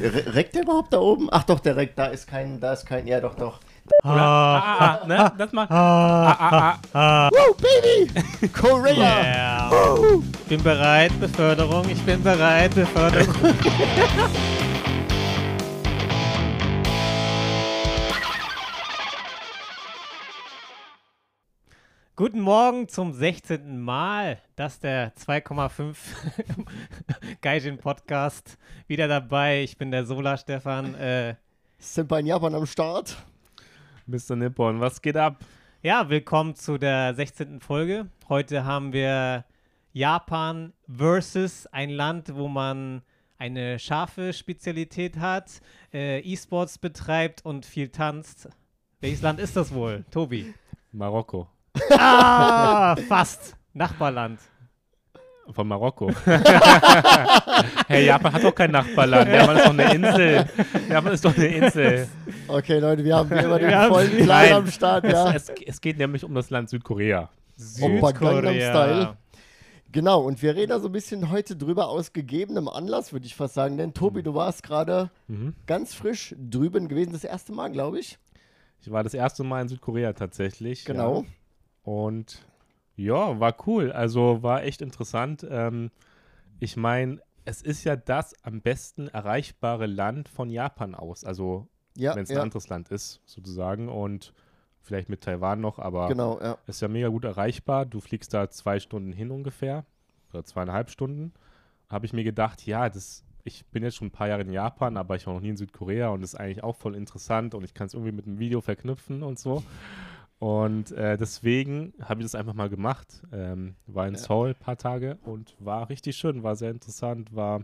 Re reckt der überhaupt da oben? Ach doch, der reckt, da ist kein, da ist kein, ja doch, doch. Ah, ah, ah, ne? Das macht. Ah, ah, ah, Woo, Baby! Korea! Yeah. Ich bin bereit, Beförderung. Ich bin bereit, Beförderung. Guten Morgen zum 16. Mal, dass der 2,5 Gaijin Podcast wieder dabei. Ich bin der Sola Stefan. Äh, Sind bei Japan am Start? Mr. Nippon, was geht ab? ja, willkommen zu der 16. Folge. Heute haben wir Japan versus ein Land, wo man eine scharfe Spezialität hat, äh, E-Sports betreibt und viel tanzt. Welches Land ist das wohl, Tobi? Marokko. Ah, fast. Nachbarland. Von Marokko. hey, Japan hat doch kein Nachbarland. Japan ist doch eine Insel. Japan ist doch eine Insel. Okay, Leute, wir haben immer den Wir haben- vollen Plan Nein. am Start, ja. Es, es, es geht nämlich um das Land Südkorea. Opa Gangnam Style. Genau, und wir reden da so ein bisschen heute drüber aus gegebenem Anlass, würde ich fast sagen. Denn Tobi, du warst gerade Mhm. ganz frisch drüben gewesen, das erste Mal, glaube ich. Ich war das erste Mal in Südkorea tatsächlich. Genau. Ja. Und ja, war cool. Also war echt interessant. Ähm, ich meine, es ist ja das am besten erreichbare Land von Japan aus. Also Ja, wenn es ein ja anderes Land ist, sozusagen. Und vielleicht mit Taiwan noch, aber genau, ja. ist ja mega gut erreichbar. Du fliegst da zwei Stunden hin ungefähr. Oder zweieinhalb Stunden. Habe ich mir gedacht, ja, das, ich bin jetzt schon ein paar Jahre in Japan, aber ich war noch nie in Südkorea und das ist eigentlich auch voll interessant und ich kann es irgendwie mit einem Video verknüpfen und so. Und äh, deswegen habe ich das einfach mal gemacht. Ähm, war in Ja. Seoul ein paar Tage und war richtig schön, war sehr interessant, war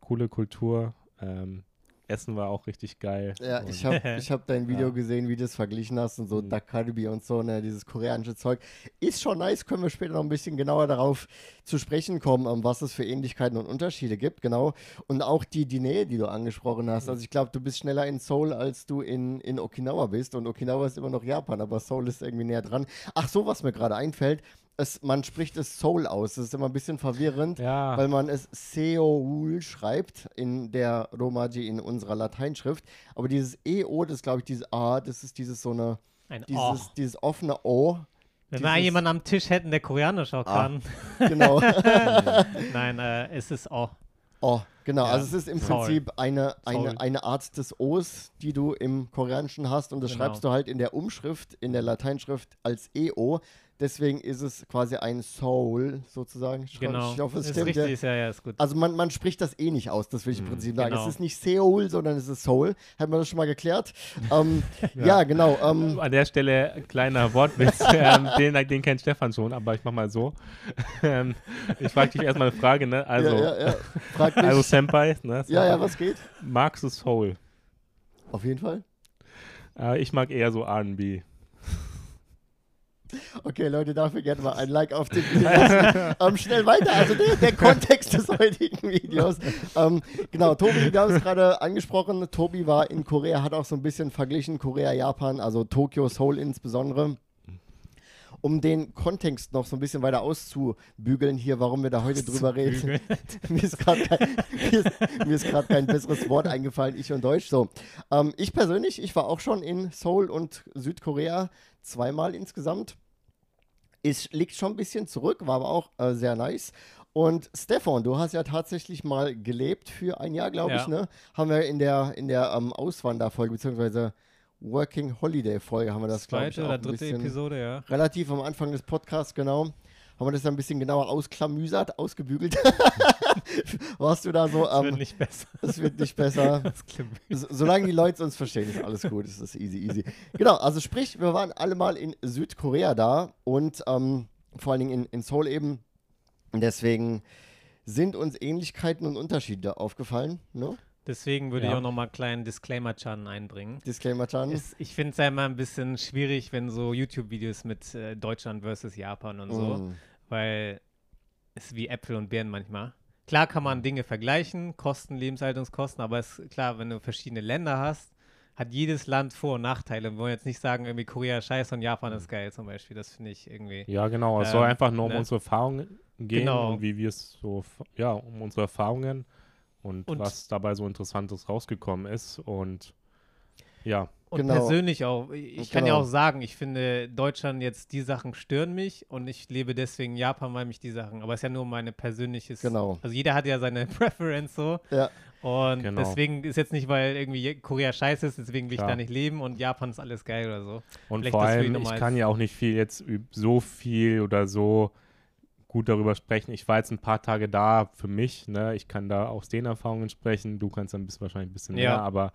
coole Kultur. Ähm, Essen war auch richtig geil. Ja, und, ich habe ich hab dein Video Ja. gesehen, wie du es verglichen hast und so Mhm. Dakaribi und so, ne, dieses koreanische Zeug. Ist schon nice, können wir später noch ein bisschen genauer darauf zu sprechen kommen, ähm, was es für Ähnlichkeiten und Unterschiede gibt, genau. Und auch die, die Nähe, die du angesprochen hast. Also ich glaube, du bist schneller in Seoul, als du in, in Okinawa bist. Und Okinawa ist immer noch Japan, aber Seoul ist irgendwie näher dran. Ach so, was mir gerade einfällt, es, man spricht es Seoul aus. Das ist immer ein bisschen verwirrend ja, weil man es Seoul schreibt in der Romaji in unserer Lateinschrift. Aber dieses EO, das glaube ich, dieses A, das ist dieses so eine, Ein dieses, oh. dieses offene O. Wenn wir jemanden am Tisch hätten, der Koreanisch auch Ah. kann. Genau. Nein, äh, es ist auch. oh, genau. Ja, Also es ist im Seoul. Prinzip eine, Seoul. eine, eine Art des O's, die du im Koreanischen hast. Und das Genau. schreibst du halt in der Umschrift, in der Lateinschrift als EO. Deswegen ist es quasi ein Soul sozusagen. Ich, Genau. ich hoffe, es ist stimmt. richtig, ja. ist ja, ja, ist gut. Also man, man spricht das eh nicht aus, das will ich im Prinzip sagen. genau. Es ist nicht Seoul, sondern es ist Seoul. Haben wir das schon mal geklärt? ähm, ja. genau. Ähm, An der Stelle ein kleiner Wortwitz, ähm, den, den kennt Stefan schon, aber ich mach mal so. ähm, ich frage dich erstmal eine Frage, ne? Also, ja, ja, ja. Also Senpai, ne? ja, ja, was geht? Magst du Soul? Auf jeden Fall. Äh, ich mag eher so R&B. Okay, Leute, dafür gerne mal ein Like auf den Video. ähm, schnell weiter, also der, der Kontext des heutigen Videos. Ähm, genau, Tobi, wir haben es gerade angesprochen. Tobi war in Korea, hat auch so ein bisschen verglichen, Korea, Japan, also Tokio, Seoul insbesondere. Um den Kontext noch so ein bisschen weiter auszubügeln hier, warum wir da heute drüber reden. mir ist gerade kein, mir ist, mir ist kein besseres Wort eingefallen, ich und Deutsch. So, ähm, ich persönlich, ich war auch schon in Seoul und Südkorea zweimal insgesamt. Es liegt schon ein bisschen zurück, war aber auch äh, sehr nice. Und Stefan, du hast ja tatsächlich mal gelebt für ein Jahr, glaube ich, Ja. ne? Haben wir in der, in der ähm, Auswanderfolge, beziehungsweise Working Holiday Folge, haben wir das, glaube ich, Zweite auch oder dritte Episode, ja. relativ am Anfang des Podcasts, genau. Haben wir das ein bisschen genauer ausklamüsert, ausgebügelt. Warst du da so, wird ähm, nicht besser. es wird nicht besser. So, solange die Leute uns verstehen, ist alles gut, ist das easy, easy. Genau, also sprich, wir waren alle mal in Südkorea da und ähm, vor allen Dingen in, in Seoul eben. Und deswegen sind uns Ähnlichkeiten und Unterschiede aufgefallen. Ne? Deswegen würde Ja. ich auch nochmal einen kleinen Disclaimer-Chan einbringen. Disclaimer, Chan. Es, ich finde es ja immer ein bisschen schwierig, wenn so YouTube-Videos mit äh, Deutschland versus Japan und so, Mm. Weil es ist wie Äpfel und Birnen manchmal. Klar kann man Dinge vergleichen, Kosten, Lebenshaltungskosten, aber es ist klar, wenn du verschiedene Länder hast, hat jedes Land Vor- und Nachteile. Wir wollen jetzt nicht sagen, irgendwie Korea ist scheiße und Japan ist geil zum Beispiel. Das finde ich irgendwie. Ja, genau. Es Ähm, soll einfach nur um ne? unsere Erfahrungen gehen Genau. und wie wir es so, ja, um unsere Erfahrungen. und, Und- was dabei so Interessantes rausgekommen ist. Und ja, Und Genau. persönlich auch. Ich kann ja Genau. auch sagen, ich finde Deutschland jetzt, die Sachen stören mich und ich lebe deswegen Japan, weil mich die Sachen, aber es ist ja nur meine persönliches. Genau. Also jeder hat ja seine Preference so. Ja. Und Genau. deswegen ist jetzt nicht, weil irgendwie Korea scheiße ist, deswegen will ich Klar. da nicht leben und Japan ist alles geil oder so. Und Vielleicht vor allem, nochmal ich kann ja auch nicht viel jetzt so viel oder so gut darüber sprechen. Ich war jetzt ein paar Tage da für mich, ne? Ich kann da aus den Erfahrungen sprechen. Du kannst dann bis wahrscheinlich ein bisschen Ja. mehr, aber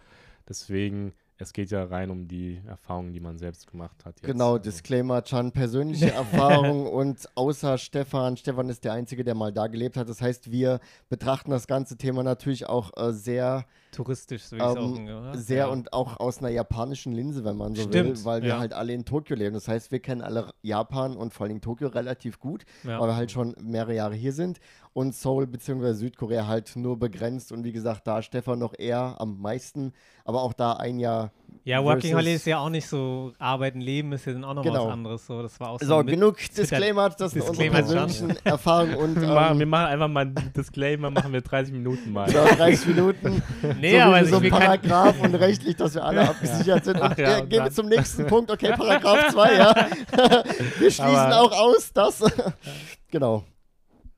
deswegen, es geht ja rein um die Erfahrungen, die man selbst gemacht hat. Jetzt. Genau, Also, Disclaimer, Chan, persönliche Erfahrung und außer Stefan, Stefan ist der Einzige, der mal da gelebt hat. Das heißt, wir betrachten das ganze Thema natürlich auch äh, sehr, Touristisch, so wie ich es auch ähm, oder? sehr ja. und auch aus einer japanischen Linse, wenn man so Stimmt, will, weil wir ja. halt alle in Tokio leben. Das heißt, wir kennen alle Japan und vor allem Tokio relativ gut, ja. weil wir halt schon mehrere Jahre hier sind und Seoul bzw. Südkorea halt nur begrenzt und wie gesagt, da Stefan noch eher am meisten, aber auch da ein Jahr. ja, Working Holiday ist ja auch nicht so, Arbeiten, Leben ist ja dann auch noch Genau. was anderes. So, das war auch so, So, genug Disclaimer, das sind unsere persönlichen Erfahrungen und wir, machen, ähm, wir machen einfach mal einen Disclaimer, machen wir 30 Minuten mal. so 30 Minuten. Nee, so aber so kein, Paragraph und rechtlich, dass wir alle abgesichert sind. Und Ach ja, und gehen wir zum nächsten Punkt. Okay, Paragraph 2, ja. wir schließen Aber- auch aus, dass. genau.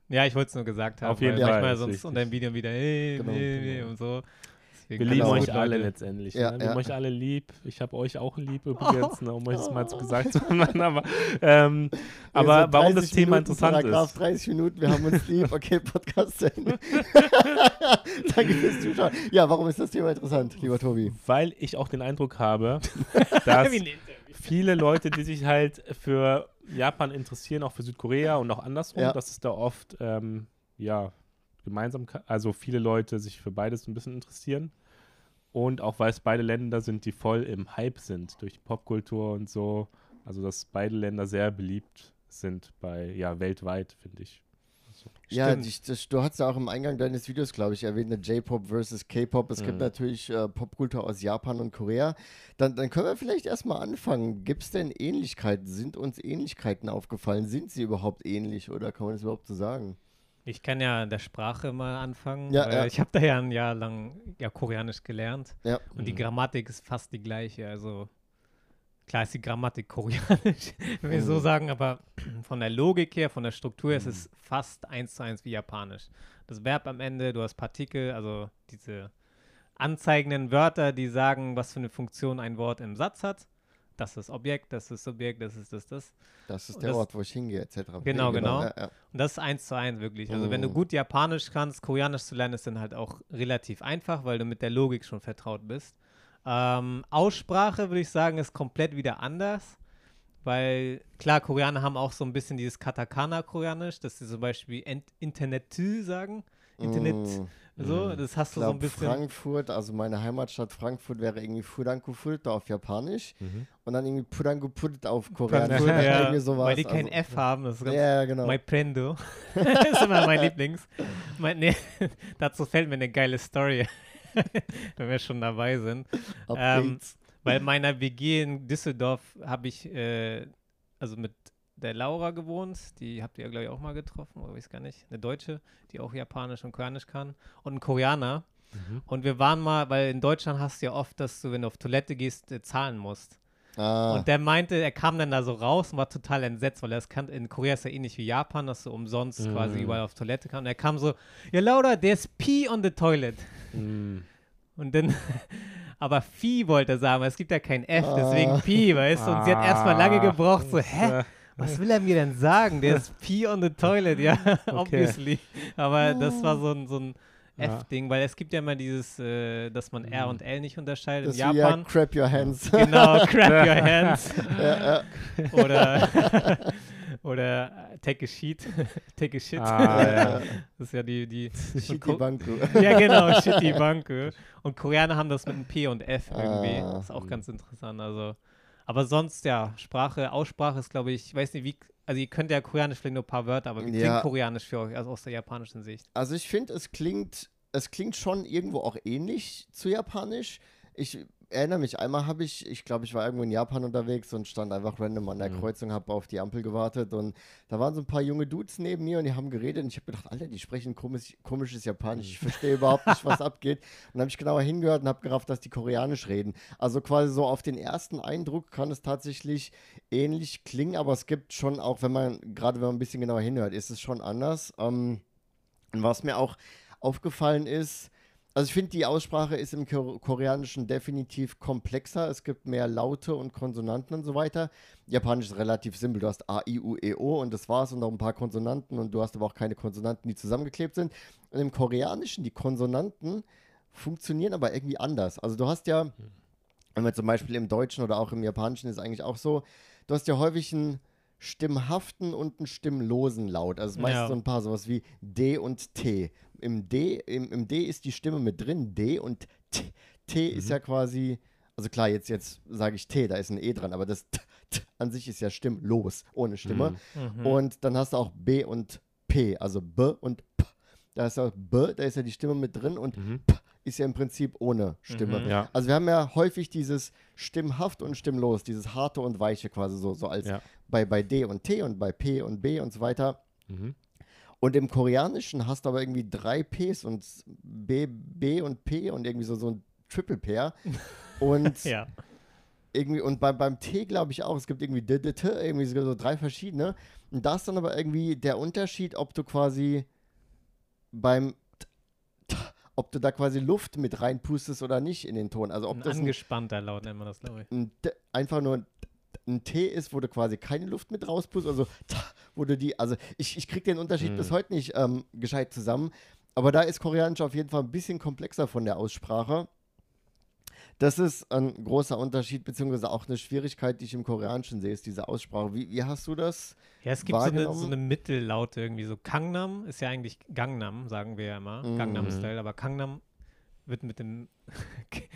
Ja, ich wollte es nur gesagt haben. Auf jeden Fall, manchmal sonst wichtig. unter dem Video wieder, hey, Genau, nee, genau. und so. Deswegen Wir lieben euch gut, alle Leute. letztendlich. Ja, ne? Wir ja. haben euch alle lieb. Ich habe euch auch lieb übrigens, ne, um euch das mal so gesagt zu haben. Aber, ähm, aber Also warum das 30 Thema Minuten, interessant Paragraph ist. 30 Minuten, wir haben uns lieb. Okay, Podcast zu Ende. Danke fürs Zuschauen. Ja, warum ist das Thema interessant, lieber Tobi? Weil ich auch den Eindruck habe, dass. Viele Leute, die sich halt für Japan interessieren, auch für Südkorea und auch andersrum, Ja. dass es da oft, ähm, ja, gemeinsam, also viele Leute sich für beides ein bisschen interessieren. Und auch weil es beide Länder sind, die voll im Hype sind durch Popkultur und so. Also, dass beide Länder sehr beliebt sind bei, ja, weltweit, finde ich. Ja, die, das, du hast ja auch im Eingang deines Videos, glaube ich, erwähnt, eine J-Pop versus K-Pop. Es gibt Mhm. natürlich äh, Popkultur aus Japan und Korea. Dann, dann können wir vielleicht erstmal anfangen. Gibt es denn Ähnlichkeiten? Sind uns Ähnlichkeiten aufgefallen? Sind sie überhaupt ähnlich oder kann man das überhaupt so sagen? Ich kann ja in der Sprache mal anfangen. Ja, ja. Ich habe da ja ein Jahr lang ja, Koreanisch gelernt. Ja. Und die Mhm. Grammatik ist fast die gleiche. Also klar ist die Grammatik koreanisch, wenn wir so Mhm. sagen, aber von der Logik her, von der Struktur ist Mhm. es fast eins zu eins wie Japanisch. Das Verb am Ende, du hast Partikel, also diese anzeigenden Wörter, die sagen, was für eine Funktion ein Wort im Satz hat. Das ist Objekt, das ist Subjekt, das ist das, das. Das ist Und der das- Ort, wo ich hingehe, etc. Genau, genau. Ja, ja. Und das ist eins zu eins wirklich. Also wenn du Mhm. gut Japanisch kannst, Koreanisch zu lernen, ist dann halt auch relativ einfach, weil du mit der Logik schon vertraut bist. Ähm, Aussprache würde ich sagen, ist komplett wieder anders. Weil, klar, Koreaner haben auch so ein bisschen dieses Katakana-Koreanisch, dass sie zum Beispiel Internet sagen. Internet, Mm. so, Mhm. das hast Ich du so ein glaube, bisschen. Frankfurt, also meine Heimatstadt Frankfurt wäre irgendwie Fudankufulta auf Japanisch Mhm. und dann irgendwie Pudankuput auf Koreanisch. Ja, irgendwie sowas. weil die kein also, F haben. Das ist ganz Ja, genau. My Prendo. das ist immer mein Lieblings. Mein, nee, dazu fällt mir eine geile Story, wenn wir schon dabei sind. Ähm. Bei meiner WG in Düsseldorf habe ich äh, also mit der Laura gewohnt. Die habt ihr ja, glaube ich, auch mal getroffen, oder weiß gar nicht. Eine Deutsche, die auch Japanisch und Koreanisch kann. Und ein Koreaner. Mhm. Und wir waren mal, weil in Deutschland hast du ja oft, dass du, wenn du auf Toilette gehst, äh, zahlen musst. Ah, Und der meinte, er kam dann da so raus und war total entsetzt, weil er es kannte. In Korea ist ja ähnlich wie Japan, dass du umsonst Mhm. quasi überall auf Toilette kannst. Und er kam so, ja Laura, there's pee on the toilet. Mhm. Und dann, aber Phi wollte er sagen, weil es gibt ja kein F, Ah. deswegen Pi, weißt du? Und sie hat erstmal lange Ah, gebraucht, so, hä? Was will er mir denn sagen? Der ist Pee on the toilet, ja, obviously. Aber das war so ein, so ein. F-Ding, weil es gibt ja immer dieses, äh, dass man R Mhm. und L nicht unterscheidet das in wie ja Japan. Crap Your Hands. Genau, crap your hands. ja, ja. Oder, oder äh, take a sheet. take a shit. Ah, ja. Das ist ja die, die Shitty Banku. ja, genau, Shitty Banke. Und Koreaner haben das mit einem P und F irgendwie. Ah. Das ist auch ganz interessant. Also, aber sonst, ja, Sprache, Aussprache ist, glaube ich, ich weiß nicht, wie, also ihr könnt ja Koreanisch vielleicht nur ein paar Wörter, aber wie Ja. klingt Koreanisch für euch, also aus der japanischen Sicht? Also ich finde, es klingt, es klingt schon irgendwo auch ähnlich zu Japanisch. Ich erinnere mich, einmal habe ich, ich glaube, ich war irgendwo in Japan unterwegs und stand einfach random an der Mhm. Kreuzung, habe auf die Ampel gewartet und da waren so ein paar junge Dudes neben mir und die haben geredet und ich habe gedacht, Alter, die sprechen komisch, komisches Japanisch, ich verstehe überhaupt nicht, was abgeht. Und dann habe ich genauer hingehört und habe gerafft, dass die Koreanisch reden. Also quasi so auf den ersten Eindruck kann es tatsächlich ähnlich klingen, aber es gibt schon auch, wenn man, gerade wenn man ein bisschen genauer hinhört, ist es schon anders. Ähm, und was mir auch aufgefallen ist, also ich finde, die Aussprache ist im Ko Koreanischen definitiv komplexer. Es gibt mehr Laute und Konsonanten und so weiter. Japanisch ist relativ simpel. Du hast A, I, U, E, O und das war's und noch ein paar Konsonanten und du hast aber auch keine Konsonanten, die zusammengeklebt sind. Und im Koreanischen, die Konsonanten funktionieren aber irgendwie anders. Also du hast ja, wenn wir zum Beispiel im Deutschen oder auch im Japanischen ist eigentlich auch so, du hast ja häufig einen stimmhaften und einen stimmlosen Laut. Also meistens Ja. so ein paar sowas wie D und T. Im D, im, im D ist die Stimme mit drin, D und T. T ist ja quasi, also klar, jetzt, jetzt sage ich T, da ist ein E dran, aber das T, T an sich ist ja stimmlos, ohne Stimme. Mhm. Und dann hast du auch B und P, also B und P. Da ist ja B, da ist ja die Stimme mit drin und Mhm. P ist ja im Prinzip ohne Stimme. Mhm. Ja. Also wir haben ja häufig dieses stimmhaft und stimmlos, dieses harte und weiche quasi so, so als Ja. bei, bei D und T und bei P und B und so weiter. Mhm. Und im Koreanischen hast du aber irgendwie drei Ps und B, B und P und irgendwie so, so ein Triple Pair. Und ja. irgendwie, und bei, beim T glaube ich auch, es gibt irgendwie D, D, T, irgendwie so, drei verschiedene. Und da ist dann aber irgendwie der Unterschied, ob du quasi beim ob du da quasi Luft mit reinpustest oder nicht in den Ton. Also ob Ein das ein, angespannter Laut nennt man das, glaube ich. ein einfach nur ein, ein T ist, wo du quasi keine Luft mit rauspustest, also wo du die, also ich, ich kriege den Unterschied Mhm. bis heute nicht ähm, gescheit zusammen, aber da ist Koreanisch auf jeden Fall ein bisschen komplexer von der Aussprache. Das ist ein großer Unterschied, beziehungsweise auch eine Schwierigkeit, die ich im Koreanischen sehe, ist diese Aussprache. Wie, wie hast du das? Ja, es gibt so eine, so eine Mittellaute irgendwie. So Kangnam ist ja eigentlich Gangnam, sagen wir ja immer. Mhm. Gangnam-Style. Aber Kangnam wird mit dem.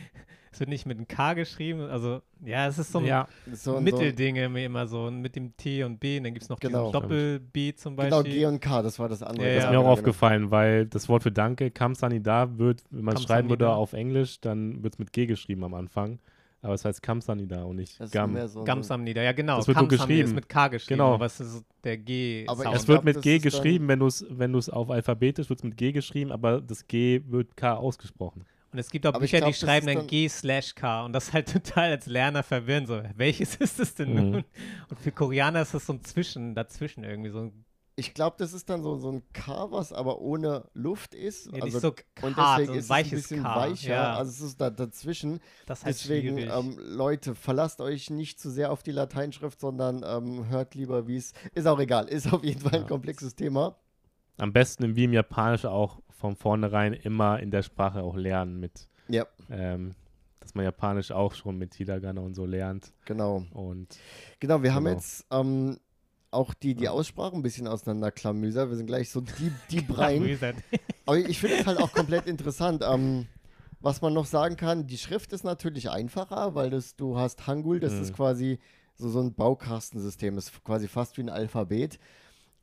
es wird nicht mit dem K geschrieben. Also, ja, es ist so ein ja. So ein- Mittelding irgendwie immer so. Mit dem T und B. Und dann gibt es noch Genau. Doppel-B zum So, genau, Beispiel. G und K, das war das andere. Ja, das ja. ist mir auch andere, aufgefallen, weil das Wort für Danke, Kamsanida, wird, wenn man es schreiben würde auf Englisch, dann wird es mit G geschrieben am Anfang. Aber es heißt Kamsanida und nicht Das ist Gam. mehr so, so Gamsam nieder. Ja, genau. Das wird so Kamsam geschrieben. ist mit K geschrieben. Genau. Aber es ist der G. Aber Sound. Es wird glaub, mit G geschrieben, wenn du es wenn du's auf alphabetisch wird es mit G geschrieben, aber das G wird K ausgesprochen. Und es gibt auch Aber Bücher, glaub, die schreiben dann dann- G slash K und das ist halt total als Lerner verwirrend. So, welches ist es denn Mhm. nun? Und für Koreaner ist das so ein Zwischen, dazwischen irgendwie. So, ein- Ich glaube, das ist dann so, so ein K, was aber ohne Luft ist. ja, also, nicht so und hart, deswegen so ein ist es ein weiches bisschen K. weicher. Ja, Also es ist da dazwischen. das halt Deswegen, ähm, Leute, verlasst euch nicht zu sehr auf die Lateinschrift, sondern ähm, hört lieber, wie es. Ist auch egal, ist auf jeden Fall ein Ja. komplexes Thema. Am besten wie im Japanisch auch von vornherein immer in der Sprache auch lernen mit, Ja, ähm, dass man Japanisch auch schon mit Hiragana und so lernt. genau. Und Genau, wir haben Genau. jetzt ähm, auch die, die Aussprache ein bisschen auseinanderklamüsert. Wir sind gleich so die, die Brein. Klamüsert. Aber ich finde es halt auch komplett interessant. Ähm, was man noch sagen kann, die Schrift ist natürlich einfacher, weil das, du hast Hangul, das Mhm. ist quasi so, so ein Baukastensystem, ist quasi fast wie ein Alphabet.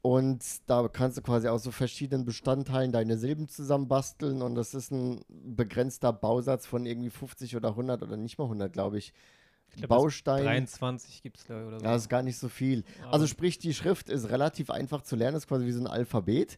Und da kannst du quasi aus so verschiedenen Bestandteilen deine Silben zusammenbasteln und das ist ein begrenzter Bausatz von irgendwie 50 oder 100 oder nicht mal 100, glaube ich. Ich glaub, das Bausteine. 23 gibt es, oder so. Ja, das ist gar nicht so viel. Aber- Also sprich, die Schrift ist relativ einfach zu lernen, ist quasi wie so ein Alphabet.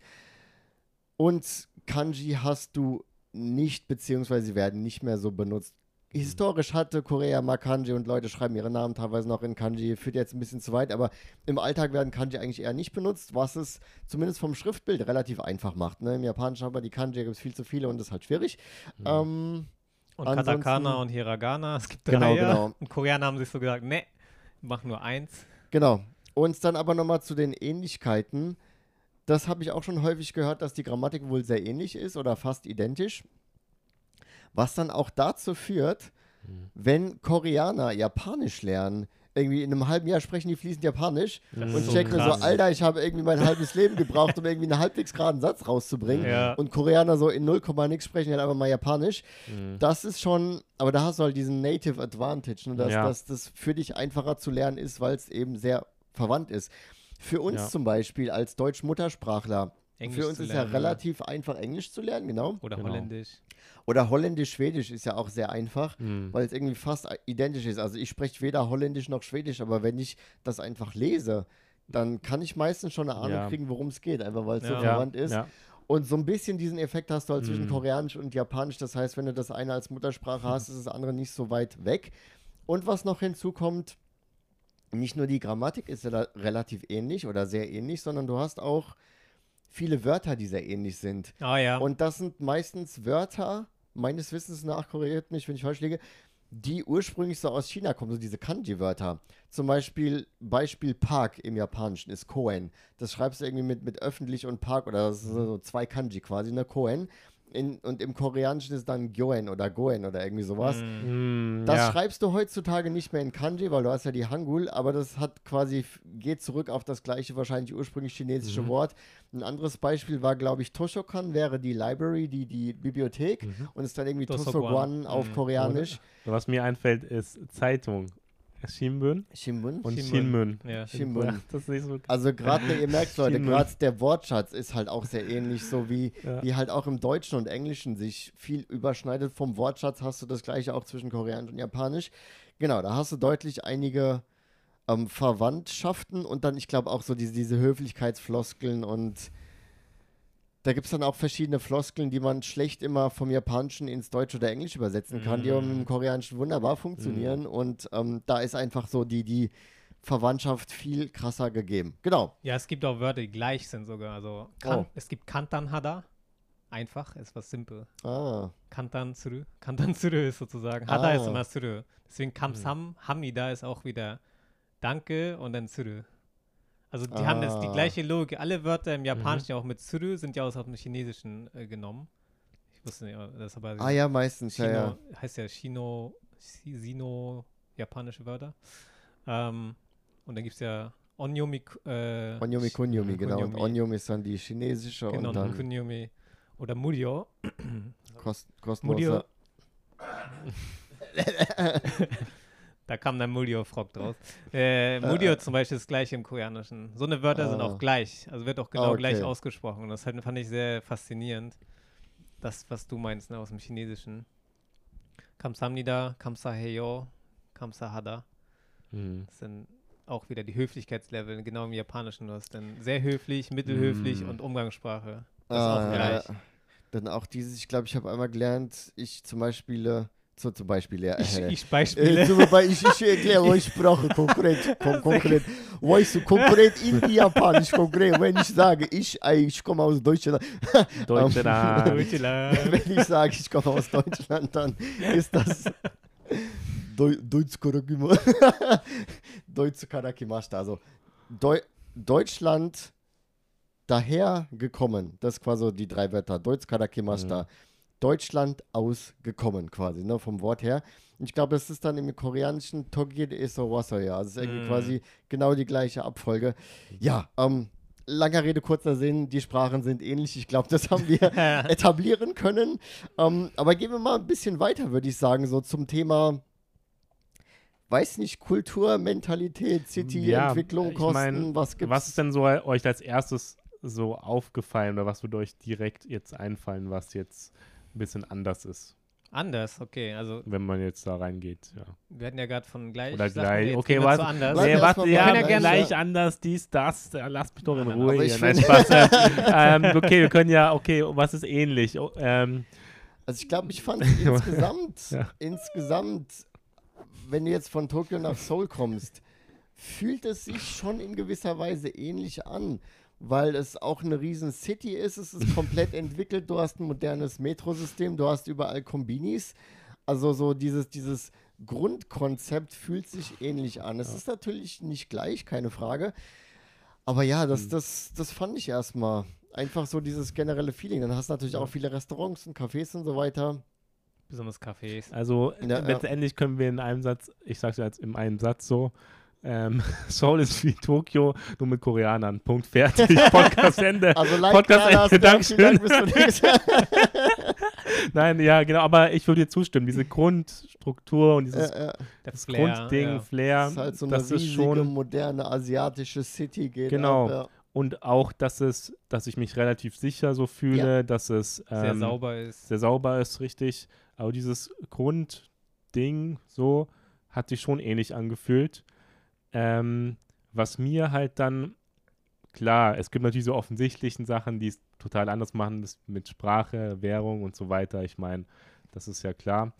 Und Kanji hast du nicht, beziehungsweise sie werden nicht mehr so benutzt. Historisch hatte Korea mal Kanji und Leute schreiben ihre Namen teilweise noch in Kanji. Führt jetzt ein bisschen zu weit, aber im Alltag werden Kanji eigentlich eher nicht benutzt, was es zumindest vom Schriftbild relativ einfach macht. Ne? Im Japanischen aber die Kanji gibt es viel zu viele und das ist halt schwierig. Ähm, und Katakana und Hiragana. Es gibt drei. Genau, genau. Und Koreaner haben sich so gesagt, ne, mach nur eins. Genau. Und dann aber nochmal zu den Ähnlichkeiten. Das habe ich auch schon häufig gehört, dass die Grammatik wohl sehr ähnlich ist oder fast identisch. Was dann auch dazu führt, wenn Koreaner Japanisch lernen, irgendwie in einem halben Jahr sprechen die fließend Japanisch und so checken mir so. Alter, ich habe irgendwie mein halbes Leben gebraucht, um irgendwie einen halbwegs geraden Satz rauszubringen. Ja. Und Koreaner so in 0, nix sprechen halt einfach mal Japanisch. Mhm. Das ist schon, aber da hast du halt diesen Native Advantage, ne, dass, Ja. dass das für dich einfacher zu lernen ist, weil es eben sehr verwandt ist. Für uns Ja. zum Beispiel als Deutsch-Muttersprachler Englisch Für uns ist ja lernen, relativ einfach, Englisch zu lernen, genau. Oder Genau. Holländisch. Oder Holländisch, Schwedisch ist ja auch sehr einfach, Hm. weil es irgendwie fast identisch ist. Also ich spreche weder Holländisch noch Schwedisch, aber wenn ich das einfach lese, dann kann ich meistens schon eine Ahnung Ja. kriegen, worum es geht, einfach weil es so Ja. verwandt ist. Ja. Und so ein bisschen diesen Effekt hast du halt zwischen Mhm. Koreanisch und Japanisch. Das heißt, wenn du das eine als Muttersprache hast, ist das andere nicht so weit weg. Und was noch hinzukommt, nicht nur die Grammatik ist ja relativ ähnlich oder sehr ähnlich, sondern du hast auch viele Wörter, die sehr ähnlich sind. Ah ja. Und das sind meistens Wörter, meines Wissens nach, korrigiert mich, wenn ich falsch liege, die ursprünglich so aus China kommen, so diese Kanji-Wörter. Zum Beispiel, Beispiel Park im Japanischen ist Koen. Das schreibst du irgendwie mit, mit öffentlich und Park oder das sind so zwei Kanji quasi, ne, Koen. In, und im Koreanischen ist dann Gyoen oder Goen oder irgendwie sowas. Mm. Hm, Das ja. schreibst du heutzutage nicht mehr in Kanji, weil du hast ja die Hangul, aber das hat quasi, geht zurück auf das gleiche, wahrscheinlich ursprünglich chinesische Mhm. Wort. Ein anderes Beispiel war, glaube ich, Toshokan wäre die Library, die, die Bibliothek Mhm. und ist dann irgendwie Tosokwan. Tosogwan auf Mhm. Koreanisch. Was mir einfällt, ist Zeitung. Shimbun Shimbun. und Shinmun. Shinmun. Ja. Shinmun. Das ist nicht so. Also gerade, ihr merkt Leute, gerade der Wortschatz ist halt auch sehr ähnlich, so wie, Ja. wie halt auch im Deutschen und Englischen sich viel überschneidet. Vom Wortschatz hast du das gleiche auch zwischen Koreanisch und Japanisch. Genau, da hast du deutlich einige ähm, Verwandtschaften und dann, ich glaube, auch so diese, diese Höflichkeitsfloskeln und da gibt es dann auch verschiedene Floskeln, die man schlecht immer vom Japanischen ins Deutsche oder Englisch übersetzen kann, die aber dem Koreanischen wunderbar funktionieren und ähm, da ist einfach so die, die Verwandtschaft viel krasser gegeben. Genau. Ja, es gibt auch Wörter, die gleich sind sogar. Also kan Oh. es gibt Kantan Hada. Einfach, ist was simpel. Ah, Kantan Tsuru. Kantan Tsuru ist sozusagen. Hada Ah. ist immer Tsuru. Deswegen Kamsam, Hamida ist auch wieder Danke und dann Tsuru. Also die haben das die Ah. gleiche Logik. Alle Wörter im Japanischen, auch mit Tsuru, sind ja aus dem Chinesischen äh, genommen. Ich wusste nicht, das ist aber ah ja, meistens, Shino, ja, ja. heißt ja Shino, Shi- Sino, japanische Wörter. Ähm, und dann gibt es ja Onyomi, äh, Onyomi Kunyomi, genau. Und. Onyomi ist dann die chinesische genau, und dann Kunyomi oder Muryo. kost, Muryo. kostenlose. Da kam dann Muryo-Frog draus. Äh, Muryo zum Beispiel ist gleich im Koreanischen. So eine Wörter sind Ah. auch gleich. Also wird auch genau Ah, okay. gleich ausgesprochen. Und das halt, fand ich sehr faszinierend. Das, was du meinst, ne, aus dem Chinesischen. Kamsamnida, Kamsaheyo, Kamsahada. Hm. Das sind auch wieder die Höflichkeitslevel, genau im Japanischen. Du hast dann sehr höflich, mittelhöflich Mm. und Umgangssprache. Das Ah, ist auch ja. gleich. Dann auch dieses, ich glaube, ich habe einmal gelernt, ich zum Beispiel, äh, so zum Beispiel, ja. Ich, äh, ich Äh, Beispiele. zum Beispiel, ich, ich erkläre euch Sprache konkret, kon konkret. Weißt du, konkret in Japanisch, konkret. Wenn ich sage, ich, äh, ich komme aus Deutschland. Deutschland. wenn ich sage, ich komme aus Deutschland, dann ist das Deu Deutsch Karakima. Deutsch Karakimashita. Also Deu Deutschland daher gekommen. Das ist quasi die drei Wörter. Deutsch Karakimashita. Deutschland ausgekommen quasi, ne, vom Wort her. Und ich glaube, es ist dann im koreanischen Togir Eso Wasoya. Also es ist irgendwie Mm. quasi genau die gleiche Abfolge. Ja, ähm, langer Rede, kurzer Sinn, die Sprachen sind ähnlich. Ich glaube, das haben wir etablieren können. Ähm, aber gehen wir mal ein bisschen weiter, würde ich sagen, so zum Thema, weiß nicht, Kultur, Mentalität, City, Ja, Entwicklung, Kosten, mein, was gibt's? Was ist denn so euch als erstes so aufgefallen oder was würde euch direkt jetzt einfallen, was jetzt ein bisschen anders ist, Anders, okay. Also wenn man jetzt da reingeht? Ja. wir hatten ja gerade von gleich. Oder gleich. Okay, was- anders. Nee, was, mal ja, bei gleich, gleich ja. anders, dies, das. Ja, Lass mich doch in Ruhe aber hier. Nein, Spaß. äh, ähm, okay, wir können ja, okay, was ist ähnlich? Oh, ähm, Also ich glaube, ich fand insgesamt, Ja. insgesamt, wenn du jetzt von Tokio nach Seoul kommst, fühlt es sich schon in gewisser Weise ähnlich an, weil es auch eine riesen City ist, es ist komplett entwickelt, du hast ein modernes Metrosystem, du hast überall Kombinis, also so dieses, dieses Grundkonzept fühlt sich ähnlich an. Es ist natürlich nicht gleich, keine Frage, aber ja, das, das, das fand ich erstmal. Einfach so dieses generelle Feeling. Dann hast du natürlich auch viele Restaurants und Cafés und so weiter. Besonders Cafés. also Ja, ja. letztendlich können wir in einem Satz, ich sag's jetzt in einem Satz so, ähm, Seoul ist wie Tokio, nur mit Koreanern. Punkt, fertig. Podcast Ende. Also like Podcast Ende, Dankeschön. Nein, ja, genau, aber ich würde dir zustimmen. Diese Grundstruktur und dieses Ja, ja. Der das Flair. Grundding, ja. Flair, Das ist halt so eine das ist riesige, schon moderne asiatische City geht Genau. ab, Und auch, dass es, dass ich mich relativ sicher so fühle, dass es Sehr ähm, sauber ist. sehr sauber ist, richtig. Aber dieses Grundding so hat sich schon ähnlich angefühlt. Ähm, was mir halt dann, klar, es gibt natürlich so offensichtlichen Sachen, die es total anders machen, mit Sprache, Währung und so weiter. Ich meine, das ist ja klar.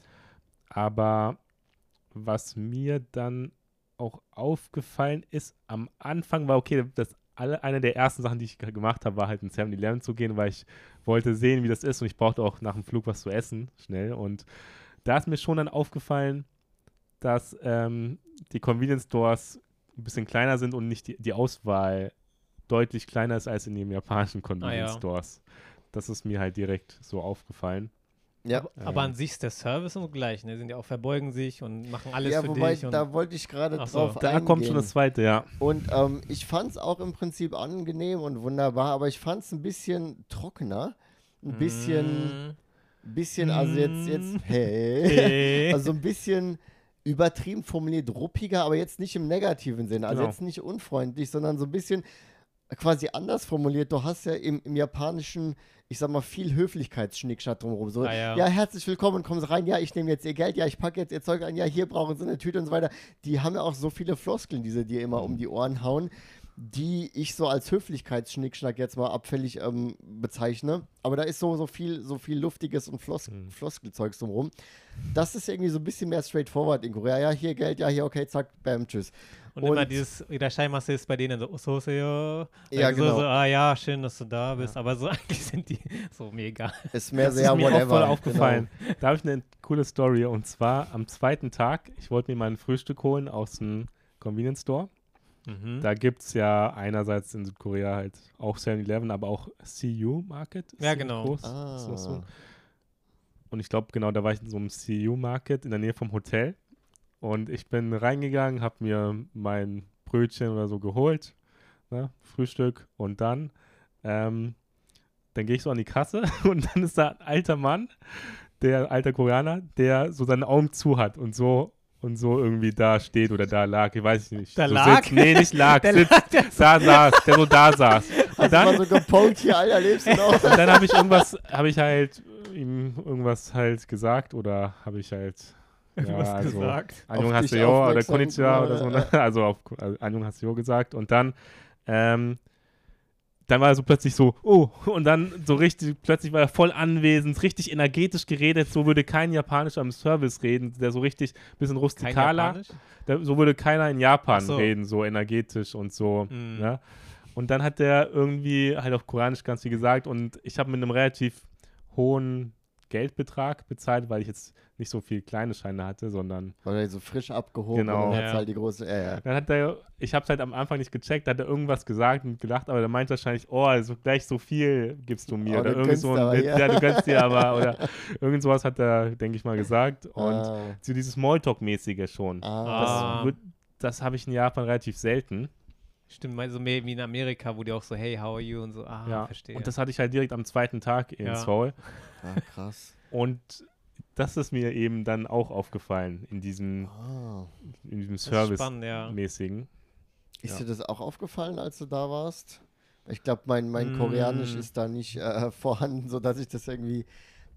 Aber was mir dann auch aufgefallen ist, am Anfang war okay, das alle, eine der ersten Sachen, die ich ge- gemacht habe, war halt in 7-Eleven zu gehen, weil ich wollte sehen, wie das ist und ich brauchte auch nach dem Flug was zu essen, schnell. Und da ist mir schon dann aufgefallen, dass ähm, die Convenience Stores ein bisschen kleiner sind und nicht die, die Auswahl deutlich kleiner ist als in den japanischen Convenience ja. Stores. Das ist mir halt direkt so aufgefallen. Ja. Aber an sich ist der Service und gleich, ne? Sind ja auch verbeugen sich und machen alles Ja, für wobei, dich. Da wollte ich gerade Ach so. drauf da eingehen. kommt schon das zweite, ja. Und ähm, ich fand es auch im Prinzip angenehm und wunderbar, aber ich fand es ein bisschen trockener. Ein bisschen, Mm. bisschen, also jetzt, jetzt, Mm. hey. Hey. Also ein bisschen übertrieben formuliert, ruppiger, aber jetzt nicht im negativen Sinne. Also Genau. jetzt nicht unfreundlich, sondern so ein bisschen quasi anders formuliert. Du hast ja im, im Japanischen, ich sag mal, viel Höflichkeitsschnickschnack drumherum. So, Ah, ja. ja, herzlich willkommen, kommen Sie rein, ja, ich nehme jetzt Ihr Geld, ja, ich packe jetzt Ihr Zeug ein, ja, hier brauchen Sie eine Tüte und so weiter. Die haben ja auch so viele Floskeln, die sie dir immer um die Ohren hauen, die ich so als Höflichkeitsschnickschnack jetzt mal abfällig ähm, bezeichne. Aber da ist so, so viel, so viel luftiges und Flos Mhm. Floskelzeugs drumherum. Das ist irgendwie so ein bisschen mehr straightforward in Korea. Ja, hier Geld, ja, hier, okay, zack, bam, tschüss. Und, immer Und- dieses Irashaimasu ist bei denen so, so, so, Ja, so, genau. so, ah ja, schön, dass du da bist. Aber so eigentlich sind die so mega. Ist mehr Das sehr ist mir whatever. auch voll aufgefallen. Genau. Da habe ich eine coole Story und zwar am zweiten Tag, ich wollte mir mal ein Frühstück holen aus dem Convenience Store. Mhm. Da gibt es ja einerseits in Südkorea halt auch 7-Eleven, aber auch CU Market. Ist Ja, genau. Groß. Ah. So? Und ich glaube, genau, da war ich in so einem CU Market in der Nähe vom Hotel. Und ich bin reingegangen, habe mir mein Brötchen oder so geholt, ne, Frühstück. Und dann, ähm, dann gehe ich so an die Kasse und dann ist da ein alter Mann, der alter Koreaner, der so seine Augen zu hat und so und so irgendwie da steht oder da lag, ich weiß nicht. Da so lag? Sitzt, nee, nicht lag, Der sitzt, lag, der da saß, der so da saß. Und du dann, mal so gepokt hier, Alter, lebst du noch? und dann habe ich irgendwas, habe ich halt ihm irgendwas halt gesagt oder habe ich halt was ja, also, gesagt. Anjung jo oder Konnichiwa oder so, ne? also auf also Anjung hast du jo gesagt und dann ähm, dann war er so plötzlich so, oh, und dann so richtig, plötzlich war er voll anwesend, richtig energetisch geredet, so würde kein Japanischer am Service reden, der so richtig bisschen Kein rustikaler, da, so würde keiner in Japan so. reden, so energetisch und so. Mhm. Ne? Und dann hat der irgendwie halt auf Koranisch ganz viel gesagt und ich habe mit einem relativ hohen Geldbetrag bezahlt, weil ich jetzt nicht so viel kleine Scheine hatte, sondern Weil er so frisch abgehoben Genau. und dann Ja. halt die große. Ja, ja. dann hat er, ich habe es halt am Anfang nicht gecheckt, hat er irgendwas gesagt und gelacht, aber der meint wahrscheinlich, oh, also gleich so viel gibst du mir. Oh, oder du irgend so ein ja. ja. du gönnst dir aber, oder irgend sowas hat er, denke ich mal, gesagt. Und ah, so dieses Smalltalk-mäßige schon. ah. Ah. Das, das habe ich in Japan relativ selten. Stimmt, so mehr wie in Amerika, wo die auch so, hey, how are you? Und so, ah, ja. verstehe. Und das hatte ich halt direkt am zweiten Tag in Ja. Seoul. ah, krass. Und das ist mir eben dann auch aufgefallen in diesem, Ah. in diesem Service-mäßigen. ja. Ist Ja. dir das auch aufgefallen, als du da warst? Ich glaube, mein, mein Mm. Koreanisch ist da nicht äh, vorhanden, sodass ich das irgendwie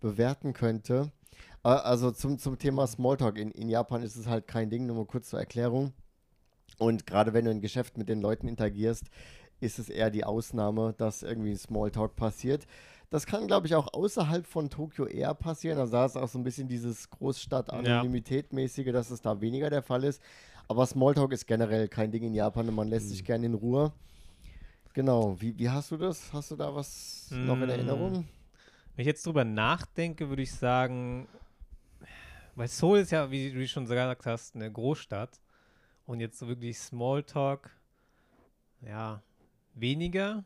bewerten könnte. Äh, also zum, zum Thema Smalltalk. In, in Japan ist es halt kein Ding, nur mal kurz zur Erklärung. Und gerade wenn du in Geschäft mit den Leuten interagierst, ist es eher die Ausnahme, dass irgendwie Smalltalk passiert. Das kann, glaube ich, auch außerhalb von Tokio eher passieren. Also da ist auch so ein bisschen dieses Großstadt-Anonymität-mäßige, dass es da weniger der Fall ist. Aber Smalltalk ist generell kein Ding in Japan und man lässt sich gerne in Ruhe. Genau. Wie, wie hast du das? Hast du da was noch in Mm. Erinnerung? Wenn ich jetzt drüber nachdenke, würde ich sagen, weil Seoul ist ja, wie du schon gesagt hast, eine Großstadt. Und jetzt so wirklich Smalltalk, ja, weniger.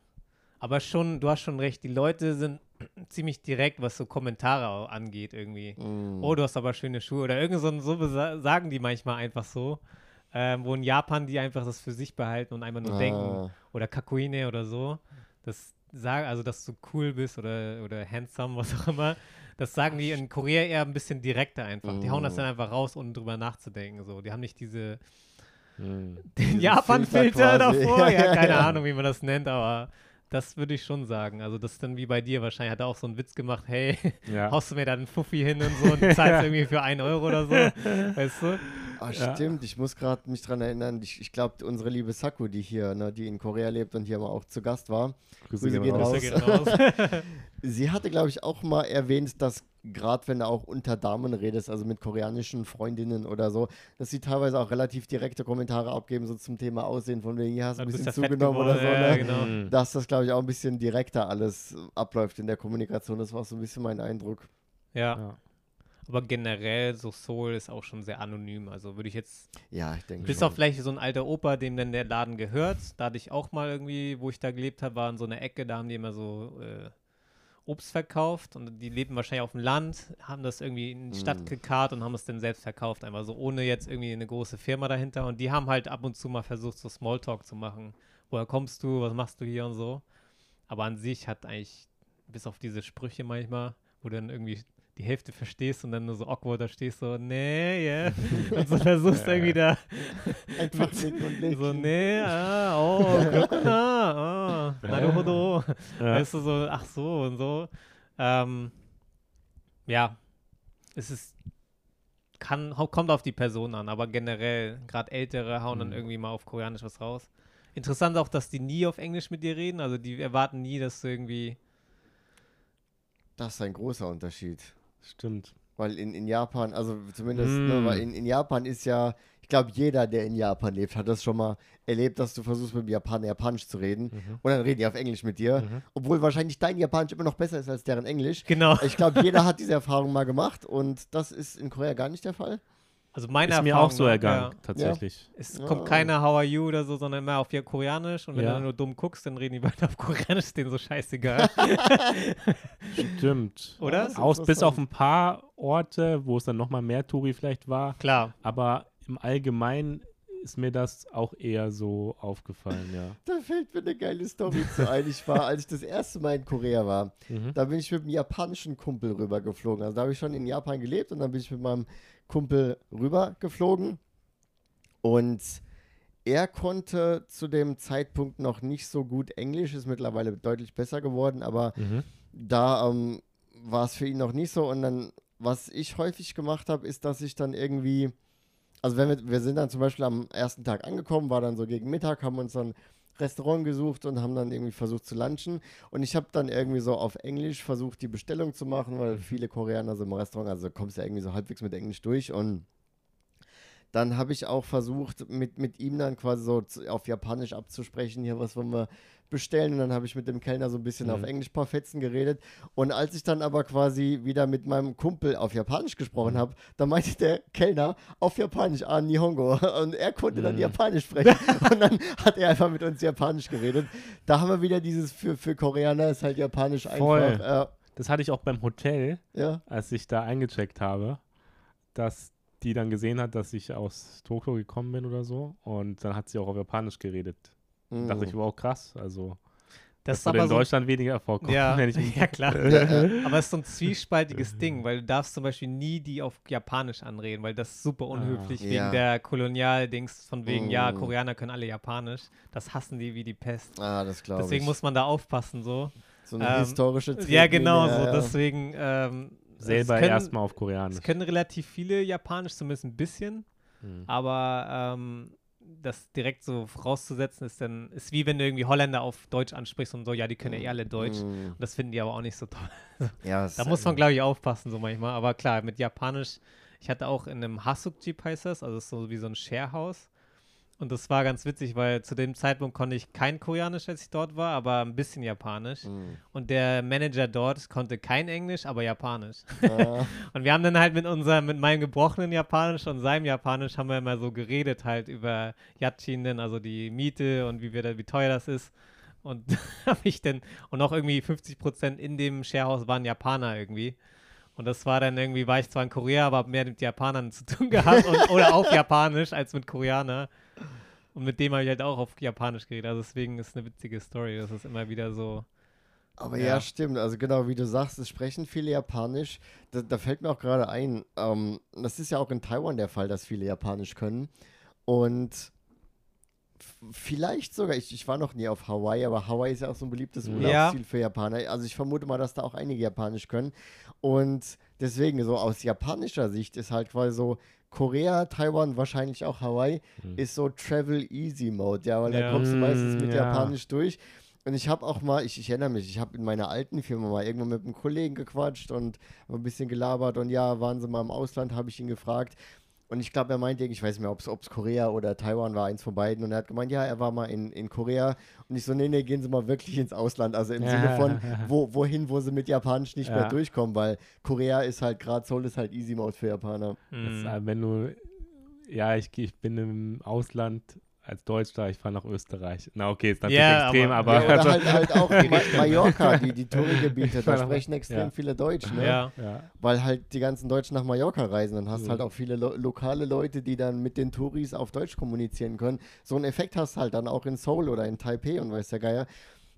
Aber schon, du hast schon recht, die Leute sind ziemlich direkt, was so Kommentare angeht irgendwie. Mm. Oh, du hast aber schöne Schuhe. Oder irgend so, so sagen die manchmal einfach so. Ähm, wo in Japan die einfach das für sich behalten und einfach nur denken, Ah. oder Kakuine oder so. Das sagen, also dass du cool bist oder, oder handsome, was auch immer. Das sagen die in Korea eher ein bisschen direkter einfach. Die hauen das Mm. dann einfach raus, ohne drüber nachzudenken. So. Die haben nicht diese, Hm. den Japan-Filter davor. Ja, Ja, keine ja. Ahnung, wie man das nennt, aber das würde ich schon sagen. Also das ist dann wie bei dir wahrscheinlich. Hat er auch so einen Witz gemacht, hey, Ja. haust du mir da einen Fuffi hin und so und zahlst irgendwie für einen Euro oder so. Weißt du? Ah, Ja. stimmt, ich muss gerade mich dran erinnern. Ich, ich glaube, unsere liebe Saku, die hier, ne, die in Korea lebt und hier mal auch zu Gast war, Grüße Grüße gehen raus. raus. Grüße gehen raus. sie hatte, glaube ich, auch mal erwähnt, dass gerade wenn du auch unter Damen redest, also mit koreanischen Freundinnen oder so, dass sie teilweise auch relativ direkte Kommentare abgeben, so zum Thema Aussehen, von wegen, hier hast du ein bisschen zugenommen oder so. Ja, Ne? genau. Hm. Dass das, glaube ich, auch ein bisschen direkter alles abläuft in der Kommunikation. Das war so ein bisschen mein Eindruck. Ja. Ja. Aber generell, so Soul ist auch schon sehr anonym. Also würde ich jetzt, Ja, ich denke bis schon. auf vielleicht so ein alter Opa, dem dann der Laden gehört. Da hatte ich auch mal irgendwie, wo ich da gelebt habe, war in so einer Ecke, da haben die immer so äh, Obst verkauft und die leben wahrscheinlich auf dem Land, haben das irgendwie in die Stadt Mm. gekarrt und haben es dann selbst verkauft, einfach so ohne jetzt irgendwie eine große Firma dahinter. Und die haben halt ab und zu mal versucht, so Smalltalk zu machen. Woher kommst du, was machst du hier und so. Aber an sich hat eigentlich, bis auf diese Sprüche manchmal, wo du dann irgendwie die Hälfte verstehst und dann nur so awkward da stehst, so, nee, yeah. und so versuchst irgendwie da Einfach so, nee, ah, oh, Glöckner, ah, naruhodo. Ja. Weißt du, so, ach so und so. Ähm, ja, es ist, kann, kommt auf die Person an, aber generell, gerade Ältere hauen dann Mhm. irgendwie mal auf Koreanisch was raus. Interessant auch, dass die nie auf Englisch mit dir reden, also die erwarten nie, dass du irgendwie, Das ist ein großer Unterschied. Stimmt. Weil in, in Japan, also zumindest, Mm. ne, weil in, in Japan ist ja, ich glaube, jeder, der in Japan lebt, hat das schon mal erlebt, dass du versuchst, mit dem Japaner Japanisch zu reden. Mhm. Und dann reden die auf Englisch mit dir. Mhm. Obwohl wahrscheinlich dein Japanisch immer noch besser ist als deren Englisch. genau. Ich glaube, jeder hat diese Erfahrung mal gemacht und das ist in Korea gar nicht der Fall. Also meine Ist mir Erfahrung auch so ergangen, ja. tatsächlich. Es Ja. kommt keiner How are you oder so, sondern immer auf ihr Koreanisch und wenn Ja. du nur dumm guckst, dann reden die weiter auf Koreanisch, ist denen so scheißegal. Stimmt. Oder? Aus, bis auf ein paar Orte, wo es dann nochmal mehr Touri vielleicht war. Klar. Aber im Allgemeinen ist mir das auch eher so aufgefallen, ja. Da fällt mir eine geile Story zu ein. Ich war, als ich das erste Mal in Korea war, Mhm. da bin ich mit einem japanischen Kumpel rübergeflogen. Also da habe ich schon in Japan gelebt und dann bin ich mit meinem Kumpel rübergeflogen. Und er konnte zu dem Zeitpunkt noch nicht so gut Englisch, ist mittlerweile deutlich besser geworden, aber Mhm. da ähm, war es für ihn noch nicht so. Und dann, was ich häufig gemacht habe, ist, dass ich dann irgendwie, also wenn wir, wir sind dann zum Beispiel am ersten Tag angekommen, war dann so gegen Mittag, haben uns dann Restaurant gesucht und haben dann irgendwie versucht zu lunchen. Und ich habe dann irgendwie so auf Englisch versucht, die Bestellung zu machen, weil viele Koreaner sind im Restaurant, also kommst ja irgendwie so halbwegs mit Englisch durch und dann habe ich auch versucht, mit, mit ihm dann quasi so auf Japanisch abzusprechen, hier, was wollen wir bestellen. Und dann habe ich mit dem Kellner so ein bisschen Mhm. auf Englisch ein paar Fetzen geredet. Und als ich dann aber quasi wieder mit meinem Kumpel auf Japanisch gesprochen habe, dann meinte der Kellner auf Japanisch, ah, Nihongo. Und er konnte dann Mhm. Japanisch sprechen. Und dann hat er einfach mit uns Japanisch geredet. Da haben wir wieder dieses, für, für Koreaner ist halt Japanisch Voll. einfach. Das hatte ich auch beim Hotel, Äh, ja. als ich da eingecheckt habe, dass die dann gesehen hat, dass ich aus Tokio gekommen bin oder so. Und dann hat sie auch auf Japanisch geredet. Da dachte ich, Mhm. wow, krass. Also, Das würde aber in so, Deutschland weniger vorkommen. ja, wenn ich ja klar. Ja, Aber es ist so ein zwiespaltiges Ding, weil du darfst zum Beispiel nie die auf Japanisch anreden, weil das ist super unhöflich Ah, wegen ja. der Kolonialdings von wegen, ja, Mm. Koreaner können alle Japanisch. Das hassen die wie die Pest. Ah, das glaube ich. Deswegen muss man da aufpassen so. so eine ähm, historische Ja, genau Tretmine, so. ja. Deswegen ähm, Selber erstmal auf Koreanisch. Es können relativ viele Japanisch, zumindest ein bisschen, Mhm. aber ähm, das direkt so vorauszusetzen ist dann, ist wie wenn du irgendwie Holländer auf Deutsch ansprichst und so, ja, die können ja eh alle Deutsch. Mm. Das finden die aber auch nicht so toll. Ja, es Da muss man, glaube ich, aufpassen, so manchmal. Aber klar, mit Japanisch, ich hatte auch in einem Hasukjip heißt das, also so wie so ein Sharehouse. Und das war ganz witzig, weil zu dem Zeitpunkt konnte ich kein Koreanisch, als ich dort war, aber ein bisschen Japanisch. Mm. Und der Manager dort konnte kein Englisch, aber Japanisch. Ah, Und wir haben dann halt mit unserem, mit meinem gebrochenen Japanisch und seinem Japanisch haben wir immer so geredet halt über Yachinen, also die Miete und wie wir da, wie teuer das ist. Und habe ich dann, und auch irgendwie 50 Prozent in dem Sharehouse waren Japaner irgendwie. Und das war dann irgendwie, war ich zwar in Korea, aber mehr mit Japanern zu tun gehabt und, oder auf Japanisch als mit Koreaner. Und mit dem habe ich halt auch auf Japanisch geredet. Also deswegen ist eine witzige Story. Das ist immer wieder so. aber Ja. ja. stimmt. Also genau, wie du sagst, es sprechen viele Japanisch. Da, da fällt mir auch gerade ein, ähm, das ist ja auch in Taiwan der Fall, dass viele Japanisch können. Und Vielleicht sogar. Ich, ich war noch nie auf Hawaii, aber Hawaii ist ja auch so ein beliebtes Ja. Urlaubsziel für Japaner. Also ich vermute mal, dass da auch einige Japanisch können. Und deswegen, so aus japanischer Sicht ist halt quasi so Korea, Taiwan, wahrscheinlich auch Hawaii, Hm. ist so Travel Easy Mode, ja, weil da Ja. kommst du meistens Mm, mit ja. Japanisch durch. Und ich habe auch mal, ich, ich erinnere mich, ich habe in meiner alten Firma mal irgendwann mit einem Kollegen gequatscht und ein bisschen gelabert und ja, waren sie mal im Ausland, habe ich ihn gefragt. Und ich glaube, er meinte, ich weiß nicht mehr, ob es Korea oder Taiwan war, eins von beiden. Und er hat gemeint, ja, er war mal in, in Korea. Und ich so, nee, nee, gehen Sie mal wirklich ins Ausland. Also im Sinne von, wo, wohin, wo sie mit Japanisch nicht mehr Ja. durchkommen, weil Korea ist halt gerade, Seoul ist halt Easy Mode für Japaner. Das, Mhm. äh, wenn du, ja, ich, ich bin im Ausland als Deutscher, ich fahre nach Österreich. Na, okay, ist natürlich Ja, extrem, aber- aber. ja, oder also, halt, halt auch Ma Mallorca, die, die Touri-Gebiete, da sprechen extrem Ja. viele Deutsch, ne? Ja. ja. Weil halt die ganzen Deutschen nach Mallorca reisen. Dann hast du Ja. halt auch viele lo lokale Leute, die dann mit den Touris auf Deutsch kommunizieren können. So einen Effekt hast du halt dann auch in Seoul oder in Taipei und weiß der Geier.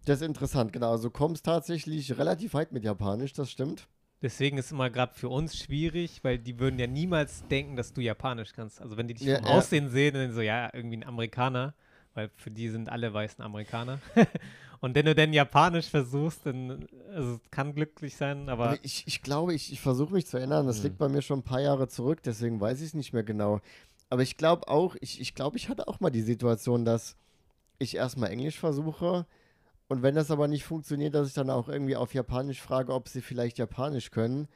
Das ist interessant, genau. Also du kommst tatsächlich relativ weit mit Japanisch, das stimmt. Deswegen ist immer gerade für uns schwierig, weil die würden ja niemals denken, dass du Japanisch kannst. Also wenn die dich Ja, vom ja. Aussehen sehen, dann so, ja, irgendwie ein Amerikaner, weil für die sind alle weißen Amerikaner. Und wenn du denn Japanisch versuchst, dann, also es kann glücklich sein, aber ich, ich glaube, ich, ich versuche mich zu erinnern. Das Mhm. liegt bei mir schon ein paar Jahre zurück, deswegen weiß ich es nicht mehr genau. Aber ich glaube auch, ich, ich glaube, ich hatte auch mal die Situation, dass ich erstmal Englisch versuche und wenn das aber nicht funktioniert, dass ich dann auch irgendwie auf Japanisch frage, ob sie vielleicht Japanisch können.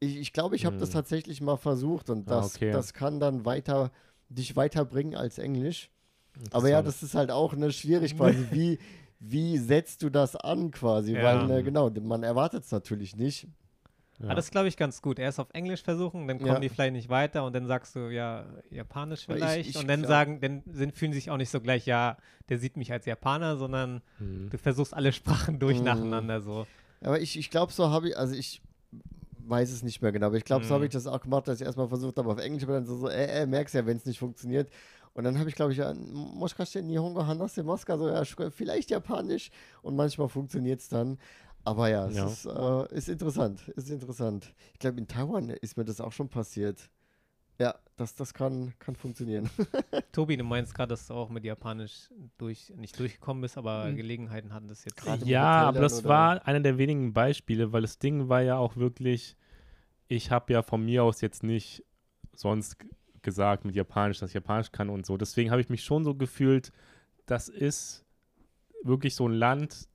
Ich, ich glaube, ich habe das Mhm. tatsächlich mal versucht und Ah, das, okay. das kann dann weiter dich weiterbringen als Englisch. Aber ja, das ist halt auch eine schwierig quasi. Wie, wie setzt du das an quasi? Ja. Weil, ne, genau, man erwartet es natürlich nicht. Ah, das glaube ich ganz gut. Erst auf Englisch versuchen, dann kommen Ja. die vielleicht nicht weiter und dann sagst du, ja, Japanisch Aber ich- vielleicht. ich und dann glaub- sagen, dann sind, fühlen sich auch nicht so gleich, ja, der sieht mich als Japaner, sondern Mhm. du versuchst alle Sprachen durch Mhm. nacheinander so. Aber ich, ich glaube, so habe ich, also ich weiß es nicht mehr genau, aber ich glaube, so habe Mhm. ich das auch gemacht, dass ich erstmal versucht habe auf Englisch, aber dann so, so äh, äh, merkst ja, wenn es nicht funktioniert. Und dann habe ich, glaube ich, ja, Moskasche Nihongo Hanase Moska, so ja, vielleicht Japanisch und manchmal funktioniert es dann. Aber ja, es Ja. Ist, äh, ist interessant, ist interessant. Ich glaube, in Taiwan ist mir das auch schon passiert. Ja, das, das kann, kann funktionieren. Tobi, du meinst gerade, dass du auch mit Japanisch durch, nicht durchgekommen bist, aber Mhm. Gelegenheiten hatten das jetzt. Gerade Ja, aber das oder? war einer der wenigen Beispiele, weil das Ding war ja auch wirklich, ich habe ja von mir aus jetzt nicht sonst gesagt mit Japanisch, dass ich Japanisch kann und so. Deswegen habe ich mich schon so gefühlt, das ist wirklich so ein Land,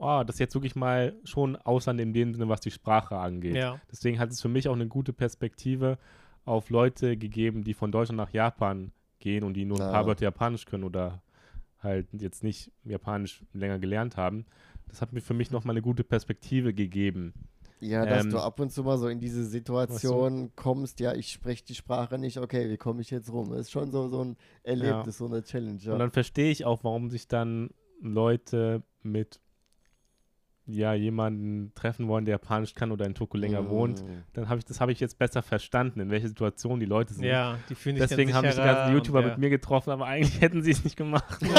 oh, das jetzt wirklich mal schon Ausland in dem Sinne, was die Sprache angeht. Ja. Deswegen hat es für mich auch eine gute Perspektive auf Leute gegeben, die von Deutschland nach Japan gehen und die nur ein Ja. paar Wörter Japanisch können oder halt jetzt nicht Japanisch länger gelernt haben. Das hat mir für mich nochmal eine gute Perspektive gegeben. Ja, dass Ähm, du ab und zu mal so in diese Situation kommst, ja, ich spreche die Sprache nicht, okay, wie komme ich jetzt rum? ist schon so, so ein Erlebnis, so eine Challenge. Ja. Und dann verstehe ich auch, warum sich dann Leute mit ja, jemanden treffen wollen, der Japanisch kann oder in Toko länger wohnt. Mm. Dann habe ich, das habe ich jetzt besser verstanden, in welcher Situation die Leute sind. ja, die fühlen sich Deswegen haben sich die ganzen YouTuber und, ja. mit mir getroffen, aber eigentlich hätten sie es nicht gemacht.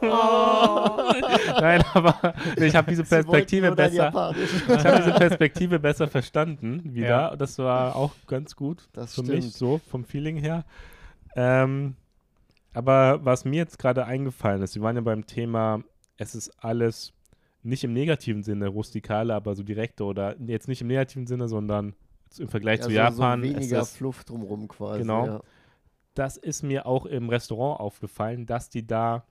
Oh. Nein, aber nee, ich habe diese Perspektive besser. Ich habe diese Perspektive besser verstanden wieder. Ja. Das war auch ganz gut Das für stimmt. mich, so vom Feeling her. Ähm, aber was mir jetzt gerade eingefallen ist, wir waren ja beim Thema, es ist alles nicht im negativen Sinne rustikale, aber so direkte oder jetzt nicht im negativen Sinne, sondern im Vergleich Ja, zu so- Japan. So es weniger ist, Fluff drumrum quasi. Genau. Ja. das ist mir auch im Restaurant aufgefallen, dass die da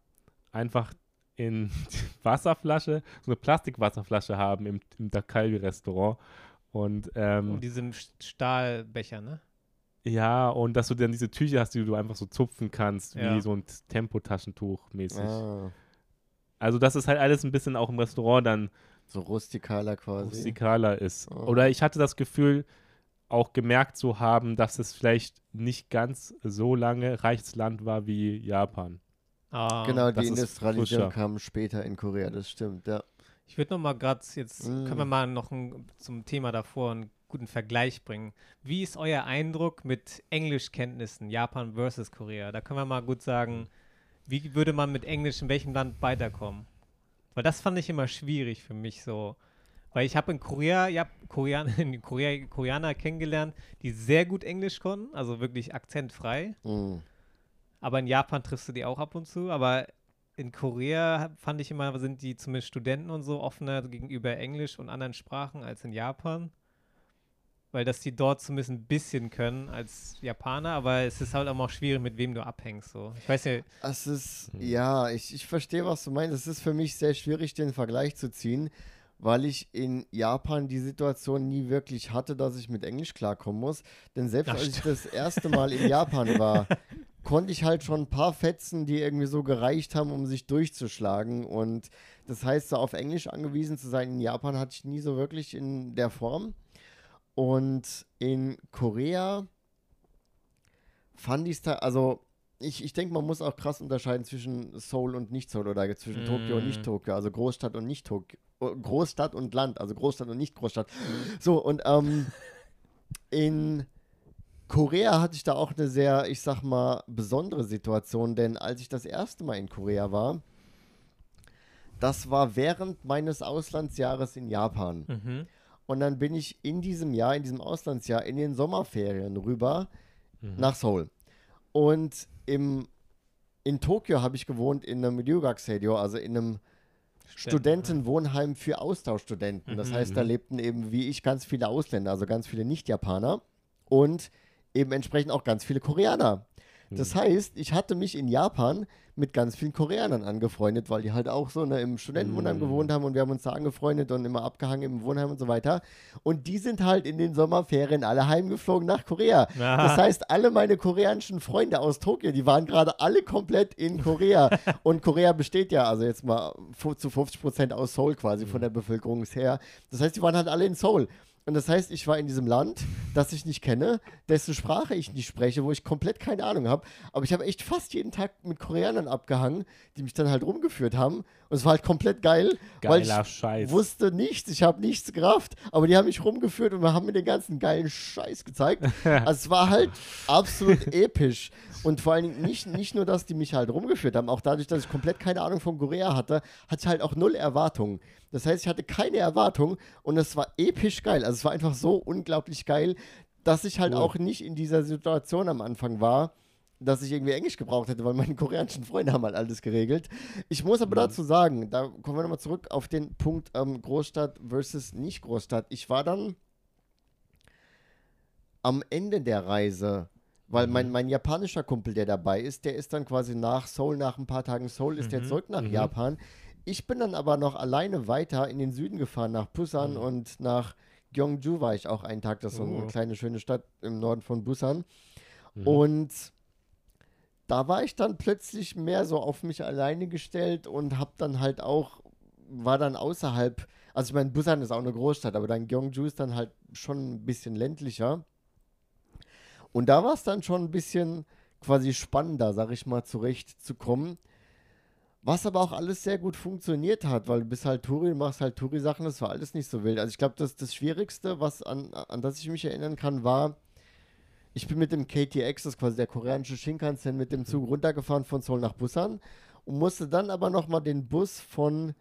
einfach in Wasserflasche, so eine Plastikwasserflasche haben im, im Dakalbi-Restaurant. Und ähm, Und diesem Stahlbecher, ne? ja, und dass du dann diese Tücher hast, die du einfach so zupfen kannst, Ja. wie so ein Tempotaschentuch mäßig. Ah, Also, dass es halt alles ein bisschen auch im Restaurant dann so rustikaler quasi. rustikaler ist. Oh. Oder ich hatte das Gefühl, auch gemerkt zu haben, dass es vielleicht nicht ganz so lange reiches Land war wie Japan. Ah, Genau, das die ist Industrialisierung frischer. kam später in Korea, das stimmt, ja. Ich würde noch mal gerade jetzt, Mm. können wir mal noch ein, zum Thema davor einen guten Vergleich bringen. Wie ist euer Eindruck mit Englischkenntnissen, Japan versus Korea? Da können wir mal gut sagen, wie würde man mit Englisch in welchem Land weiterkommen? Weil das fand ich immer schwierig für mich so. Weil ich habe in Korea, ja, Korean, in Korea Koreaner kennengelernt, die sehr gut Englisch konnten, also wirklich akzentfrei. Mm. Aber in Japan triffst du die auch ab und zu. Aber in Korea fand ich immer, sind die zumindest Studenten und so offener gegenüber Englisch und anderen Sprachen als in Japan. Weil das die dort zumindest ein bisschen können als Japaner, aber es ist halt auch schwierig, mit wem du abhängst. So. Ich weiß ja. Es ist, ja, ich, ich verstehe, was du meinst. Es ist für mich sehr schwierig, den Vergleich zu ziehen, weil ich in Japan die Situation nie wirklich hatte, dass ich mit Englisch klarkommen muss. Denn selbst Ach, als ich das erste Mal in Japan war, konnte ich halt schon ein paar Fetzen, die irgendwie so gereicht haben, um sich durchzuschlagen. Und das heißt, so auf Englisch angewiesen zu sein in Japan hatte ich nie so wirklich in der Form. Und in Korea fand ich es da, also ich, ich denke, man muss auch krass unterscheiden zwischen Seoul und Nicht-Seoul oder zwischen Tokio und Mm. Nicht-Tokio, also Großstadt und Nicht-Tokio. Großstadt und Land, also Großstadt und Nicht-Großstadt. So, und ähm, in Korea hatte ich da auch eine sehr, ich sag mal, besondere Situation, denn als ich das erste Mal in Korea war, das war während meines Auslandsjahres in Japan. Mhm. Und dann bin ich in diesem Jahr, in diesem Auslandsjahr, in den Sommerferien rüber nach Seoul. Und im, in Tokio habe ich gewohnt in einem Ryugak-Seido, also in einem Studentenwohnheim für Austauschstudenten. Das Mhm, heißt, da lebten eben wie ich ganz viele Ausländer, also ganz viele Nicht-Japaner und eben entsprechend auch ganz viele Koreaner. Das heißt, ich hatte mich in Japan mit ganz vielen Koreanern angefreundet, weil die halt auch so ne, im Studentenwohnheim Mm. gewohnt haben und wir haben uns da angefreundet und immer abgehangen im Wohnheim und so weiter. Und die sind halt in den Sommerferien alle heimgeflogen nach Korea. Aha. Das heißt, alle meine koreanischen Freunde aus Tokio, die waren gerade alle komplett in Korea. und Korea besteht ja also jetzt mal zu 50 Prozent aus Seoul quasi von der Bevölkerung her. Das heißt, die waren halt alle in Seoul. Und das heißt, ich war in diesem Land, das ich nicht kenne, dessen Sprache ich nicht spreche, wo ich komplett keine Ahnung habe. Aber ich habe echt fast jeden Tag mit Koreanern abgehangen, die mich dann halt rumgeführt haben. Und es war halt komplett geil, weil Geiler ich Scheiß. wusste nichts, ich habe nichts gerafft, aber die haben mich rumgeführt und wir haben mir den ganzen geilen Scheiß gezeigt. Also es war halt absolut episch. Und vor allen Dingen nicht, nicht nur, dass die mich halt rumgeführt haben, auch dadurch, dass ich komplett keine Ahnung von Korea hatte, hatte ich halt auch null Erwartungen. Das heißt, ich hatte keine Erwartung und es war episch geil. Also es war einfach so unglaublich geil, dass ich halt Cool. auch nicht in dieser Situation am Anfang war, dass ich irgendwie Englisch gebraucht hätte, weil meine koreanischen Freunde haben halt alles geregelt. Ich muss aber dazu sagen, da kommen wir nochmal zurück auf den Punkt ähm, Großstadt versus nicht Großstadt. Ich war dann am Ende der Reise, weil mein, mein japanischer Kumpel, der dabei ist, der ist dann quasi nach Seoul, nach ein paar Tagen Seoul, ist der Mhm, zurück nach mhm. Japan. Ich bin dann aber noch alleine weiter in den Süden gefahren, nach Busan Mhm. und nach Gyeongju war ich auch einen Tag. Das ist so eine Oh. kleine, schöne Stadt im Norden von Busan. Mhm. Und da war ich dann plötzlich mehr so auf mich alleine gestellt und hab dann halt auch, war dann außerhalb, also ich meine, Busan ist auch eine Großstadt, aber dann Gyeongju ist dann halt schon ein bisschen ländlicher. Und da war es dann schon ein bisschen quasi spannender, sag ich mal, zurechtzukommen. Was aber auch alles sehr gut funktioniert hat, weil du bist halt Touri, machst halt Touri-Sachen, das war alles nicht so wild. Also ich glaube, das, das Schwierigste, was an, an das ich mich erinnern kann, war, ich bin mit dem KTX, das ist quasi der koreanische Shinkansen, mit dem Zug runtergefahren von Seoul nach Busan und musste dann aber nochmal den Bus von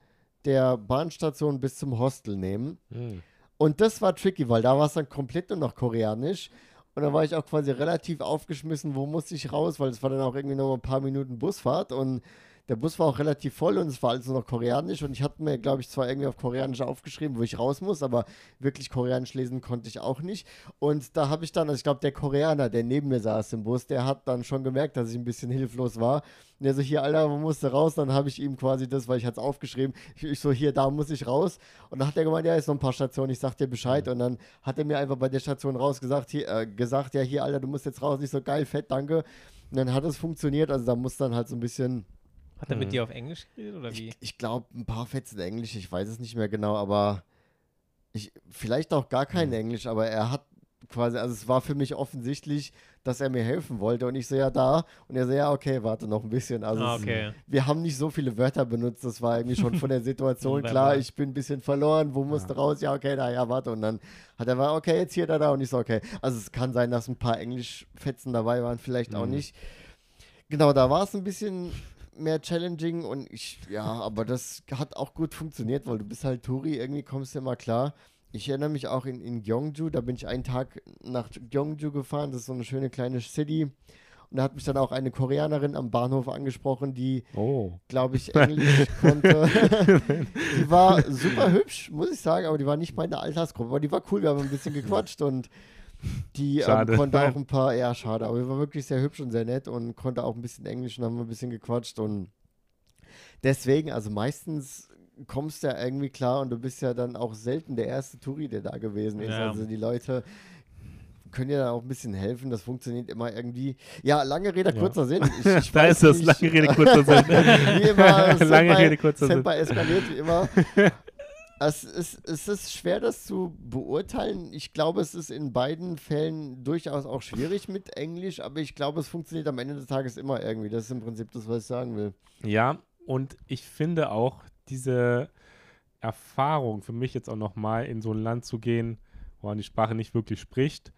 der Bahnstation bis zum Hostel nehmen. Mhm. Und das war tricky, weil da war es dann komplett nur noch koreanisch. Und da war ich auch quasi relativ aufgeschmissen, wo musste ich raus, weil es war dann auch irgendwie noch mal ein paar Minuten Busfahrt und der Bus war auch relativ voll und es war also noch koreanisch und ich hatte mir, glaube ich, zwar irgendwie auf koreanisch aufgeschrieben, wo ich raus muss, aber wirklich koreanisch lesen konnte ich auch nicht. Und da habe ich dann, also ich glaube, der Koreaner, der neben mir saß im Bus, der hat dann schon gemerkt, dass ich ein bisschen hilflos war. Und der so, hier, Alter, wo musst du raus? Dann habe ich ihm quasi das, weil ich hatte es aufgeschrieben, ich, ich so, hier, da muss ich raus. Und dann hat er gemeint, ja, ist noch ein paar Stationen, ich sag dir Bescheid. Und dann hat er mir einfach bei der Station raus gesagt, hier, äh, gesagt, ja, hier, Alter, du musst jetzt raus, nicht so geil, fett, danke. Und dann hat es funktioniert, also da muss dann halt so ein bisschen Hat er mit Mhm. dir auf Englisch geredet oder wie? ich, ich glaube, ein paar Fetzen Englisch, ich weiß es nicht mehr genau, aber ich, vielleicht auch gar kein Englisch, aber er hat quasi, also es war für mich offensichtlich, dass er mir helfen wollte und ich so, ja, da. Und er so, ja, okay, warte noch ein bisschen. Also ah, es- okay. wir haben nicht so viele Wörter benutzt, das war irgendwie schon von der Situation klar, ich bin ein bisschen verloren, wo musst du raus? Ja, okay, da, ja, warte. Und dann hat er, war, okay, jetzt hier, da, da. Und ich so, okay. Also es kann sein, dass ein paar Englischfetzen dabei waren, vielleicht auch Mhm. nicht. Genau, da war es ein bisschen mehr challenging und ich, ja, aber das hat auch gut funktioniert, weil du bist halt Touri, irgendwie kommst du immer klar. Ich erinnere mich auch in, in Gyeongju, da bin ich einen Tag nach Gyeongju gefahren, das ist so eine schöne kleine City. Und da hat mich dann auch eine Koreanerin am Bahnhof angesprochen, die, Oh. glaube ich, Englisch konnte. die war super hübsch, muss ich sagen, aber die war nicht meine Altersgruppe. Aber die war cool, wir haben ein bisschen gequatscht und die ähm, konnte auch ein paar, ja, schade, aber die war wirklich sehr hübsch und sehr nett und konnte auch ein bisschen Englisch und haben ein bisschen gequatscht und deswegen, also meistens kommst du ja irgendwie klar und du bist ja dann auch selten der erste Touri, der da gewesen ist. Ja. Also die Leute können ja dann auch ein bisschen helfen, das funktioniert immer irgendwie. Ja, lange Rede, Ja. kurzer Sinn. Ich, ich Da ist es, lange Rede, kurzer Sinn. wie immer, Lange Senpai- Rede, kurzer Sinn. Senpai eskaliert wie immer. Es ist, es ist schwer, das zu beurteilen. Ich glaube, es ist in beiden Fällen durchaus auch schwierig mit Englisch, aber ich glaube, es funktioniert am Ende des Tages immer irgendwie. Das ist im Prinzip das, was ich sagen will. Ja, und ich finde auch diese Erfahrung für mich jetzt auch nochmal in so ein Land zu gehen, wo man die Sprache nicht wirklich spricht,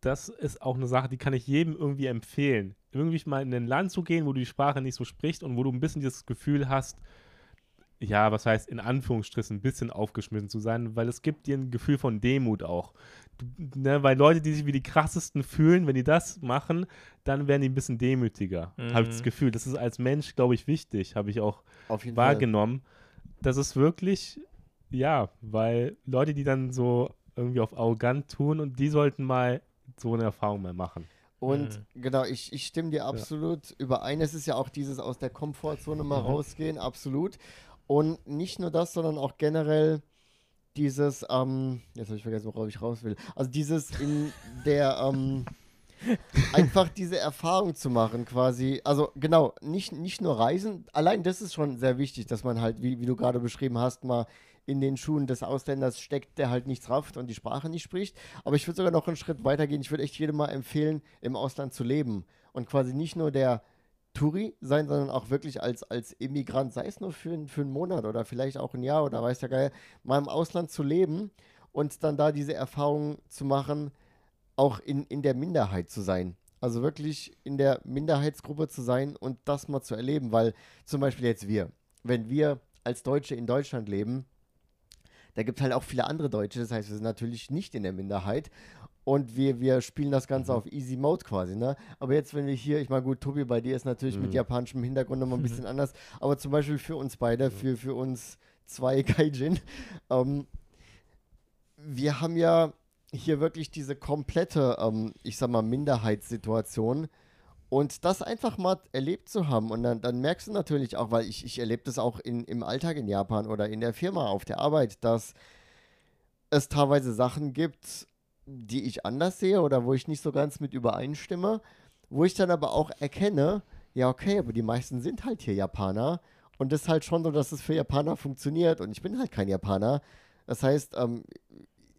das ist auch eine Sache, die kann ich jedem irgendwie empfehlen. Irgendwie mal in ein Land zu gehen, wo du die Sprache nicht so sprichst und wo du ein bisschen dieses Gefühl hast, ja, was heißt in Anführungsstrichen ein bisschen aufgeschmissen zu sein, weil es gibt dir ein Gefühl von Demut auch. Ne, weil Leute, die sich wie die krassesten fühlen, wenn die das machen, dann werden die ein bisschen demütiger. Habe ich das Mhm. Gefühl. Das ist als Mensch, glaube ich, wichtig, habe ich auch Auf jeden Fall. wahrgenommen. Das ist wirklich, ja, weil Leute, die dann so irgendwie auf arrogant tun und die sollten mal so eine Erfahrung mal machen. Und genau, ich, ich stimme dir absolut überein. Es ist ja auch dieses aus der Komfortzone mal Mhm. rausgehen, absolut. Und nicht nur das, sondern auch generell dieses, ähm, jetzt habe ich vergessen, worauf ich raus will. Also dieses in der, ähm, einfach diese Erfahrung zu machen, quasi. Also genau, nicht, nicht nur reisen, allein das ist schon sehr wichtig, dass man halt, wie, wie du gerade beschrieben hast, mal in den Schuhen des Ausländers steckt, der halt nichts rafft und die Sprache nicht spricht. Aber ich würde sogar noch einen Schritt weiter gehen. Ich würde echt jedem mal empfehlen, im Ausland zu leben und quasi nicht nur der Touri sein, sondern auch wirklich als, als Immigrant, sei es nur für, für einen Monat oder vielleicht auch ein Jahr oder weiß der Geil, mal im Ausland zu leben und dann da diese Erfahrung zu machen, auch in, in der Minderheit zu sein. Also wirklich in der Minderheitsgruppe zu sein und das mal zu erleben, weil zum Beispiel jetzt wir, wenn wir als Deutsche in Deutschland leben, da gibt es halt auch viele andere Deutsche, das heißt, wir sind natürlich nicht in der Minderheit und wir, wir spielen das Ganze auf Easy Mode quasi, ne? Aber jetzt, wenn wir hier, ich meine, gut, Tobi, bei dir ist natürlich mit Mhm. japanischem Hintergrund nochmal ein bisschen anders, aber zum Beispiel für uns beide, für, für uns zwei Gaijin, ähm, wir haben ja hier wirklich diese komplette, ähm, ich sag mal, Minderheitssituation. Und das einfach mal erlebt zu haben. Und dann, dann merkst du natürlich auch, weil ich, ich erlebe das auch in, im Alltag in Japan oder in der Firma, auf der Arbeit, dass es teilweise Sachen gibt, die ich anders sehe oder wo ich nicht so ganz mit übereinstimme, wo ich dann aber auch erkenne, ja, okay, aber die meisten sind halt hier Japaner. Und das ist halt schon so, dass es für Japaner funktioniert. Und ich bin halt kein Japaner. Das heißt, ähm,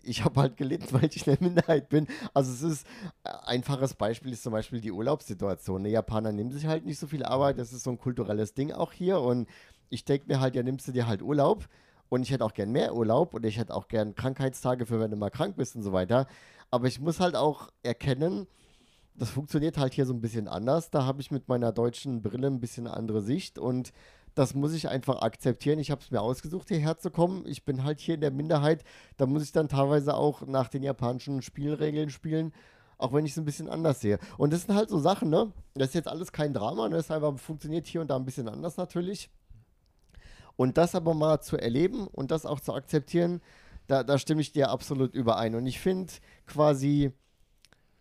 ich habe halt gelitten, weil ich in der Minderheit bin. Also es ist, äh, einfaches Beispiel ist zum Beispiel die Urlaubssituation. Die Japaner nehmen sich halt nicht so viel Arbeit. Das ist so ein kulturelles Ding auch hier. Und ich denke mir halt, ja, nimmst du dir halt Urlaub. Und ich hätte auch gern mehr Urlaub und ich hätte auch gern Krankheitstage für, wenn du mal krank bist und so weiter. Aber ich muss halt auch erkennen, das funktioniert halt hier so ein bisschen anders. Da habe ich mit meiner deutschen Brille ein bisschen andere Sicht und das muss ich einfach akzeptieren. Ich habe es mir ausgesucht, hierher zu kommen. Ich bin halt hier in der Minderheit. Da muss ich dann teilweise auch nach den japanischen Spielregeln spielen, auch wenn ich es ein bisschen anders sehe. Und das sind halt so Sachen, ne? Das ist jetzt alles kein Drama, ne? das einfach funktioniert hier und da ein bisschen anders natürlich. Und das aber mal zu erleben und das auch zu akzeptieren, da, da stimme ich dir absolut überein. Und ich finde quasi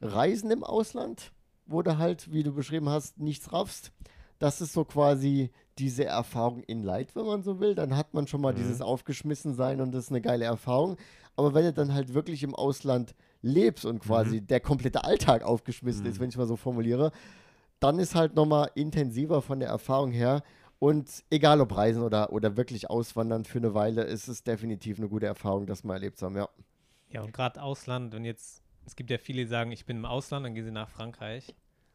Reisen im Ausland, wo du halt, wie du beschrieben hast, nichts raffst, das ist so quasi diese Erfahrung in Light, wenn man so will. Dann hat man schon mal Mhm. dieses Aufgeschmissensein und das ist eine geile Erfahrung. Aber wenn du dann halt wirklich im Ausland lebst und quasi der komplette Alltag aufgeschmissen ist, Mhm. wenn ich mal so formuliere, dann ist halt nochmal intensiver von der Erfahrung her. Und egal ob Reisen oder, oder wirklich auswandern für eine Weile, ist es definitiv eine gute Erfahrung, das mal erlebt zu haben, ja. Ja, und gerade Ausland, wenn jetzt, es gibt ja viele, die sagen, ich bin im Ausland, dann gehen sie nach Frankreich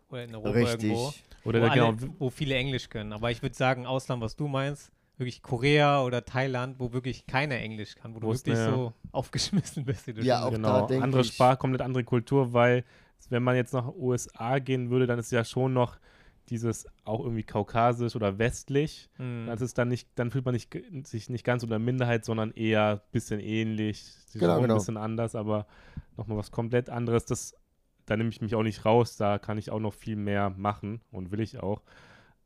oder in Europa irgendwo, Oder wo, da, alle, genau, wo viele Englisch können. Aber ich würde sagen, Ausland, was du meinst, wirklich Korea oder Thailand, wo wirklich keiner Englisch kann, wo du Wo es wirklich eine- so aufgeschmissen bist. wie du Ja, auch da genau, denk andere Sprache, komplett andere Kultur, weil wenn man jetzt nach USA gehen würde, dann ist ja schon noch dieses auch irgendwie kaukasisch oder westlich. Mhm. Das ist dann nicht, dann fühlt man nicht, sich nicht ganz unter Minderheit, sondern eher ein bisschen ähnlich, sie sind Genau, auch genau. ein bisschen anders, aber nochmal was komplett anderes. Das, da nehme ich mich auch nicht raus, da kann ich auch noch viel mehr machen und will ich auch.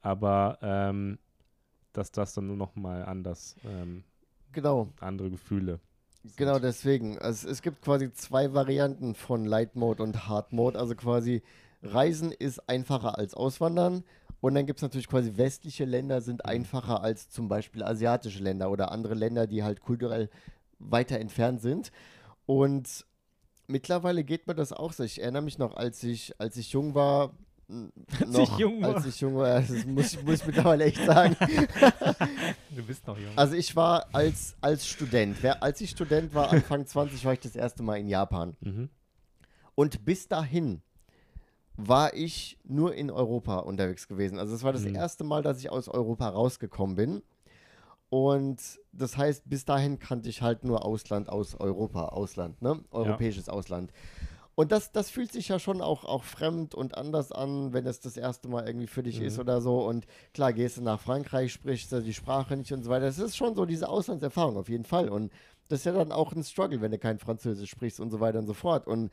Aber ähm, dass das dann nur noch mal anders, ähm, Genau, andere Gefühle. genau deswegen. Also es gibt quasi zwei Varianten von Light Mode und Hard Mode. Also quasi Reisen ist einfacher als Auswandern. Und dann gibt es natürlich quasi westliche Länder sind einfacher als zum Beispiel asiatische Länder oder andere Länder, die halt kulturell weiter entfernt sind. Und mittlerweile geht mir das auch so. Ich erinnere mich noch, als ich, als ich jung war, Als noch, ich jung war. als ich jung war, das muss, ich- muss ich mittlerweile echt sagen. Du bist noch jung. Also ich war als, als Student, als ich Student war, Anfang 20, war ich das erste Mal in Japan. Mhm. Und bis dahin war ich nur in Europa unterwegs gewesen. Also es war das Mhm. erste Mal, dass ich aus Europa rausgekommen bin. Und das heißt, bis dahin kannte ich halt nur Ausland aus Europa, Ausland, ne? Europäisches Ausland. Und das, das fühlt sich ja schon auch, auch fremd und anders an, wenn es das erste Mal irgendwie für dich ist Mhm. oder so. Und klar, gehst du nach Frankreich, sprichst du die Sprache nicht und so weiter. Das ist schon so diese Auslandserfahrung auf jeden Fall. Und das ist ja dann auch ein Struggle, wenn du kein Französisch sprichst und so weiter und so fort. Und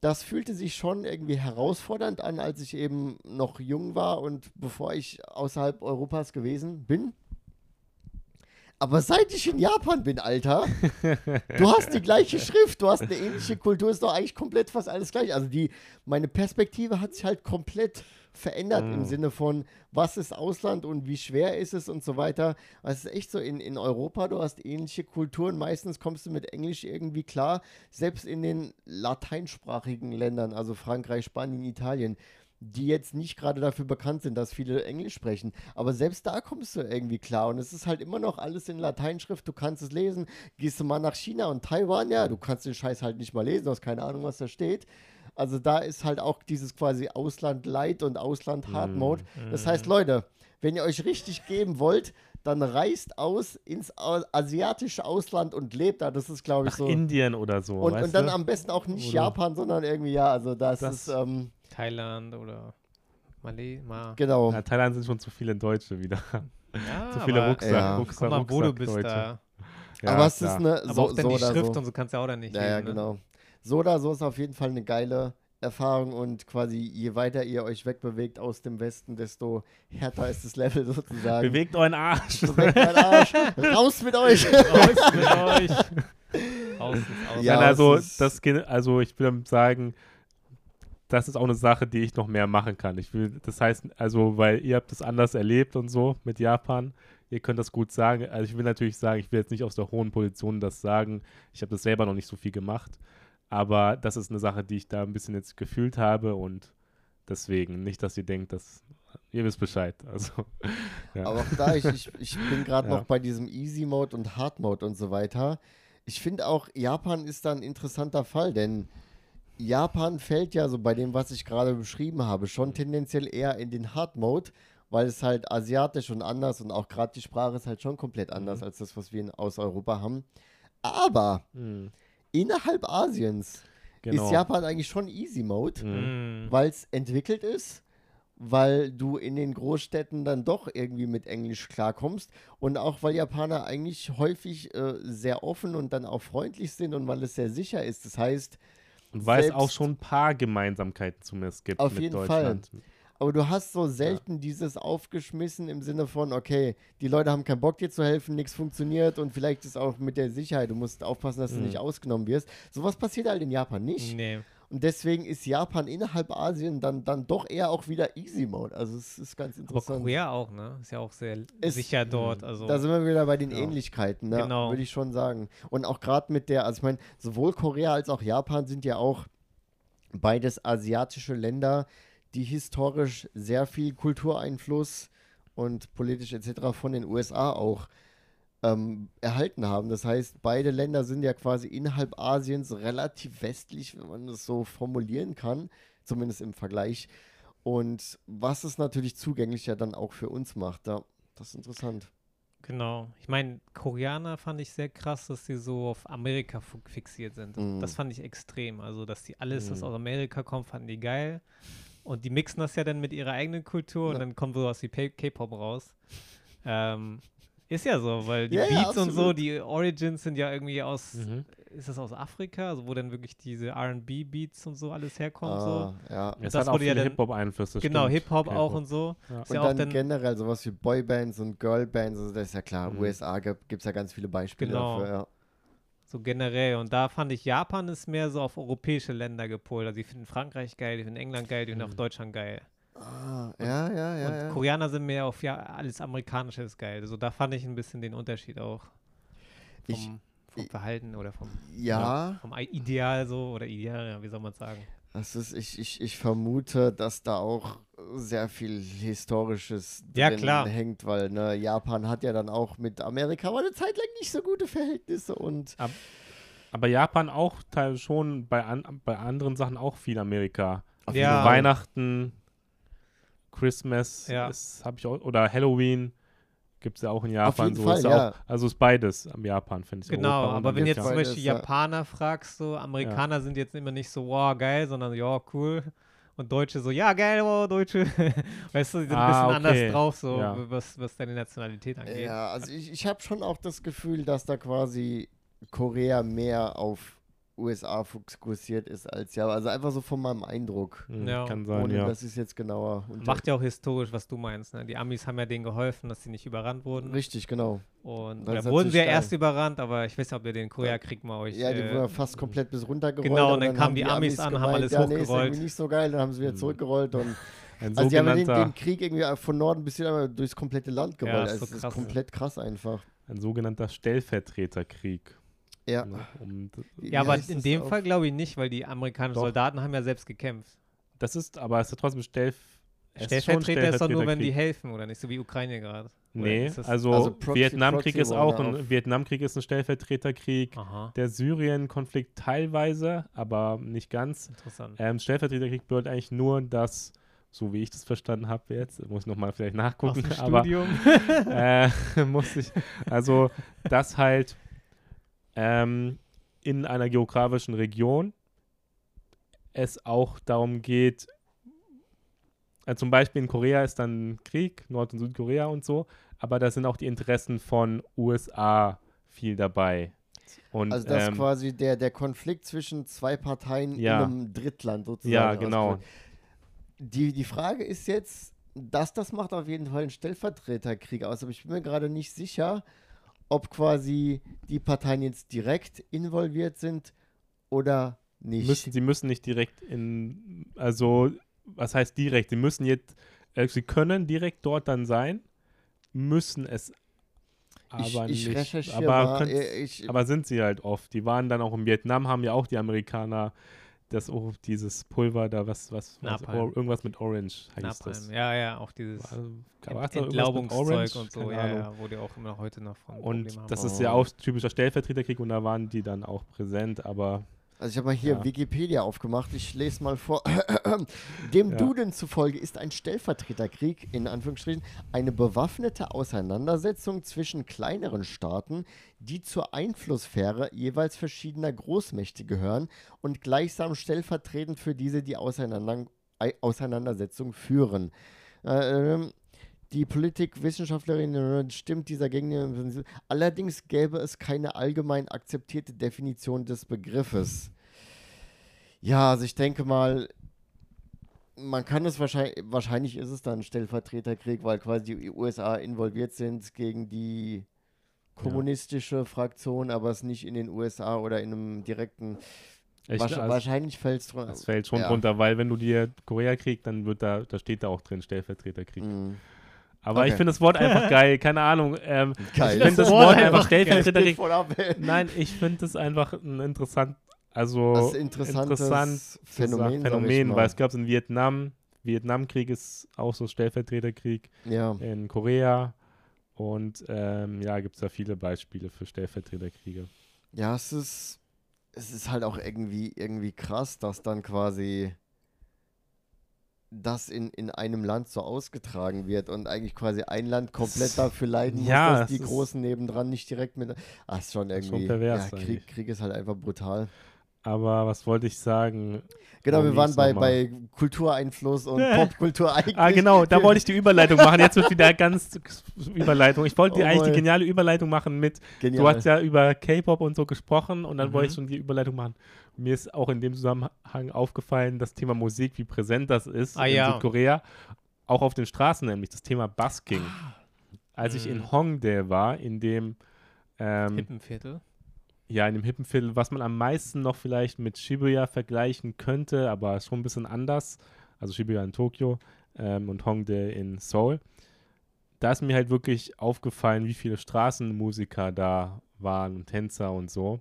das fühlte sich schon irgendwie herausfordernd an, als ich eben noch jung war und bevor ich außerhalb Europas gewesen bin. Aber seit ich in Japan bin, Alter, du hast die gleiche Schrift, du hast eine ähnliche Kultur, ist doch eigentlich komplett fast alles gleich. Also die, meine Perspektive hat sich halt komplett verändert im Mm. Sinne von, was ist Ausland und wie schwer ist es und so weiter. Also es ist echt so, in, in Europa, du hast ähnliche Kulturen, meistens kommst du mit Englisch irgendwie klar, selbst in den lateinsprachigen Ländern, also Frankreich, Spanien, Italien, die jetzt nicht gerade dafür bekannt sind, dass viele Englisch sprechen. Aber selbst da kommst du irgendwie klar. Und es ist halt immer noch alles in Lateinschrift. Du kannst es lesen. Gehst du mal nach China und Taiwan, ja, du kannst den Scheiß halt nicht mal lesen. Du hast keine Ahnung, was da steht. Also da ist halt auch dieses quasi Ausland Light und Ausland Hard Mode. Das heißt, Leute, wenn ihr euch richtig geben wollt, dann reist aus ins asiatische Ausland und lebt da. Das ist, glaube ich, Nach so. Indien oder so. Und, weißt und dann du? am besten auch nicht Oder- Japan, sondern irgendwie, ja, also das, Das- ist, ähm, Thailand oder Malé, Ma. genau. Ja, Thailand sind schon zu viele Deutsche wieder. Ja, zu viele aber Rucksack, Ja. Rucksack, Guck mal, wo du Rucksack, bist Deutsche. da. Ja, aber es klar. ist eine, Aber so, auch dann so die Schrift so. und so kannst du auch dann nicht Ja, ja, lesen, ne? So oder so ist auf jeden Fall eine geile Erfahrung und quasi je weiter ihr euch wegbewegt aus dem Westen, desto härter ist das Level sozusagen. Bewegt euren Arsch. Bewegt meinen Arsch. Raus mit euch. Raus mit euch. Raus ins Ausland. Ja, Nein, also, das, also ich will sagen, das ist auch eine Sache, die ich noch mehr machen kann. Ich will, das heißt, also, weil ihr habt das anders erlebt und so mit Japan. Ihr könnt das gut sagen. Also ich will natürlich sagen, ich will jetzt nicht aus der hohen Position das sagen. Ich habe das selber noch nicht so viel gemacht. Aber das ist eine Sache, die ich da ein bisschen jetzt gefühlt habe und deswegen nicht, dass ihr denkt, dass ihr wisst Bescheid. Also, ja. Aber auch da, ich, ich, ich bin gerade Ja. noch bei diesem Easy Mode und Hard Mode und so weiter. Ich finde auch, Japan ist da ein interessanter Fall, denn Japan fällt ja so bei dem, was ich gerade beschrieben habe, schon tendenziell eher in den Hard Mode, weil es halt asiatisch und anders und auch gerade die Sprache ist halt schon komplett anders Mhm. als das, was wir in, aus Europa haben. Aber Hm, innerhalb Asiens genau. ist Japan eigentlich schon Easy Mode Hm. Mm. weil es entwickelt ist, weil du in den Großstädten dann doch irgendwie mit Englisch klarkommst und auch weil Japaner eigentlich häufig äh, sehr offen und dann auch freundlich sind und weil es sehr sicher ist. Das heißt, Und weil es auch schon ein paar Gemeinsamkeiten zumindest gibt Auf mit jeden Deutschland. Aber du hast so selten dieses aufgeschmissen im Sinne von, okay, die Leute haben keinen Bock dir zu helfen, nichts funktioniert und vielleicht ist auch mit der Sicherheit, du musst aufpassen, dass du Mhm. nicht ausgenommen wirst. Sowas passiert halt in Japan nicht. Nee. Und deswegen ist Japan innerhalb Asien dann, dann doch eher auch wieder Easy Mode. Also es ist ganz Aber interessant. Korea auch, ne? Ist ja auch sehr Ist- sicher dort. Also Da sind wir wieder bei den Ja. Ähnlichkeiten, ne? Genau. würde ich schon sagen. Und auch gerade mit der, also ich meine, sowohl Korea als auch Japan sind ja auch beides asiatische Länder, die historisch sehr viel Kultureinfluss und politisch etc. von den USA auch ähm, erhalten haben. Das heißt, beide Länder sind ja quasi innerhalb Asiens relativ westlich, wenn man das so formulieren kann, zumindest im Vergleich. Und was es natürlich zugänglicher dann auch für uns macht, ja, das ist interessant. Genau. Ich meine, Koreaner fand ich sehr krass, dass sie so auf Amerika fixiert sind. Mhm. Das fand ich extrem. Also, dass die alles, was Mhm. aus Amerika kommt, fanden die geil. Und die mixen das ja dann mit ihrer eigenen Kultur und Ja. dann kommt sowas wie K-Pop raus. Ähm, Ist ja so, weil die Ja, ja, Beats und so, die Origins sind ja irgendwie aus, Mhm. ist das aus Afrika, also wo dann wirklich diese R&B-Beats und so alles herkommt. Ah, ja. Es das hat auch wurde ja Hip-Hop-Einflüsse. so. Genau. Hip-Hop auch und so. Ja. Ist Und ja dann, dann, generell sowas wie Boybands und Girlbands, also das ist ja klar, Mhm. USA gibt es ja ganz viele Beispiele Genau. dafür. So generell. Und da fand ich, Japan ist mehr so auf europäische Länder gepolt. Also die finden Frankreich geil, die finden England geil, die finden auch Mhm. Deutschland geil. Ah, ja, ja, ja. und ja. Koreaner sind mehr auf ja, alles Amerikanische ist geil. Also da fand ich ein bisschen den Unterschied auch. Vom, Ich- vom Verhalten oder vom, ja, vom I- Ideal so oder Ideal, ja, wie soll man sagen. Das ist, ich, ich, ich vermute, dass da auch sehr viel Historisches Ja, drin klar. hängt, weil ne, Japan hat ja dann auch mit Amerika mal eine Zeit lang nicht so gute Verhältnisse und Aber Japan auch teil schon bei, an, bei anderen Sachen auch viel Amerika. auf Ja. Weihnachten, Christmas Ja. habe ich auch, oder Halloween gibt es ja auch in Japan. so Fall, ist ja. auch, also ist beides am Japan, finde ich. Genau, Europa aber wenn jetzt zum Beispiel ja. Japaner fragst, so Amerikaner sind jetzt immer nicht so, wow, geil, sondern ja, cool. Und Deutsche so, ja, geil, wow, Deutsche. weißt du, die sind ein Ah, bisschen okay. anders drauf, so Ja. was, was deine Nationalität angeht. Ja, also ich, ich habe schon auch das Gefühl, dass da quasi Korea mehr auf USA fokussiert ist als ja. Also einfach so von meinem Eindruck. Hm, Ja. Kann sein, Ohne ja. dass ich es jetzt genauer unter Macht ja auch historisch, was du meinst. Ne? Die Amis haben ja denen geholfen, dass sie nicht überrannt wurden. Richtig, genau. Und Das ist wurden sie ja natürlich geil. erst überrannt, aber ich weiß nicht, ob ihr den Koreakrieg mal euch. Ja, die äh, wurden fast komplett bis runtergerollt. Genau, und dann kamen die Amis an, haben alles ja, nee, ist hochgerollt. irgendwie nicht so geil, dann haben sie wieder Mhm. zurückgerollt und Ein also die haben den, den Krieg irgendwie von Norden bis Süden durchs komplette Land Ja, gerollt. ist also so es ist krass, ne? komplett krass einfach. ein sogenannter Stellvertreterkrieg. Ja. ne, Um, ja, aber in dem Fall glaube ich nicht, weil die amerikanischen Doch. Soldaten haben ja selbst gekämpft. das ist, aber es ist trotzdem schon Stellvertreter ist doch nur, wenn die helfen, oder nicht? So wie Ukraine gerade. Nee, das- also, Also Proxy- Vietnamkrieg ist auch ein Vietnamkrieg ist ein Stellvertreterkrieg. Aha, Der Syrien-Konflikt teilweise, aber nicht ganz. interessant. Ähm, Stellvertreterkrieg bedeutet eigentlich nur, dass, so wie ich das verstanden habe jetzt, muss ich nochmal vielleicht Aus nachgucken, dem aber Studium. äh, muss ich, also, dass halt ähm, in einer geografischen Region es auch darum geht, äh, zum Beispiel in Korea ist dann Krieg, Nord- und Südkorea und so, aber da sind auch die Interessen von USA viel dabei. Und, Also das ist ähm, quasi der, der Konflikt zwischen zwei Parteien Ja. in einem Drittland sozusagen. ja, genau. Die, die Frage ist jetzt, dass das macht auf jeden Fall einen Stellvertreterkrieg aus, aber ich bin mir gerade nicht sicher, ob quasi die Parteien jetzt direkt involviert sind oder nicht. Müssen, sie müssen nicht direkt in, also, was heißt direkt? Sie müssen jetzt, äh, sie können direkt dort dann sein, müssen es aber ich, ich nicht. aber, mal. äh, Ich, aber sind sie halt oft. Die waren dann auch in Vietnam, haben ja auch die Amerikaner das, oh, dieses Pulver da, was, was, was or, irgendwas mit Orange heißt Napalm. das. Ja, ja, auch dieses Ent mit Entlaubungszeug und so, ja, ja, wo die auch immer heute noch von Und haben. das Oh. ist ja auch typischer Stellvertreterkrieg und da waren die dann auch präsent, aber Also ich habe mal hier Ja. Wikipedia aufgemacht. Ich lese mal vor. Dem Ja. Duden zufolge ist ein Stellvertreterkrieg in Anführungsstrichen eine bewaffnete Auseinandersetzung zwischen kleineren Staaten, die zur Einflusssphäre jeweils verschiedener Großmächte gehören und gleichsam stellvertretend für diese die Auseinander Ei- Auseinandersetzung führen. Äh, ähm, die Politikwissenschaftlerin äh, stimmt dieser Gegner. Allerdings gäbe es keine allgemein akzeptierte Definition des Begriffes. Ja, also ich denke mal, man kann es wahrscheinlich, wahrscheinlich ist es dann Stellvertreterkrieg, weil quasi die USA involviert sind gegen die kommunistische Fraktion, aber es nicht in den USA oder in einem direkten. ich, Wahrsch- also, wahrscheinlich fällt es drunter. das fällt schon ja. drunter, weil wenn du dir Koreakrieg, dann wird da, da steht da auch drin Stellvertreterkrieg. Mhm. Aber Okay. ich finde das Wort einfach geil, keine Ahnung. Ähm, Geil. Ich finde das Wort Wort einfach ey. Nein, ich finde das einfach ein interessant, also Das ist ein interessantes interessant Phänomen. Phänomen weil es gab es in Vietnam. Vietnamkrieg ist auch so Stellvertreterkrieg Ja. in Korea. Und ähm, ja, gibt es da viele Beispiele für Stellvertreterkriege. Ja, es ist, es ist halt auch irgendwie, irgendwie krass, dass dann quasi das in, in einem Land so ausgetragen wird und eigentlich quasi ein Land komplett dafür leiden muss, Ja, dass es die Großen nebendran nicht direkt mit. Ah, ist schon ist schon irgendwie. pervers ja, Krieg. Krieg ist halt einfach brutal. Aber was wollte ich sagen? Genau, wir waren bei, bei Kultureinfluss und Popkultur eigentlich. Ah, genau, da wollte ich die Überleitung machen. Jetzt wird wieder ganz Überleitung. Ich wollte Oh eigentlich die geniale Überleitung machen mit, Genial. du hast ja über K-Pop und so gesprochen und dann Mhm. wollte ich schon die Überleitung machen. Mir ist auch in dem Zusammenhang aufgefallen, das Thema Musik, wie präsent das ist Ah, in ja. Südkorea. Auch auf den Straßen nämlich, das Thema Busking. Als ich in Mhm. Hongdae war, in dem ähm, Hippenviertel. ja, in dem Hippenviertel, was man am meisten noch vielleicht mit Shibuya vergleichen könnte, aber schon ein bisschen anders. Also Shibuya in Tokio ähm, und Hongdae in Seoul. Da ist mir halt wirklich aufgefallen, wie viele Straßenmusiker da waren und Tänzer und so.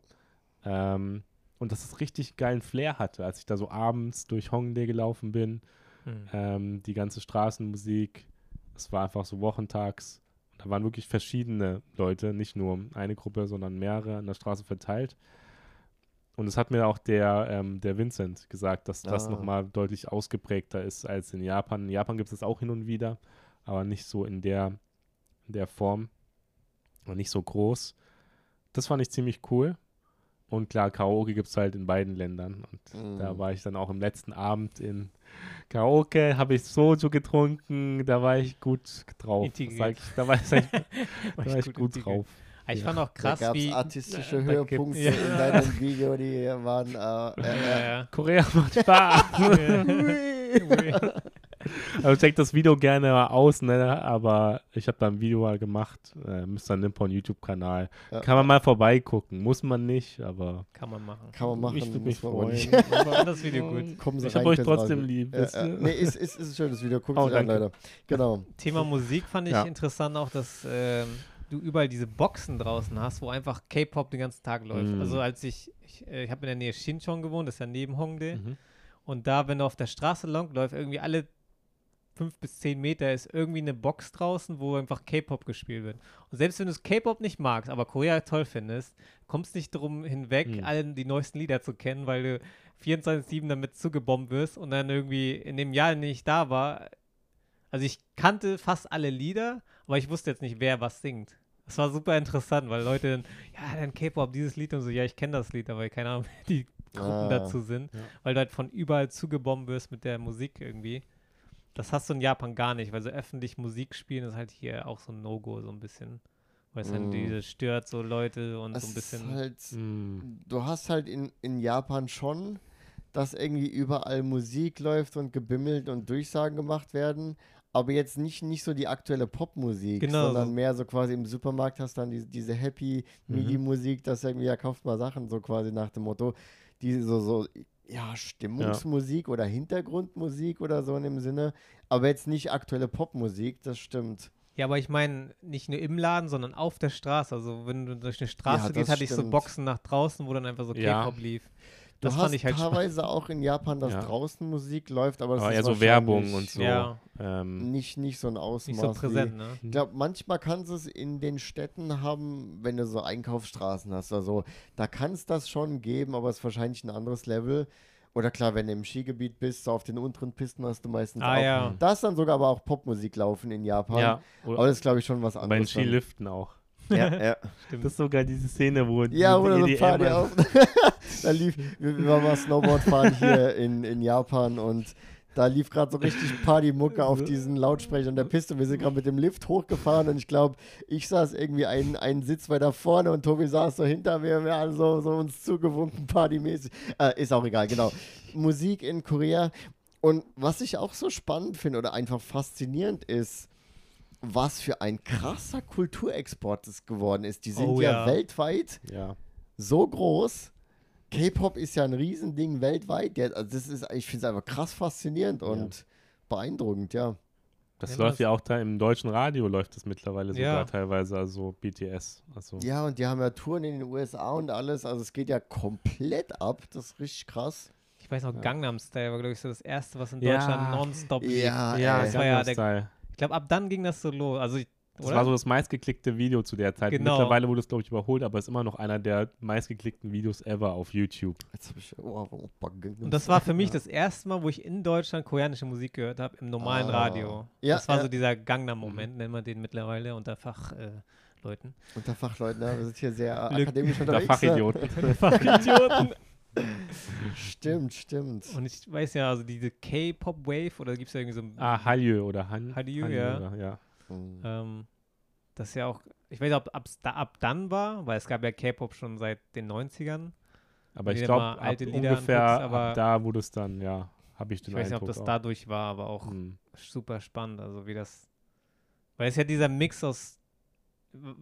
Ähm, und dass es richtig geilen Flair hatte, als ich da so abends durch Hongdae gelaufen bin. Hm. Ähm, die ganze Straßenmusik, es war einfach so wochentags. Da waren wirklich verschiedene Leute, nicht nur eine Gruppe, sondern mehrere an der Straße verteilt. Und es hat mir auch der, ähm, der Vincent gesagt, dass das Ah. nochmal deutlich ausgeprägter ist als in Japan. In Japan gibt es das auch hin und wieder, aber nicht so in der, in der Form und nicht so groß. Das fand ich ziemlich cool. Und klar, Karaoke gibt es halt in beiden Ländern. Und da Mhm. war ich dann auch im letzten Abend in Karaoke, habe ich Soju getrunken, da war ich gut drauf. Sag ich, da war ich, da War war ich gut integriert. drauf. Ah, Ich Ja. fand auch Da krass, gab es wie. artistische da Höhepunkte gibt's- in deinem Video, die waren. Äh, Ja, äh, ja. Korea macht Spaß. also check das Video gerne mal aus, ne? aber ich habe da ein Video mal gemacht, äh, Mr. Nippon YouTube-Kanal. Ja. Kann man mal vorbeigucken, muss man nicht, aber Kann man machen. kann man machen. ich würde mich aber freuen. nicht. Aber das Video gut. Kommen Sie Ich hab rein, euch trotzdem lieb, Ja, ja. Nee, ist, ist, ist ein schönes Video. Guckt Oh, es an. Leute. Genau. Thema Musik fand ich Ja. interessant auch, dass ähm, du überall diese Boxen draußen hast, wo einfach K-Pop den ganzen Tag läuft. Mm. Also als ich, ich, äh, ich habe in der Nähe Shinchon gewohnt, das ist ja neben Hongdae. Mhm. Und da, wenn du auf der Straße lang läufst, irgendwie alle fünf bis zehn Meter ist irgendwie eine Box draußen, wo einfach K-Pop gespielt wird. Und selbst wenn du es K-Pop nicht magst, aber Korea toll findest, kommst nicht drum hinweg, Mhm. allen die neuesten Lieder zu kennen, weil du 24-7 damit zugebombt wirst und dann irgendwie in dem Jahr, in dem ich da war, also ich kannte fast alle Lieder, aber ich wusste jetzt nicht, wer was singt. Das war super interessant, weil Leute dann, ja, dann K-Pop, dieses Lied und so, ja, ich kenne das Lied, aber keine Ahnung, wer die Gruppen Ah. dazu sind, Ja. weil du halt von überall zugebombt wirst mit der Musik irgendwie. Das hast du in Japan gar nicht, weil so öffentlich Musik spielen ist halt hier auch so ein No-Go, so ein bisschen. Weil es dann Mm. diese stört so Leute und Es so ein ist bisschen. halt, Mhm. du hast halt in, in Japan schon, dass irgendwie überall Musik läuft und gebimmelt und Durchsagen gemacht werden. Aber jetzt nicht, nicht so die aktuelle Popmusik, Genau sondern so. mehr so quasi im Supermarkt hast dann die, diese Happy Mhm. MIDI-Musik, das irgendwie, ja, kauft mal Sachen, so quasi nach dem Motto, die so, so, ja, Stimmungsmusik oder Hintergrundmusik oder so in dem Sinne, aber jetzt nicht aktuelle Popmusik, das stimmt. Ja, aber ich meine, nicht nur im Laden, sondern auf der Straße. Also, wenn du durch eine Straße Ja, gehst, hatte ich so. Boxen nach draußen, wo dann einfach so Ja. K-Pop lief. Du Das hast fand ich halt spannend. teilweise auch in Japan, dass Ja. draußen Musik läuft, aber, das Aber ist eher so Werbung wahrscheinlich und so. Ja. Ähm, Nicht, nicht so ein Ausmaß. Nicht so präsent, Wie, ne? ich glaube, manchmal kannst du es in den Städten haben, wenn du so Einkaufsstraßen hast oder so. Da kann es das schon geben, aber es ist wahrscheinlich ein anderes Level. Oder klar, wenn du im Skigebiet bist, so auf den unteren Pisten hast du meistens Ah, auch. ja. Da ist dann sogar aber auch Popmusik laufen in Japan. ja, Aber das ist, glaube ich, schon was bei den anderes. dann. Skiliften auch. Ja, ja. Stimmt. Das ist sogar diese Szene, wo Ja, die oder so Party auf. da lief, wir, waren mal Snowboard fahren hier in, in Japan und da lief gerade so richtig Partymucke auf diesen Lautsprechern der Piste. Wir sind gerade mit dem Lift hochgefahren und ich glaube, ich saß irgendwie einen, einen Sitz weiter vorne und Tobi saß so hinter mir. Wir haben so, so uns zugewunken, partymäßig. Äh, ist auch egal, genau. Musik in Korea. Und was ich auch so spannend finde oder einfach faszinierend ist, was für ein krasser Kulturexport es geworden ist. Die sind Oh ja ja. weltweit Ja. so groß. K-Pop ist ja ein Riesending weltweit. Ja, also das ist, ich finde es einfach krass faszinierend und beeindruckend, ja. Das Ja, läuft was- ja auch da im deutschen Radio, läuft das mittlerweile sogar Ja. teilweise, also BTS. Also, Ja, und die haben ja Touren in den USA und alles. Also es geht ja komplett ab. Das ist richtig krass. Ich weiß noch, Gangnam Style war, glaube ich, so das erste, was in Ja. Deutschland nonstop lief. Ja, ja, ey. das war ja Gangnam der- glaube, ab dann ging das so los. Also, ich, Das oder? war so das meistgeklickte Video zu der Zeit. Genau. Mittlerweile wurde es, glaube ich, überholt, aber es ist immer noch einer der meistgeklickten Videos ever auf YouTube. Jetzt habe ich. Oh, oh, oh, Und das war für mich das erste Mal, wo ich in Deutschland koreanische Musik gehört habe, im normalen Ah. Radio. Ja, das war ja. so dieser Gangnam-Moment, nennt man den mittlerweile unter Fachleuten. Äh, Leuten. Unter Fachleuten, ne? wir sind hier sehr äh, akademisch Der unterwegs. ne? Fachidioten. Fachidioten. Stimmt, stimmt. Und ich weiß ja, also diese K-Pop-Wave, oder gibt es ja irgendwie so ein. Ah, Hallyu oder Han Hallyu, ja. Oder, ja. Mhm. Ähm, das ist ja auch. Ich weiß nicht, ob es da, ab dann war, weil es gab ja K-Pop schon seit den 90ern. Aber ich glaube, ungefähr anguckst, aber- ab da wurde es dann, ja, habe ich den Ich weiß nicht, ob Eindruck das auch. dadurch war, aber auch Hm. super spannend. Also wie das. Weil es ja dieser Mix aus.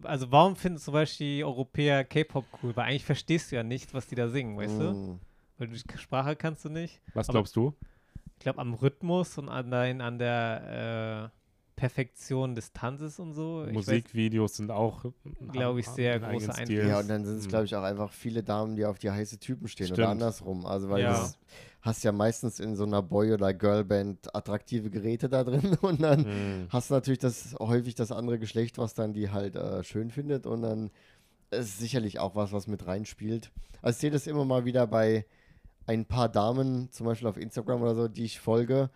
Also warum finden zum Beispiel die Europäer K-Pop cool? Weil eigentlich verstehst du ja nicht, was die da singen, weißt du? Mhm. Weil du die Sprache kannst du nicht. Was Aber- glaubst du? Ich glaube am Rhythmus und an, der, an der äh, Perfektion des Tanzes und so. Ich weiß- Musikvideos sind auch, Glaub ich, sehr Stil. Einfluss. Ja, und dann sind es, Mhm. glaube ich, auch einfach viele Damen, die auf die heiße Typen stehen oder Stimmt. andersrum. Also, weil Ja. das hast ja meistens in so einer Boy- oder Girlband attraktive Geräte da drin und dann Hm. hast du natürlich das häufig das andere Geschlecht, was dann die halt äh, schön findet und dann ist sicherlich auch was, was mit reinspielt. Also ich sehe das immer mal wieder bei ein paar Damen, zum Beispiel auf Instagram oder so, die ich folge.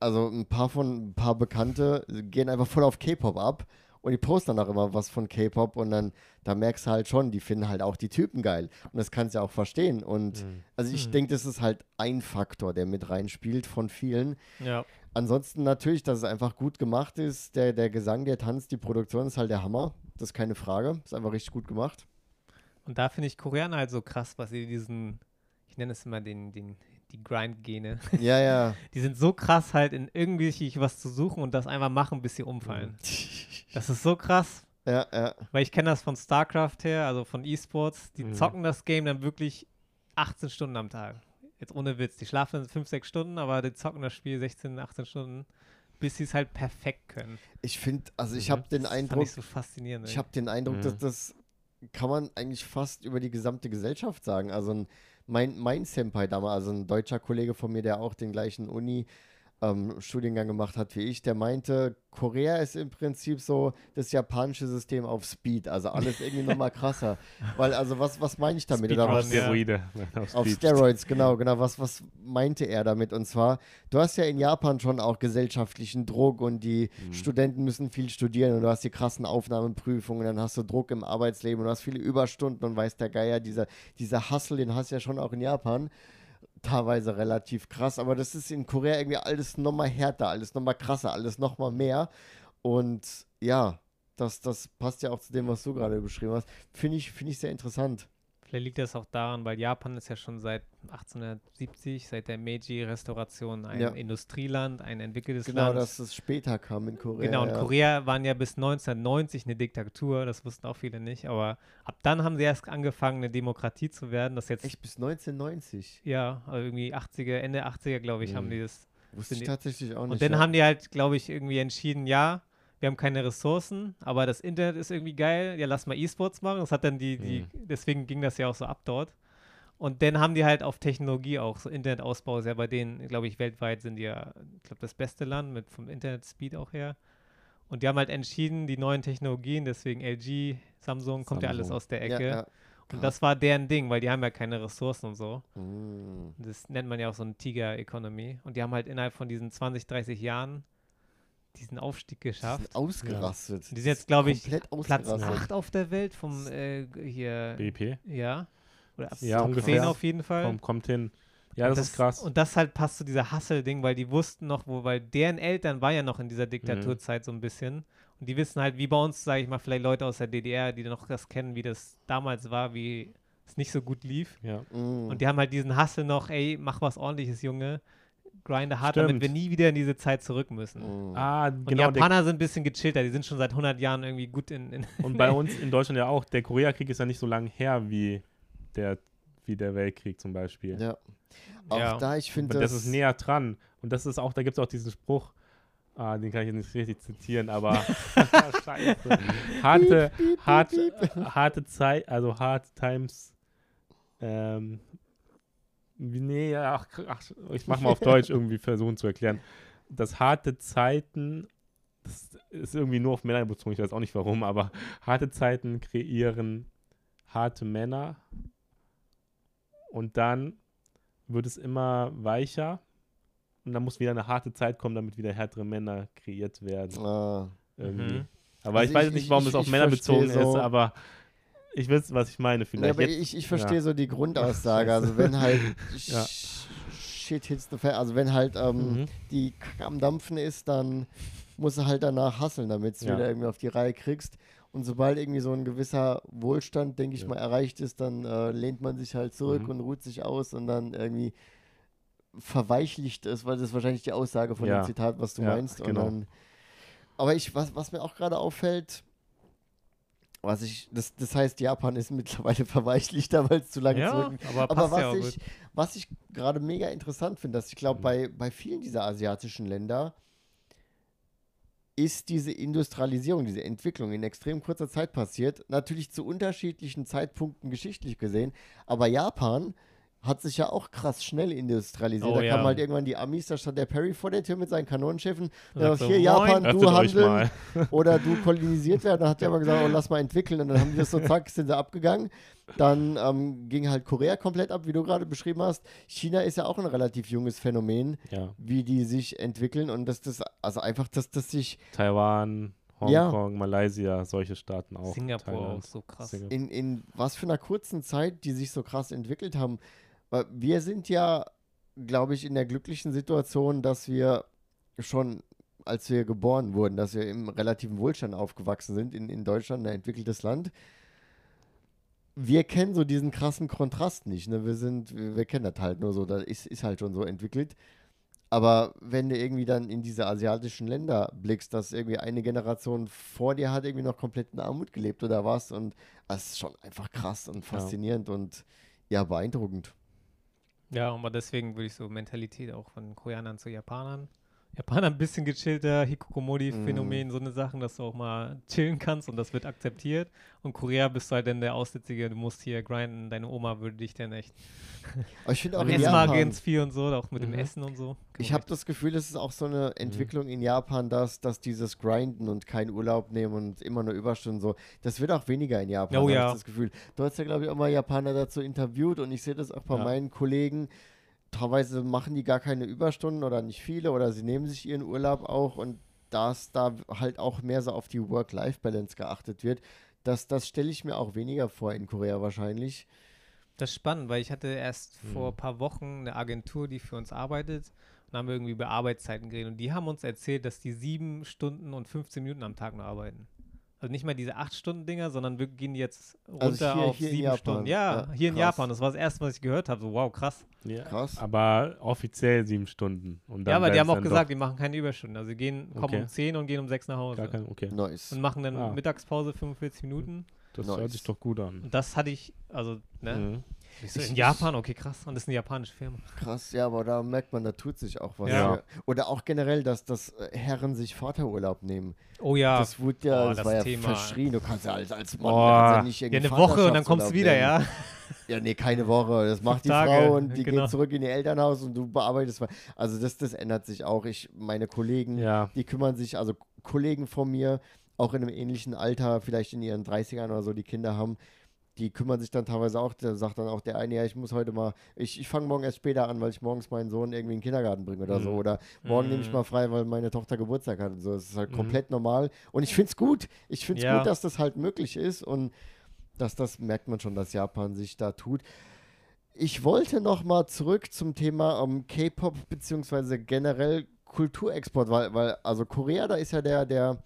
Also ein paar von ein paar Bekannte gehen einfach voll auf K-Pop ab und die posten dann auch immer was von K-Pop und dann da merkst du halt schon, die finden halt auch die Typen geil und das kannst du ja auch verstehen und Hm. also ich Mhm. denke, das ist halt ein Faktor, der mit reinspielt von vielen. Ja. Ansonsten natürlich, dass es einfach gut gemacht ist. Der, der Gesang, der Tanz, die Produktion ist halt der Hammer. Das ist keine Frage. Ist einfach richtig gut gemacht. Und da finde ich Koreaner halt so krass, was sie diesen, ich nenne es immer den, den, die Grind-Gene. Ja, ja. Die sind so krass halt in irgendwie sich was zu suchen und das einfach machen, bis sie umfallen. Das ist so krass, ja, ja. weil ich kenne das von StarCraft her, also von E-Sports. Die Mhm. zocken das Game dann wirklich 18 Stunden am Tag. Jetzt ohne Witz. Die schlafen 5, 6 Stunden, aber die zocken das Spiel 16, 18 Stunden, bis sie es halt perfekt können. Ich finde, also ich Mhm. habe den Das fand Eindruck, ich so faszinierend. ich habe den Eindruck, Mhm. dass das kann man eigentlich fast über die gesamte Gesellschaft sagen. Also ein, mein, mein Senpai damals, also ein deutscher Kollege von mir, der auch den gleichen Uni ähm, Studiengang gemacht hat wie ich, der meinte, Korea ist im Prinzip so das japanische System auf Speed, also alles irgendwie nochmal krasser. Weil, also was, was meine ich damit? Oder Auf was. Steroide. Auf Speed. Steroids, genau, genau. Was, was meinte er damit? Und zwar, du hast ja in Japan schon auch gesellschaftlichen Druck und die Mhm. Studenten müssen viel studieren und du hast die krassen Aufnahmeprüfungen, dann hast du Druck im Arbeitsleben und du hast viele Überstunden und weiß der Geier, dieser, dieser Hustle, den hast du ja schon auch in Japan. Teilweise relativ krass, aber das ist in Korea irgendwie alles nochmal härter, alles nochmal krasser, alles nochmal mehr. Und ja, das, das passt ja auch zu dem, was du gerade beschrieben hast. Finde ich, finde ich sehr interessant. Vielleicht liegt das auch daran, weil Japan ist ja schon seit 1870, seit der Meiji-Restauration ein Ja. Industrieland, ein entwickeltes Genau, Land. dass es später kam in Korea. Genau, und ja. Korea waren ja bis 1990 eine Diktatur, das wussten auch viele nicht, aber ab dann haben sie erst angefangen, eine Demokratie zu werden. Das jetzt, Echt bis 1990? ja, also irgendwie 80er, Ende 80er, glaube ich, haben Mhm. die das. Wusste ich die- tatsächlich auch nicht. Und dann ja. haben die halt, glaube ich, irgendwie entschieden, ja, wir haben keine Ressourcen, aber das Internet ist irgendwie geil, ja, lass mal E-Sports machen. Das hat dann die, die, Mhm. deswegen ging das ja auch so ab dort. Und dann haben die halt auf Technologie auch, so Internetausbau ist ja bei denen, glaube ich, weltweit sind die ja, ich glaube, das beste Land mit vom Internet-Speed auch her. Und die haben halt entschieden, die neuen Technologien, deswegen LG, Samsung, kommt ja alles aus der ja, Ecke. ja. Und das war deren Ding, weil die haben ja keine Ressourcen und so. Mm. Das nennt man ja auch so eine Tiger-Economy. Und die haben halt innerhalb von diesen 20, 30 Jahren diesen Aufstieg Die geschafft. sind ausgerastet. Die sind jetzt, glaube ich, Platz ausgerastet. 8 auf der Welt vom äh, hier. BP. Ja. Oder ab Ja, Top ungefähr. 10 auf jeden Fall. Komm, kommt hin. Ja, das, Und ist krass. Und das halt passt zu dieser Hustle-Ding, weil die wussten noch, wo, weil deren Eltern war ja noch in dieser Diktaturzeit so ein bisschen. Und die wissen halt, wie bei uns, sage ich mal, vielleicht Leute aus der DDR, die noch das kennen, wie das damals war, wie es nicht so gut lief. ja. Mm. Und die haben halt diesen Hustle noch, ey, mach was ordentliches, Junge. Grinde hart, Stimmt. damit wir nie wieder in diese Zeit zurück müssen. Mm. Ah, Und genau. Der, Japaner sind ein bisschen gechillter, die sind schon seit 100 Jahren irgendwie gut in. in und bei uns in Deutschland ja auch. Der Koreakrieg ist ja nicht so lange her wie der, wie der Weltkrieg zum Beispiel. Ja. Auch Ja. da, ich finde Und das ist näher dran. Und das ist auch, da gibt es auch diesen Spruch, ah, den kann ich jetzt nicht richtig zitieren, aber. Harte, hart, harte Zeit, also hard times. Ähm, nee, ja, ach, ach, ich mach mal auf Deutsch irgendwie versuchen zu erklären. Dass harte Zeiten, das ist irgendwie nur auf Männer bezogen, ich weiß auch nicht warum, aber harte Zeiten kreieren harte Männer und dann wird es immer weicher und dann muss wieder eine harte Zeit kommen, damit wieder härtere Männer kreiert werden. Ah. Mhm. Aber Also ich weiß ich- nicht, ich- warum ich- es auf Männer bezogen ist, so- aber ich weiß, was ich meine Ja, vielleicht. aber Jetzt- ich, ich verstehe ja. so die Grundaussage. Also wenn halt Ja. sh- Shit hits the fan, also wenn halt ähm, Mhm. die Kacke am Dampfen ist, dann musst du halt danach hasseln, damit du Ja. wieder irgendwie auf die Reihe kriegst. Und sobald irgendwie so ein gewisser Wohlstand, denke ich Ja. mal, erreicht ist, dann äh, lehnt man sich halt zurück Mhm. und ruht sich aus und dann irgendwie verweichlicht es, weil das ist wahrscheinlich die Aussage von Ja. dem Zitat, was du Ja, meinst. genau. Und dann, aber ich, was, was mir auch gerade auffällt, was ich, das, das heißt, Japan ist mittlerweile verweichlichter, weil es zu lange Ja, zurück aber aber was, ja ich, was ich gerade mega interessant finde, dass ich glaube, Mhm. bei, bei vielen dieser asiatischen Länder ist diese Industrialisierung, diese Entwicklung in extrem kurzer Zeit passiert. Natürlich zu unterschiedlichen Zeitpunkten geschichtlich gesehen, aber Japan hat sich ja auch krass schnell industrialisiert. Oh da ja. kamen halt irgendwann die Amis, da stand der Perry vor der Tür mit seinen Kanonenschiffen. Ja, sagt so, hier. Japan, du handeln oder du kolonisiert werden. Dann hat der aber gesagt, oh, lass mal entwickeln. Und dann haben die das so, zack, sind sie abgegangen. Dann ähm, ging halt Korea komplett ab, wie du gerade beschrieben hast. China ist ja auch ein relativ junges Phänomen, Ja. wie die sich entwickeln. Und dass das, also einfach, dass das sich Taiwan, Ja. Hongkong, Malaysia, solche Staaten auch. Singapur Thailand. auch so krass. Singapur. in, in was für einer kurzen Zeit, die sich so krass entwickelt haben. Weil wir sind ja, glaube ich, in der glücklichen Situation, dass wir schon, als wir geboren wurden, dass wir im relativen Wohlstand aufgewachsen sind in, in Deutschland, ein entwickeltes Land. Wir kennen so diesen krassen Kontrast nicht. Ne? Wir sind, wir, wir kennen das halt nur so, das ist, ist halt schon so entwickelt. Aber wenn du irgendwie dann in diese asiatischen Länder blickst, dass irgendwie eine Generation vor dir hat irgendwie noch komplett in Armut gelebt oder was und das ist schon einfach krass und faszinierend und ja, beeindruckend. Ja, aber deswegen würde ich so Mentalität auch von Koreanern zu Japanern. Japaner ein bisschen gechillter, Hikokomori-Phänomen, so eine Sachen, dass du auch mal chillen kannst und das wird akzeptiert. Und Korea bist du halt dann der Aussätzige, du musst hier grinden, deine Oma würde dich dann echt. Aber ich finde auch Und in Japan, ganz viel und so, auch mit dem Mhm. Essen und so. ich habe das Gefühl, es ist auch so eine Mhm. Entwicklung in Japan, dass, dass dieses Grinden und keinen Urlaub nehmen und immer nur Überstunden so, das wird auch weniger in Japan, Oh habe ja. ich das Gefühl. Du hast ja, glaube ich, auch mal Japaner dazu interviewt und ich sehe das auch bei Ja. meinen Kollegen. Teilweise machen die gar keine Überstunden oder nicht viele oder sie nehmen sich ihren Urlaub auch und dass da halt auch mehr so auf die Work-Life-Balance geachtet wird, das, das stelle ich mir auch weniger vor in Korea wahrscheinlich. Das ist spannend, weil ich hatte erst Mhm. vor ein paar Wochen eine Agentur, die für uns arbeitet. Und da haben wir irgendwie über Arbeitszeiten geredet. Und die haben uns erzählt, dass die sieben Stunden und 15 Minuten am Tag nur arbeiten. Also nicht mal diese acht Stunden Dinger, sondern wir gehen jetzt runter Also hier- auf hier in sieben Japan. Stunden. Ja, Ja, hier in krass. Japan. Das war das erste, was ich gehört habe. So, wow, krass. Ja. Krass. Aber offiziell sieben Stunden. Und dann ja, aber die haben auch gesagt, die machen keine Überstunden. Also sie gehen, kommen Okay. um 10 und gehen um 6 nach Hause. gar kein, okay. Nice. Und machen dann Ah. Mittagspause 45 Minuten. Das Nice. hört sich doch gut an. Und das hatte ich, also, ne? Mhm. Ich so, Ich- in Japan, okay, krass. Und das ist eine japanische Firma. Krass, ja, aber da merkt man, da tut sich auch was. Ja. Ja. Oder auch generell, dass, dass äh, Herren sich Vaterurlaub nehmen. Oh ja. Das wurde ja, Oh, das, das war ja Thema. verschrien. Du kannst ja als, als Mann Oh. kannst ja nicht ja, irgendwie eine Woche und dann kommst du wieder, Vaterschaftsurlaub ja. nehmen. Ja, nee, keine Woche. Das macht die Tage, Frau und die genau. geht zurück in ihr Elternhaus und du bearbeitest. Also das, das ändert sich auch. Ich, meine Kollegen, Ja. die kümmern sich, also Kollegen von mir, auch in einem ähnlichen Alter, vielleicht in ihren 30ern oder so, die Kinder haben, die kümmern sich dann teilweise auch, da sagt dann auch der eine, ja, ich muss heute mal, ich, ich fange morgen erst später an, weil ich morgens meinen Sohn irgendwie in den Kindergarten bringe oder so. Mhm. Oder morgen nehme ich Mhm. mal frei, weil meine Tochter Geburtstag hat und so. Das ist halt Mhm. komplett normal. Und ich finde es gut. Ich finde es Ja. gut, dass das halt möglich ist und dass das merkt man schon, dass Japan sich da tut. Ich wollte noch mal zurück zum Thema ähm, K-Pop beziehungsweise generell Kulturexport, weil, weil also Korea, da ist ja der, der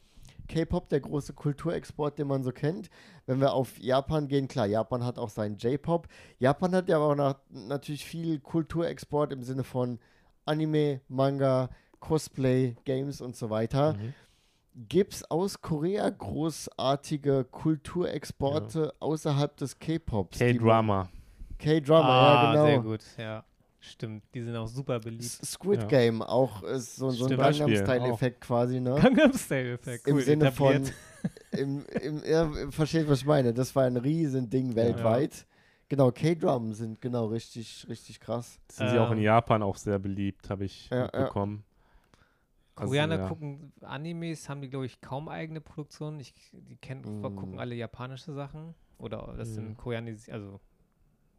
K-Pop der große Kulturexport, den man so kennt. Wenn wir auf Japan gehen, klar, Japan hat auch seinen J-Pop. Japan hat ja aber auch nach, natürlich viel Kulturexport im Sinne von Anime, Manga, Cosplay, Games und so weiter. Mhm. Gibt es aus Korea großartige Kulturexporte außerhalb des K-Pops? K-Drama. K-Drama, ah, ja, genau. sehr gut, ja. Stimmt, die sind auch super beliebt. Squid Ja. Game auch ist so, so ein. Gangnam Style-Effekt quasi, ne? Gangnam Style Effekt, Im cool, Sinne von, etabliert. Im, im, ja, versteht, was ich meine. Das war ein Riesending weltweit. Genau, K-Drum sind genau richtig, richtig krass. Sind sie auch in Ähm. Japan auch sehr beliebt, habe ich Ja, ja. mitbekommen. Also, Koreaner ja. gucken Animes, haben die, glaube ich, kaum eigene Produktionen. Ich, die kennen, Mm. gucken alle japanische Sachen. Oder das Mm. sind Koreanis, also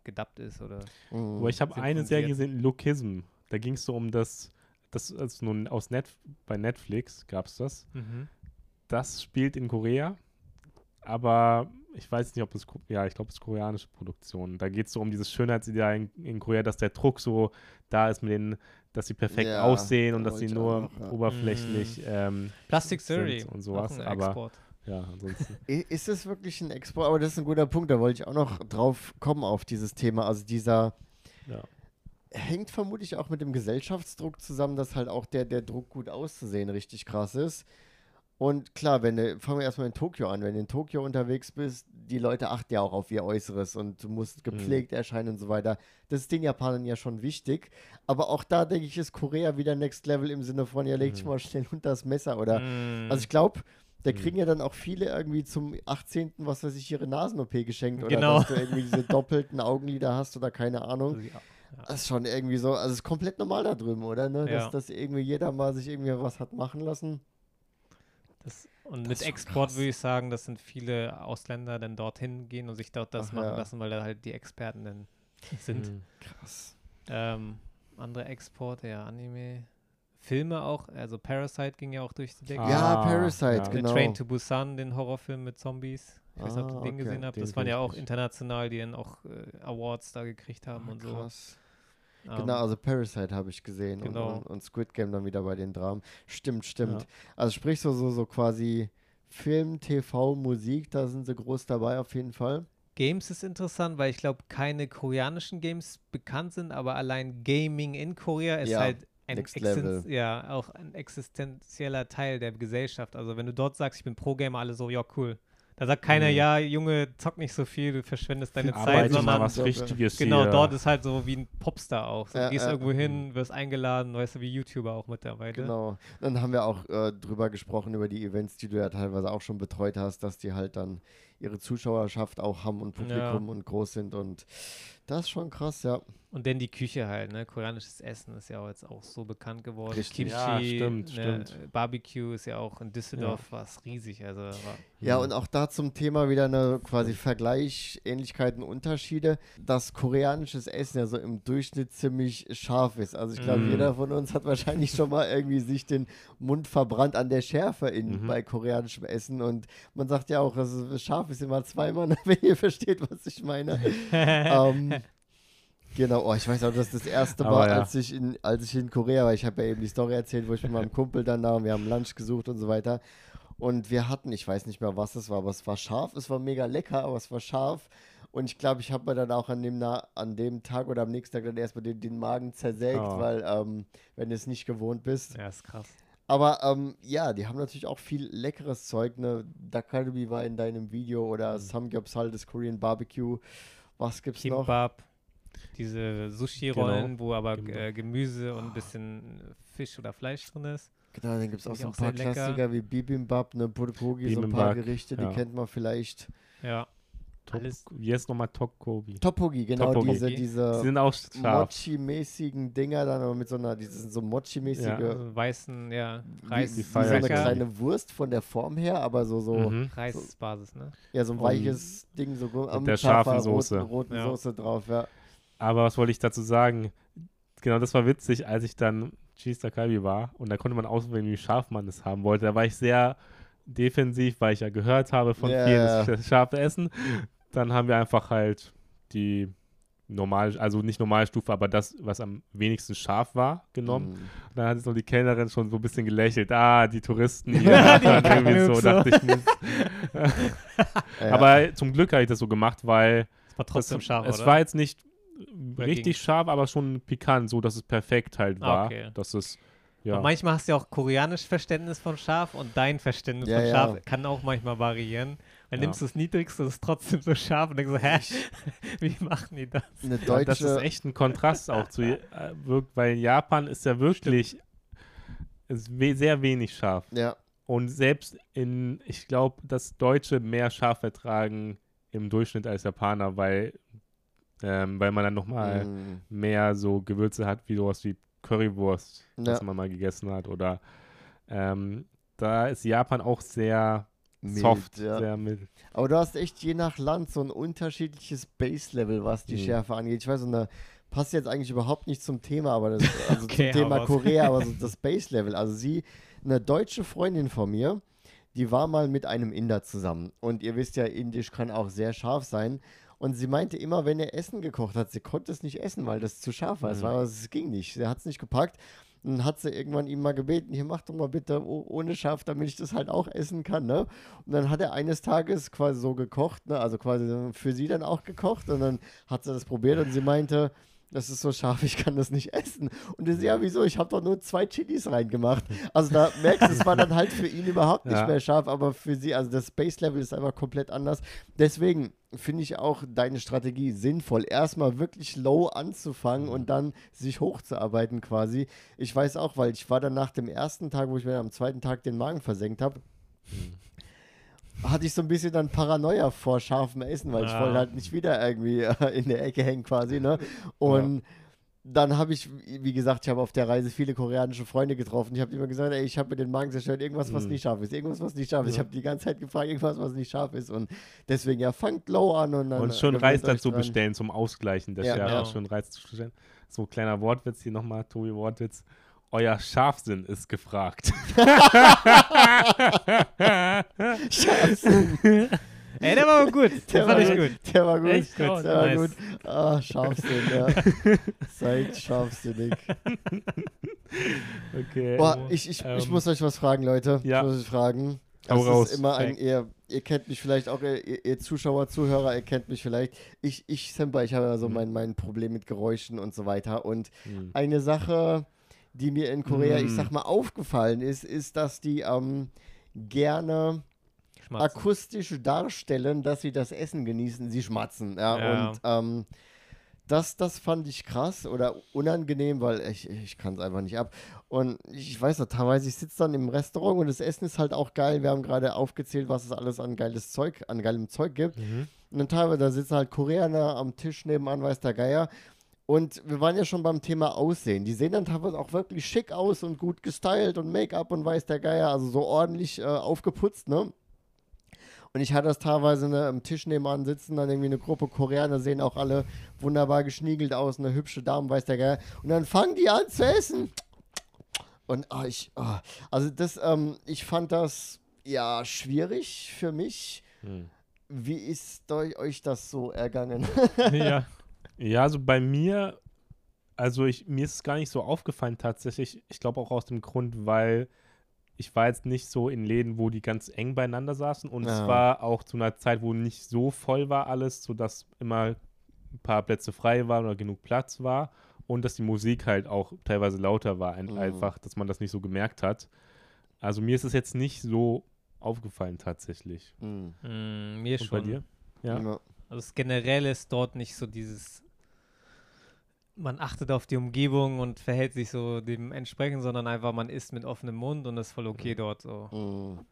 gedubbt ist oder. Mhm. Aber ich habe eine Serie gesehen, Lookism. Da ging es so um das, das ist nun aus Net, bei Netflix gab es das. Mhm. Das spielt in Korea, aber ich weiß nicht, ob es, ja, ich glaube, es ist koreanische Produktion. Da geht es so um dieses Schönheitsideal in, in Korea, dass der Druck so da ist mit den, dass sie perfekt Ja, aussehen und da dass sie nur auch ja. oberflächlich, ähm, Plastic sind Surgery und sowas, aber- Export. ja, ansonsten. Ist es wirklich ein Export? Aber das ist ein guter Punkt, da wollte ich auch noch drauf kommen auf dieses Thema. Also dieser ja. hängt vermutlich auch mit dem Gesellschaftsdruck zusammen, dass halt auch der, der Druck gut auszusehen richtig krass ist. Und klar, wenn du, fangen wir erstmal in Tokio an, wenn du in Tokio unterwegs bist, die Leute achten ja auch auf ihr Äußeres und du musst gepflegt erscheinen und so weiter. Das ist den Japanern ja schon wichtig. Aber auch da denke ich, ist Korea wieder Next Level im Sinne von, ja, leg dich mal schnell unter das Messer oder Mm. Also ich glaube, da Mhm. kriegen ja dann auch viele irgendwie zum 18. was weiß ich, ihre Nasen-OP geschenkt oder Genau. dass du irgendwie diese doppelten Augenlider hast oder keine Ahnung. Also, ja. Das ist schon irgendwie so, also es ist komplett normal da drüben, oder? Ne? Ja. Dass, dass irgendwie jeder mal sich irgendwie was hat machen lassen. Das, und Das mit Export krass. würde ich sagen, dass sind viele Ausländer dann dorthin gehen und sich dort das Ach machen ja. lassen, weil da halt die Experten dann sind. Mhm. Krass. Ähm, andere Exporte, ja, Anime. Filme auch, also Parasite ging ja auch durch die Decke. Ah, ja, Parasite, ja. The genau. Train to Busan, den Horrorfilm mit Zombies. Ich weiß nicht, ob Ah, ihr den okay. gesehen habt. Den Das waren ja auch international, die dann auch äh, Awards da gekriegt haben und so. Krass. Ähm, Genau, also Parasite habe ich gesehen Genau. und, und, Squid Game dann wieder bei den Dramen. Stimmt, stimmt. Ja. Also sprich so, so, so quasi Film, TV, Musik, da sind sie groß dabei auf jeden Fall. Games ist interessant, weil ich glaube, keine koreanischen Games bekannt sind, aber allein Gaming in Korea ist Ja, halt ein, existen- ja, auch ein existenzieller Teil der Gesellschaft. Also wenn du dort sagst, ich bin Pro-Gamer, alle so, ja, cool. Da sagt keiner, Mhm. ja, Junge, zock nicht so viel, du verschwendest deine Zeit, Arbeite mal sondern was Richtiges genau, hier. dort ist halt so wie ein Popstar auch. So, Ja, du gehst ja. irgendwo hin, wirst eingeladen, weißt du, wie YouTuber auch mittlerweile. Genau. Dann haben wir auch äh, drüber gesprochen, über die Events, die du ja teilweise auch schon betreut hast, dass die halt dann ihre Zuschauerschaft auch haben und Publikum und groß sind und das ist schon krass, ja. Und dann die Küche halt, ne? Koreanisches Essen ist ja auch jetzt auch so bekannt geworden. Richtig. Kimchi, Ja, stimmt, ne? stimmt. Barbecue ist ja auch in Düsseldorf war es riesig. Also war, Ja, und auch da zum Thema wieder eine quasi Vergleich, Ähnlichkeiten, Unterschiede, dass koreanisches Essen ja so im Durchschnitt ziemlich scharf ist. Also ich glaube, Mhm. jeder von uns hat wahrscheinlich schon mal irgendwie sich den Mund verbrannt an der Schärfe in, Mhm. bei koreanischem Essen. Und man sagt ja auch, also scharf ist immer zweimal, wenn ihr versteht, was ich meine. ähm, genau, oh, ich weiß auch, das ist das erste Mal, ja. als, ich in, als ich in Korea war. Ich habe ja eben die Story erzählt, wo ich mit meinem Kumpel dann da und wir haben Lunch gesucht und so weiter. Und wir hatten, ich weiß nicht mehr, was es war, aber es war scharf. Es war mega lecker, aber es war scharf. Und ich glaube, ich habe mir dann auch an dem, an dem Tag oder am nächsten Tag dann erstmal den, den Magen zersägt, Oh. weil, ähm, wenn du es nicht gewohnt bist. ja, ist krass. Aber ähm, ja, die haben natürlich auch viel leckeres Zeug. Ne? Dakgalbi war in deinem Video Mhm. oder Samgyeopsal, das Korean Barbecue. Was gibt's noch? Diese Sushi-Rollen, Genau. wo aber Kimbap. äh, Gemüse und ein bisschen Fisch oder Fleisch drin ist. Genau, dann gibt es auch so ein auch paar sehr lecker. Klassiker wie Bibimbap, ne, Bulgogi, so ein paar Gerichte, die ja. kennt man vielleicht. Ja, Top, alles- Jetzt nochmal Tokkobi. Toppogi, genau, Tteokbokki. diese, Die diese sind auch scharf. Mochi-mäßigen Dinger dann aber mit so einer, diese sind so Mochi-mäßige, Ja. also weißen, ja, wie, Reis, wie die so eine kleine Wurst von der Form her, aber so, so, Mhm. Reisbasis, ne? ja, so ein weiches Ding, so am der scharfer scharfen Soße. Roten, roten Ja. Soße drauf, ja. Aber was wollte ich dazu sagen? Genau, das war witzig, als ich dann Cheese Takalbi war und da konnte man auswählen, wie scharf man es haben wollte. Da war ich sehr defensiv, weil ich ja gehört habe von Ja, vielen, das scharfe Essen. Dann haben wir einfach halt die normale, also nicht normale Stufe, aber das, was am wenigsten scharf war, genommen. Und dann hat so die Kellnerin schon so ein bisschen gelächelt. Ah, die Touristen hier. Irgendwie so, Kacknüpse. dachte ich. Ja. Aber zum Glück habe ich das so gemacht, weil Es war trotzdem das, scharf, es oder? war jetzt nicht richtig scharf, aber schon pikant, so dass es perfekt halt Ah, war. okay. Dass es, Ja. ja. manchmal hast du ja auch koreanisch Verständnis von scharf und dein Verständnis Ja, von ja. scharf kann auch manchmal variieren. Dann Ja. nimmst du das niedrigste, das ist trotzdem so scharf und denkst so, hä, wie machen die das? eine deutsche, das ist echt ein Kontrast auch zu, äh, weil in Japan ist ja wirklich ist we sehr wenig scharf. ja, Und selbst in, ich glaube, dass Deutsche mehr scharf vertragen im Durchschnitt als Japaner, weil, ähm, weil man dann nochmal mm, mehr so Gewürze hat, wie sowas wie Currywurst, Ja. was man mal gegessen hat. Oder ähm, da ist Japan auch sehr mild, soft, ja. sehr mild. Aber du hast echt je nach Land so ein unterschiedliches Base-Level, was die Mhm. Schärfe angeht. Ich weiß, und da passt jetzt eigentlich überhaupt nicht zum Thema, aber das also Okay, zum Thema raus. Korea, aber so das Base-Level. Also sie, eine deutsche Freundin von mir, die war mal mit einem Inder zusammen. Und ihr wisst ja, Indisch kann auch sehr scharf sein. Und sie meinte immer, wenn er Essen gekocht hat, sie konnte es nicht essen, weil das zu scharf war. Es, war, es ging nicht. Sie hat es nicht gepackt. Und dann hat sie irgendwann ihm mal gebeten, hier mach doch mal bitte oh- ohne Schaf, damit ich das halt auch essen kann, ne? Und dann hat er eines Tages quasi so gekocht, ne? Also quasi für sie dann auch gekocht und dann hat sie das probiert und sie meinte, das ist so scharf, ich kann das nicht essen. Und so, ja, wieso? Ich habe doch nur zwei Chilis reingemacht. Also da merkst du, es war dann halt für ihn überhaupt nicht Ja. mehr scharf, aber für sie, also das Space Level ist einfach komplett anders. Deswegen finde ich auch deine Strategie sinnvoll, erstmal wirklich low anzufangen und dann sich hochzuarbeiten quasi. Ich weiß auch, weil ich war dann nach dem ersten Tag, wo ich mir am zweiten Tag den Magen versenkt habe, hatte ich so ein bisschen dann Paranoia vor scharfem Essen, weil ich Ah. wollte halt nicht wieder irgendwie äh, in der Ecke hängen quasi, ne? Und dann habe ich, wie gesagt, ich habe auf der Reise viele koreanische Freunde getroffen. Ich habe immer gesagt, ey, ich habe mir den Magen zerstört, irgendwas, was Mhm. nicht scharf ist, irgendwas, was nicht scharf ist. Ich Ja. habe die ganze Zeit gefragt, irgendwas, was nicht scharf ist. Und deswegen, ja, fangt low an und dann. Und schon gewöhnt Reis dazu dran. bestellen zum Ausgleichen der Ja, Schärfe. genau. Schon Reis zu bestellen. So, kleiner Wortwitz hier nochmal, Tobi Wortwitz. Euer Scharfsinn ist gefragt. Scharfsinn. Ey, der war gut. Der, Der war ich gut. gut. Der war gut. Echt Der war Nice. gut. Ah, Scharfsinn, ja. Seid scharfsinnig. Okay. Boah, ich, ich, ich Ähm, muss euch was fragen, Leute. ja. Ich muss euch fragen. Hau Das raus. ist immer ein, ihr, ihr kennt mich vielleicht auch, ihr, ihr Zuschauer, Zuhörer, ihr kennt mich vielleicht. Ich, ich, Semper, ich habe ja so Mhm. mein, mein Problem mit Geräuschen und so weiter. Und Hm. eine Sache, die mir in Korea, ich Mhm. sag mal, aufgefallen ist, ist, dass die ähm, gerne Schmatzen. akustisch darstellen, dass sie das Essen genießen, sie schmatzen. Ja, Ja. und ähm, das, das fand ich krass oder unangenehm, weil ich, ich kann es einfach nicht ab. Und ich weiß noch, teilweise, ich sitze dann im Restaurant und das Essen ist halt auch geil. Wir haben gerade aufgezählt, was es alles an geiles Zeug, an geilem Zeug gibt. Mhm. Und dann teilweise, da sitzen halt Koreaner am Tisch nebenan, weiß der Geier. Und wir waren ja schon beim Thema Aussehen. Die sehen dann teilweise auch wirklich schick aus und gut gestylt und Make-up und weiß der Geier, also so ordentlich äh, aufgeputzt, ne? Und ich hatte das teilweise ne, am Tisch nebenan sitzen, dann irgendwie eine Gruppe Koreaner sehen auch alle wunderbar geschniegelt aus, eine hübsche Dame, weiß der Geier. Und dann fangen die an zu essen. Und ah, ich, ah, also das, ähm, ich fand das ja schwierig für mich. Hm. Wie ist eu- euch das so ergangen? ja. Ja, also bei mir, also ich, mir ist es gar nicht so aufgefallen tatsächlich. Ich glaube auch aus dem Grund, weil ich war jetzt nicht so in Läden, wo die ganz eng beieinander saßen und Ja. es war auch zu einer Zeit, wo nicht so voll war alles, sodass immer ein paar Plätze frei waren oder genug Platz war und dass die Musik halt auch teilweise lauter war, Mhm. einfach, dass man das nicht so gemerkt hat. Also mir ist es jetzt nicht so aufgefallen tatsächlich. Hm. Mm, mir Und schon. bei dir? Ja. Ja. Also das generell ist dort nicht so dieses, man achtet auf die Umgebung und verhält sich so dementsprechend, sondern einfach man isst mit offenem Mund und das ist voll okay dort so. Hm.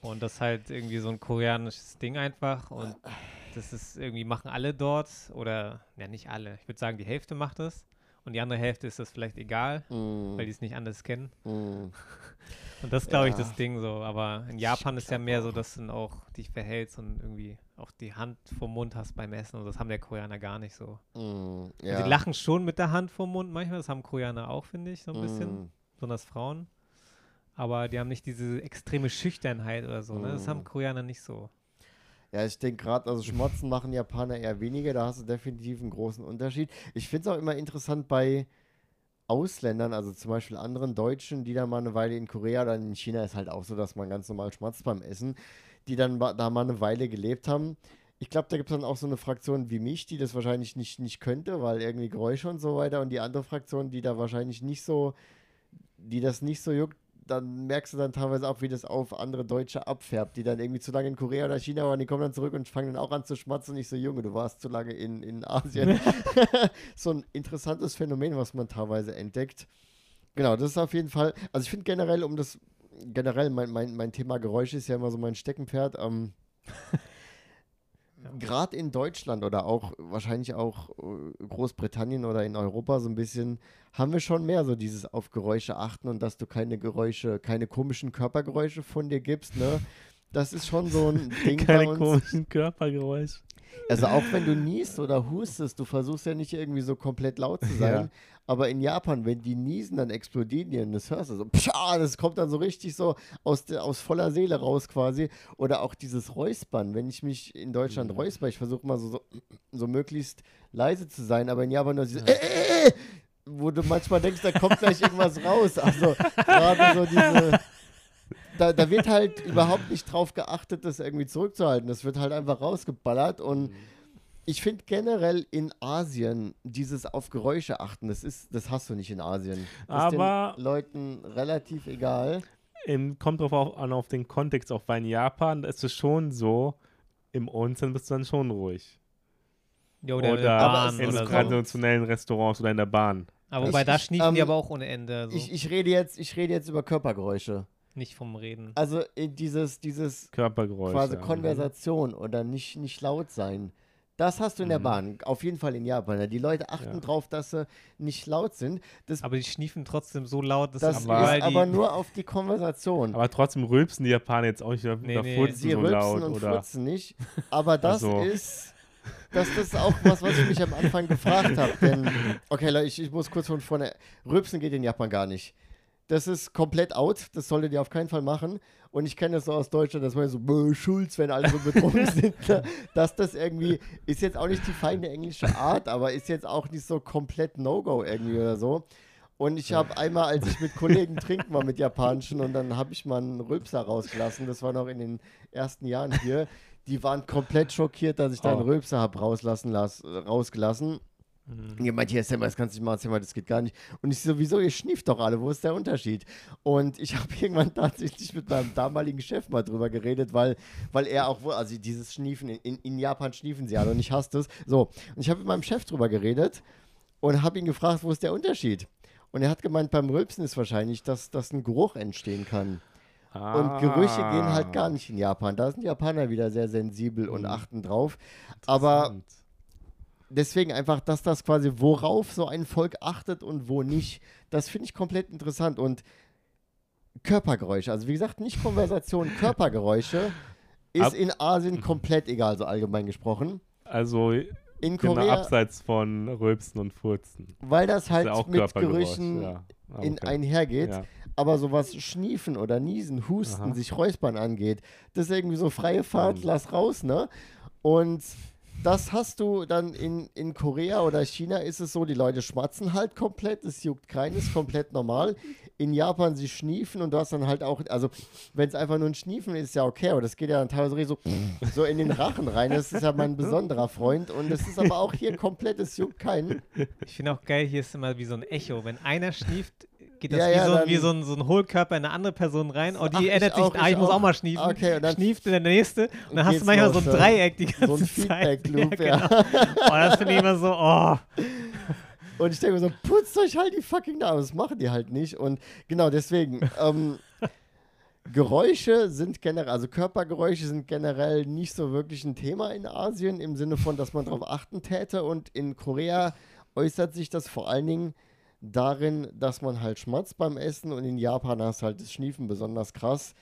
Und das ist halt irgendwie so ein koreanisches Ding einfach und das ist irgendwie, machen alle dort oder, ja nicht alle, ich würde sagen die Hälfte macht es und die andere Hälfte ist das vielleicht egal, Hm. weil die es nicht anders kennen. Hm. Und das ist, glaube ich, Ja. das Ding so. Aber in Japan ist ja mehr so, dass du dann auch dich verhältst und irgendwie auch die Hand vorm Mund hast beim Essen. Und das haben der Koreaner gar nicht so. Also Ja. Die lachen schon mit der Hand vorm Mund manchmal. Das haben Koreaner auch, finde ich, so ein bisschen. Hm. Besonders Frauen. Aber die haben nicht diese extreme Schüchternheit oder so. Ne? Das haben Mhm. Koreaner nicht so. Ja, ich denke gerade, also Schmotzen machen Japaner eher weniger, da hast du definitiv einen großen Unterschied. Ich finde es auch immer interessant bei Ausländern, also zum Beispiel anderen Deutschen, die dann mal eine Weile in Korea oder in China ist halt auch so, dass man ganz normal schmatzt beim Essen, die dann da mal eine Weile gelebt haben. Ich glaube, da gibt es dann auch so eine Fraktion wie mich, die das wahrscheinlich nicht, nicht könnte, weil irgendwie Geräusche und so weiter und die andere Fraktion, die da wahrscheinlich nicht so, die das nicht so juckt, dann merkst du dann teilweise auch, wie das auf andere Deutsche abfärbt, die dann irgendwie zu lange in Korea oder China waren, die kommen dann zurück und fangen dann auch an zu schmatzen. Ich so, Junge, du warst zu lange in, in Asien. so ein interessantes Phänomen, was man teilweise entdeckt. Genau, das ist auf jeden Fall, also ich finde generell, um das, generell mein, mein, mein Thema Geräusche ist ja immer so mein Steckenpferd. Ähm, Gerade in Deutschland oder auch wahrscheinlich auch äh, Großbritannien oder in Europa so ein bisschen, haben wir schon mehr so dieses auf Geräusche achten und dass du keine Geräusche, keine komischen Körpergeräusche von dir gibst, ne? Das ist schon so ein Ding bei Keine uns. komischen Körpergeräusche. Also auch wenn du niest oder hustest, du versuchst ja nicht irgendwie so komplett laut zu sein, Ja. Aber in Japan, wenn die niesen, dann explodieren die und das hörst du so, pscha, das kommt dann so richtig so aus, der, aus voller Seele raus quasi. Oder auch dieses Räuspern, wenn ich mich in Deutschland Mhm. räusper, ich versuche mal so, so, so möglichst leise zu sein, aber in Japan nur dieses, äh, äh, äh, wo du manchmal denkst, da kommt gleich irgendwas raus. Also gerade so diese da, da wird halt überhaupt nicht drauf geachtet, das irgendwie zurückzuhalten. Das wird halt einfach rausgeballert. Und ich finde generell in Asien dieses auf Geräusche achten, das ist, das hast du nicht in Asien. Das Aber- ist den Leuten relativ egal. Im, kommt drauf auch an auf den Kontext, auch weil in Japan ist es schon so, im Onsen bist du dann schon ruhig. Ja, oder, in Oder, in so. traditionellen Restaurants oder in der Bahn. Aber wobei, Ich- da schniefen die ähm, aber auch ohne Ende. Also Ich, ich, rede jetzt, ich rede jetzt über Körpergeräusche. nicht vom Reden. Also äh, dieses, dieses Körpergeräusche. quasi ja. Konversation oder nicht, nicht laut sein. Das hast du in der Mhm. Bahn, auf jeden Fall in Japan. Ja, Die Leute achten Ja. drauf, dass sie nicht laut sind. Das Aber die schniefen trotzdem so laut, dass Das es ist Aber- aber nur auf die Konversation. Aber trotzdem rülpsen die Japaner jetzt auch nicht oder Nee, nee. furzen Sie so rülpsen laut. und Oder furzen nicht. Aber das Also. ist, das, das ist auch was, was ich mich am Anfang gefragt habe. Denn, okay, Leute, ich, ich muss kurz von vorne. Rülpsen geht in Japan gar nicht. Das ist komplett out. Das solltet ihr auf keinen Fall machen. Und ich kenne das so aus Deutschland, dass man so "Bäh, Schulz, wenn alle so betrunken sind, dass das irgendwie ist jetzt auch nicht die feine englische Art, aber ist jetzt auch nicht so komplett No-Go irgendwie oder so. Und ich habe einmal, als ich mit Kollegen trinken war mit Japanischen und dann habe ich mal einen Rülpser rausgelassen, das war noch in den ersten Jahren hier, die waren komplett schockiert, dass ich da einen Oh. Rülpser habe rauslassen las, rausgelassen. Mhm. Und ihr meint, hier, Sam, das kannst du nicht machen, Sam, das geht gar nicht. Und ich sowieso, ihr schnieft doch alle, wo ist der Unterschied? Und ich habe irgendwann tatsächlich mit meinem damaligen Chef mal drüber geredet, weil, weil er auch, also dieses Schniefen, in, in, Japan schniefen sie alle und ich hasse das. So, und ich habe mit meinem Chef drüber geredet und habe ihn gefragt, wo ist der Unterschied? Und er hat gemeint, beim Rülpsen ist wahrscheinlich, dass, dass ein Geruch entstehen kann. Und Gerüche gehen halt gar nicht in Japan. Da sind die Japaner wieder sehr sensibel und Mhm. achten drauf. Aber. Deswegen einfach, dass das quasi, worauf so ein Volk achtet und wo nicht, das finde ich komplett interessant. Und Körpergeräusche, also wie gesagt, nicht Konversation, Körpergeräusche ist Ab- in Asien komplett egal, so allgemein gesprochen. Also In genau Korea, abseits von Rülpsen und Furzen. weil das halt ja auch mit Gerüchen ja. Ah, in okay. einhergeht. Ja. Aber so was Schniefen oder Niesen, Husten, Aha. sich Räuspern angeht, das ist irgendwie so freie Fahrt, Mhm. lass raus, ne? Und das hast du dann in, in Korea oder China ist es so, die Leute schmatzen halt komplett, es juckt keinen, ist komplett normal. In Japan, sie schniefen und du hast dann halt auch, also wenn es einfach nur ein Schniefen ist, ja okay, aber das geht ja dann teilweise so, so in den Rachen rein. Das ist ja mein besonderer Freund und das ist aber auch hier komplett, es juckt keinen. Ich finde auch geil, hier ist immer wie so ein Echo. Wenn einer schnieft, geht das Ja, wie, ja, so, wie so, ein, so ein Hohlkörper in eine andere Person rein. Oh, die ändert sich, auch, ah, ich ich muss auch. auch mal schniefen. Okay, und dann- Schnieft der nächste. Und dann hast du manchmal so ein. Dreieck die ganze So ein Zeit. Feedback-Loop, ja. ja. Genau. Oh, das finde ich immer so, oh. Und ich denke mir so, putzt euch halt die fucking Nase. Das machen die halt nicht. Und genau deswegen, ähm, Geräusche sind generell, also Körpergeräusche sind generell nicht so wirklich ein Thema in Asien, im Sinne von, dass man darauf achten täte. Und in Korea äußert sich das vor allen Dingen darin, dass man halt schmatzt beim Essen und in Japan hast halt das Schniefen besonders krass.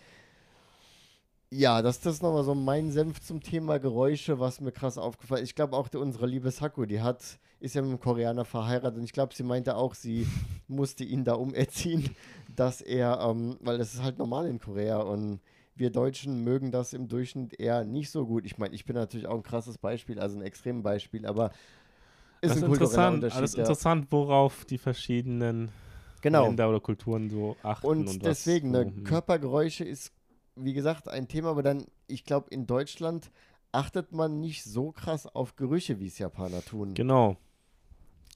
Ja, das, das ist nochmal so mein Senf zum Thema Geräusche, was mir krass aufgefallen ist. Ich glaube auch die, unsere liebe Saku, die hat, ist ja mit einem Koreaner verheiratet und ich glaube, sie meinte auch, sie musste ihn da umerziehen, dass er, ähm, weil das ist halt normal in Korea und wir Deutschen mögen das im Durchschnitt eher nicht so gut. Ich meine, ich bin natürlich auch ein krasses Beispiel, also ein extremes Beispiel, aber ist Das ist ein kultureller interessant, Unterschied. alles ja. interessant, worauf die verschiedenen Genau. Länder oder Kulturen so achten. Und, was deswegen, so, ne. Körpergeräusche ist, wie gesagt, ein Thema, aber dann, ich glaube, in Deutschland achtet man nicht so krass auf Gerüche, wie es Japaner tun. Genau.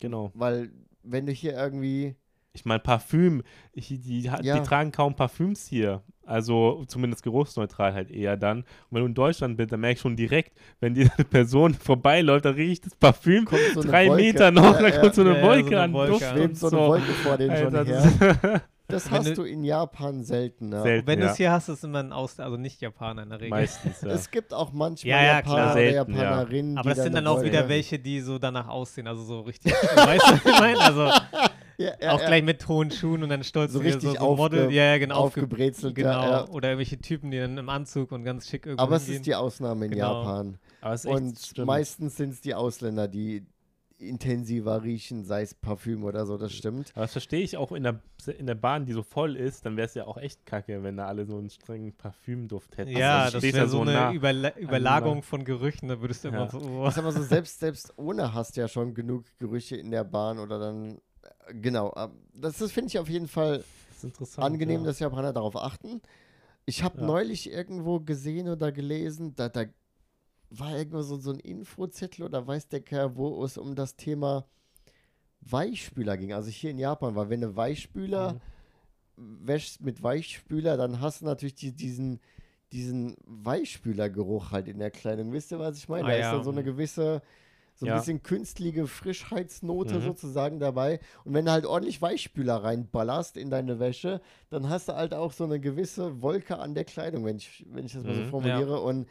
Genau. Weil, wenn du hier irgendwie. Ich meine, Parfüm, ich, die, ha- Ja. die tragen kaum Parfüms hier. Also zumindest geruchsneutral halt eher dann. Und wenn du in Deutschland bist, dann merkst du schon direkt, wenn die eine Person vorbeiläuft, dann riecht das Parfüm Kommt so eine drei Wolke. Meter noch, Ja, dann ja. kommt so eine Ja, ja, so Wolke eine an Wolke Duft Schwebt so eine Wolke vor schon Alter, her. das Wenn hast du- du in Japan selten. Ne? Selten. Wenn du ja. es hier hast, ist immer ein Aus, also nicht Japaner in der Regel. Meistens, ja. Es gibt auch manchmal Ja, ja, klar. Japaner oder Selten, ja. Japanerinnen, Aber die das sind dann auch Wolke- wieder welche, die so danach aussehen, also so richtig, weißt du, was ich meine? Also ja, ja, auch ja, gleich mit hohen Schuhen und dann stolz So richtig so, so Model, aufge- ja, ja, genau, aufge aufgebrezelt. genau, Ja, ja. oder irgendwelche Typen, die dann im Anzug und ganz schick irgendwo Aber es ist die Ausnahme in Genau. Japan. Aber es ist echt Und stimmt. meistens sind es die Ausländer, die intensiver riechen, sei es Parfüm oder so, das stimmt. Aber das verstehe ich auch in der, in der Bahn, die so voll ist, dann wäre es ja auch echt kacke, wenn da alle so einen strengen Parfümduft hätten. Ja, Also das wäre da so eine nah. Überla Überlagerung von Gerüchen, da würdest du immer Ja. so, oh. Ich sag mal so, selbst, selbst ohne hast du ja schon genug Gerüche in der Bahn oder dann, genau, äh, das, finde ich auf jeden Fall Das ist angenehm, ja. dass Japaner darauf achten. Ich habe Ja. neulich irgendwo gesehen oder gelesen, da, da war irgendwo so, so ein Infozettel oder weiß der Kerl, wo es um das Thema Weichspüler ging. Also hier in Japan war, wenn du Weichspüler Mhm. wäschst mit Weichspüler, dann hast du natürlich die, diesen, diesen Weichspülergeruch halt in der Kleidung. Wisst ihr, was ich meine? Ah, da ist ja. dann so eine gewisse, so ein Ja. bisschen künstliche Frischheitsnote Mhm. sozusagen dabei. Und wenn du halt ordentlich Weichspüler reinballerst in deine Wäsche, dann hast du halt auch so eine gewisse Wolke an der Kleidung, wenn ich, wenn ich das mal so Mhm, formuliere. Und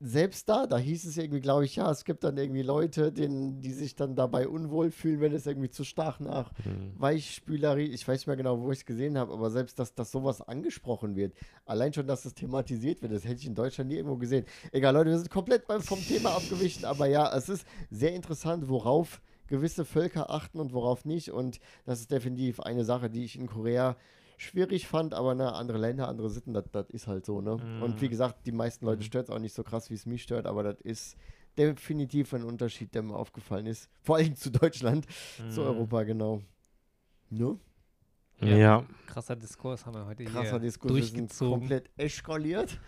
selbst da, da hieß es irgendwie, glaube ich, ja, es gibt dann irgendwie Leute, denen, die sich dann dabei unwohl fühlen, wenn es irgendwie zu stark nach Mhm. Weichspülerie, ich weiß nicht mehr genau, wo ich es gesehen habe, aber selbst, dass, dass sowas angesprochen wird, allein schon, dass das thematisiert wird, das hätte ich in Deutschland nie irgendwo gesehen. Egal, Leute, wir sind komplett beim, vom Thema abgewichen, aber ja, es ist sehr interessant, worauf gewisse Völker achten und worauf nicht und das ist definitiv eine Sache, die ich in Korea schwierig fand, aber ne, andere Länder, andere Sitten, das das ist halt so, ne? Und wie gesagt, die meisten Leute stört es auch nicht so krass, wie es mich stört, aber das ist definitiv ein Unterschied, der mir aufgefallen ist. Vor allem zu Deutschland, zu Mhm. Europa, genau. Ne? Ja. Ja. Krasser Diskurs haben wir heute Krasser hier Diskurs, wir sind durchgezogen. komplett eskaliert.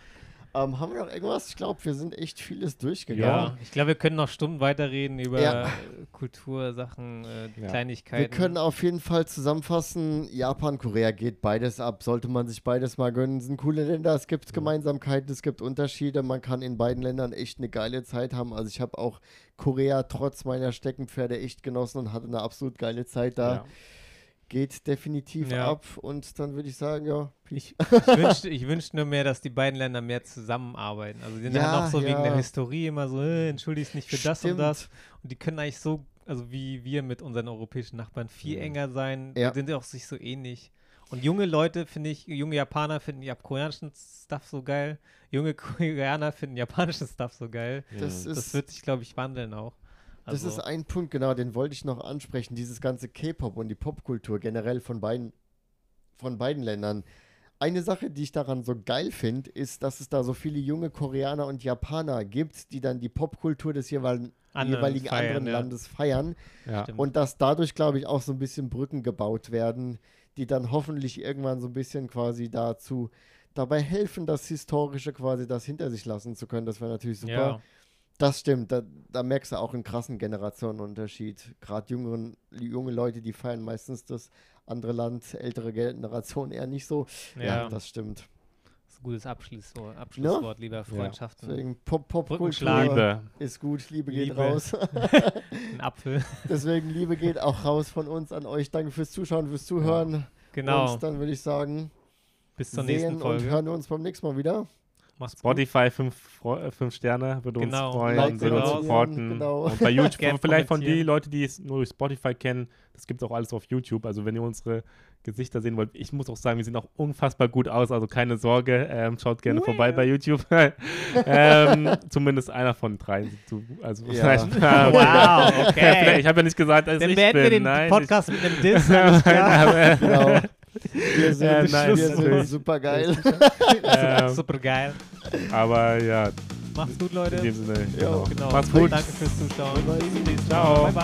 Ähm, haben wir noch irgendwas? Ich glaube, wir sind echt vieles durchgegangen. Ja, ich glaube, wir können noch Stunden weiterreden über Ja. Kultursachen, äh, Ja. Kleinigkeiten. Wir können auf jeden Fall zusammenfassen, Japan, Korea geht beides ab, sollte man sich beides mal gönnen. Sind coole Länder, es gibt Gemeinsamkeiten, es gibt Unterschiede, man kann in beiden Ländern echt eine geile Zeit haben. Also ich habe auch Korea trotz meiner Steckenpferde echt genossen und hatte eine absolut geile Zeit da. ja. Geht definitiv Ja. ab und dann würde ich sagen, ja, Ich, ich wünschte ich wünsch nur mehr, dass die beiden Länder mehr zusammenarbeiten. Also die sind Ja, noch so wegen ja. der Historie immer so, äh, entschuldigst nicht für das und Stimmt. das. Und die können eigentlich so, also wie wir mit unseren europäischen Nachbarn, viel Mhm. enger sein. Ja. Die sind ja auch sich so ähnlich. Und junge Leute, finde ich, junge Japaner finden die koreanischen Stuff so geil. Junge Koreaner finden japanischen Stuff so geil. das ist Das wird sich, glaube ich, wandeln auch. Das Also, ist ein Punkt, genau, den wollte ich noch ansprechen. Dieses ganze K-Pop und die Popkultur generell von beiden, von beiden Ländern. Eine Sache, die ich daran so geil finde, ist, dass es da so viele junge Koreaner und Japaner gibt, die dann die Popkultur des jeweiligen, Anderen jeweiligen feiern, anderen ja. Landes feiern. Ja. Und dass dadurch, glaube ich, auch so ein bisschen Brücken gebaut werden, die dann hoffentlich irgendwann so ein bisschen quasi dazu dabei helfen, das Historische quasi das hinter sich lassen zu können. Das wäre natürlich super. ja. Das stimmt, da, da merkst du auch einen krassen Generationenunterschied. Gerade jüngeren, junge Leute, die feiern meistens das andere Land, ältere Generation eher nicht so. Ja, Ja. das stimmt. Das ist ein gutes Abschlusswort, Abschlusswort lieber Freundschaften. Deswegen Pop Brückenschlag. Liebe. ist gut, Liebe geht Liebe. raus. Ein Apfel. Deswegen Liebe geht auch raus von uns an euch. Danke fürs Zuschauen, fürs Zuhören. Genau. Und dann würde ich sagen, Bis zur sehen nächsten und Folge. hören wir uns beim nächsten Mal wieder. Macht's gut. Spotify 5 Sterne würde uns Genau. freuen, Like, würde uns genau. supporten. Genau. Und bei YouTube, Gern vielleicht von kommentieren. die Leute, die es nur durch Spotify kennen, das gibt es auch alles auf YouTube. Also wenn ihr unsere Gesichter sehen wollt, ich muss auch sagen, wir sehen auch unfassbar gut aus, also keine Sorge, ähm, schaut gerne vorbei bei YouTube. ähm, zumindest einer von drei. Also, Ja. Wow, okay. Ich habe ja nicht gesagt, dass Dann ich beenden bin. wir den Nein, Podcast mit einem Diss. Nein, genau. Wir sind, Ja, nice. wir sind super geil. ähm, Super geil. aber ja, Macht's gut, Leute. in dem Sinne, Ja, genau. Genau. Macht's gut. Danke fürs Zuschauen. Bis zum nächsten Ciao. Bye, bye.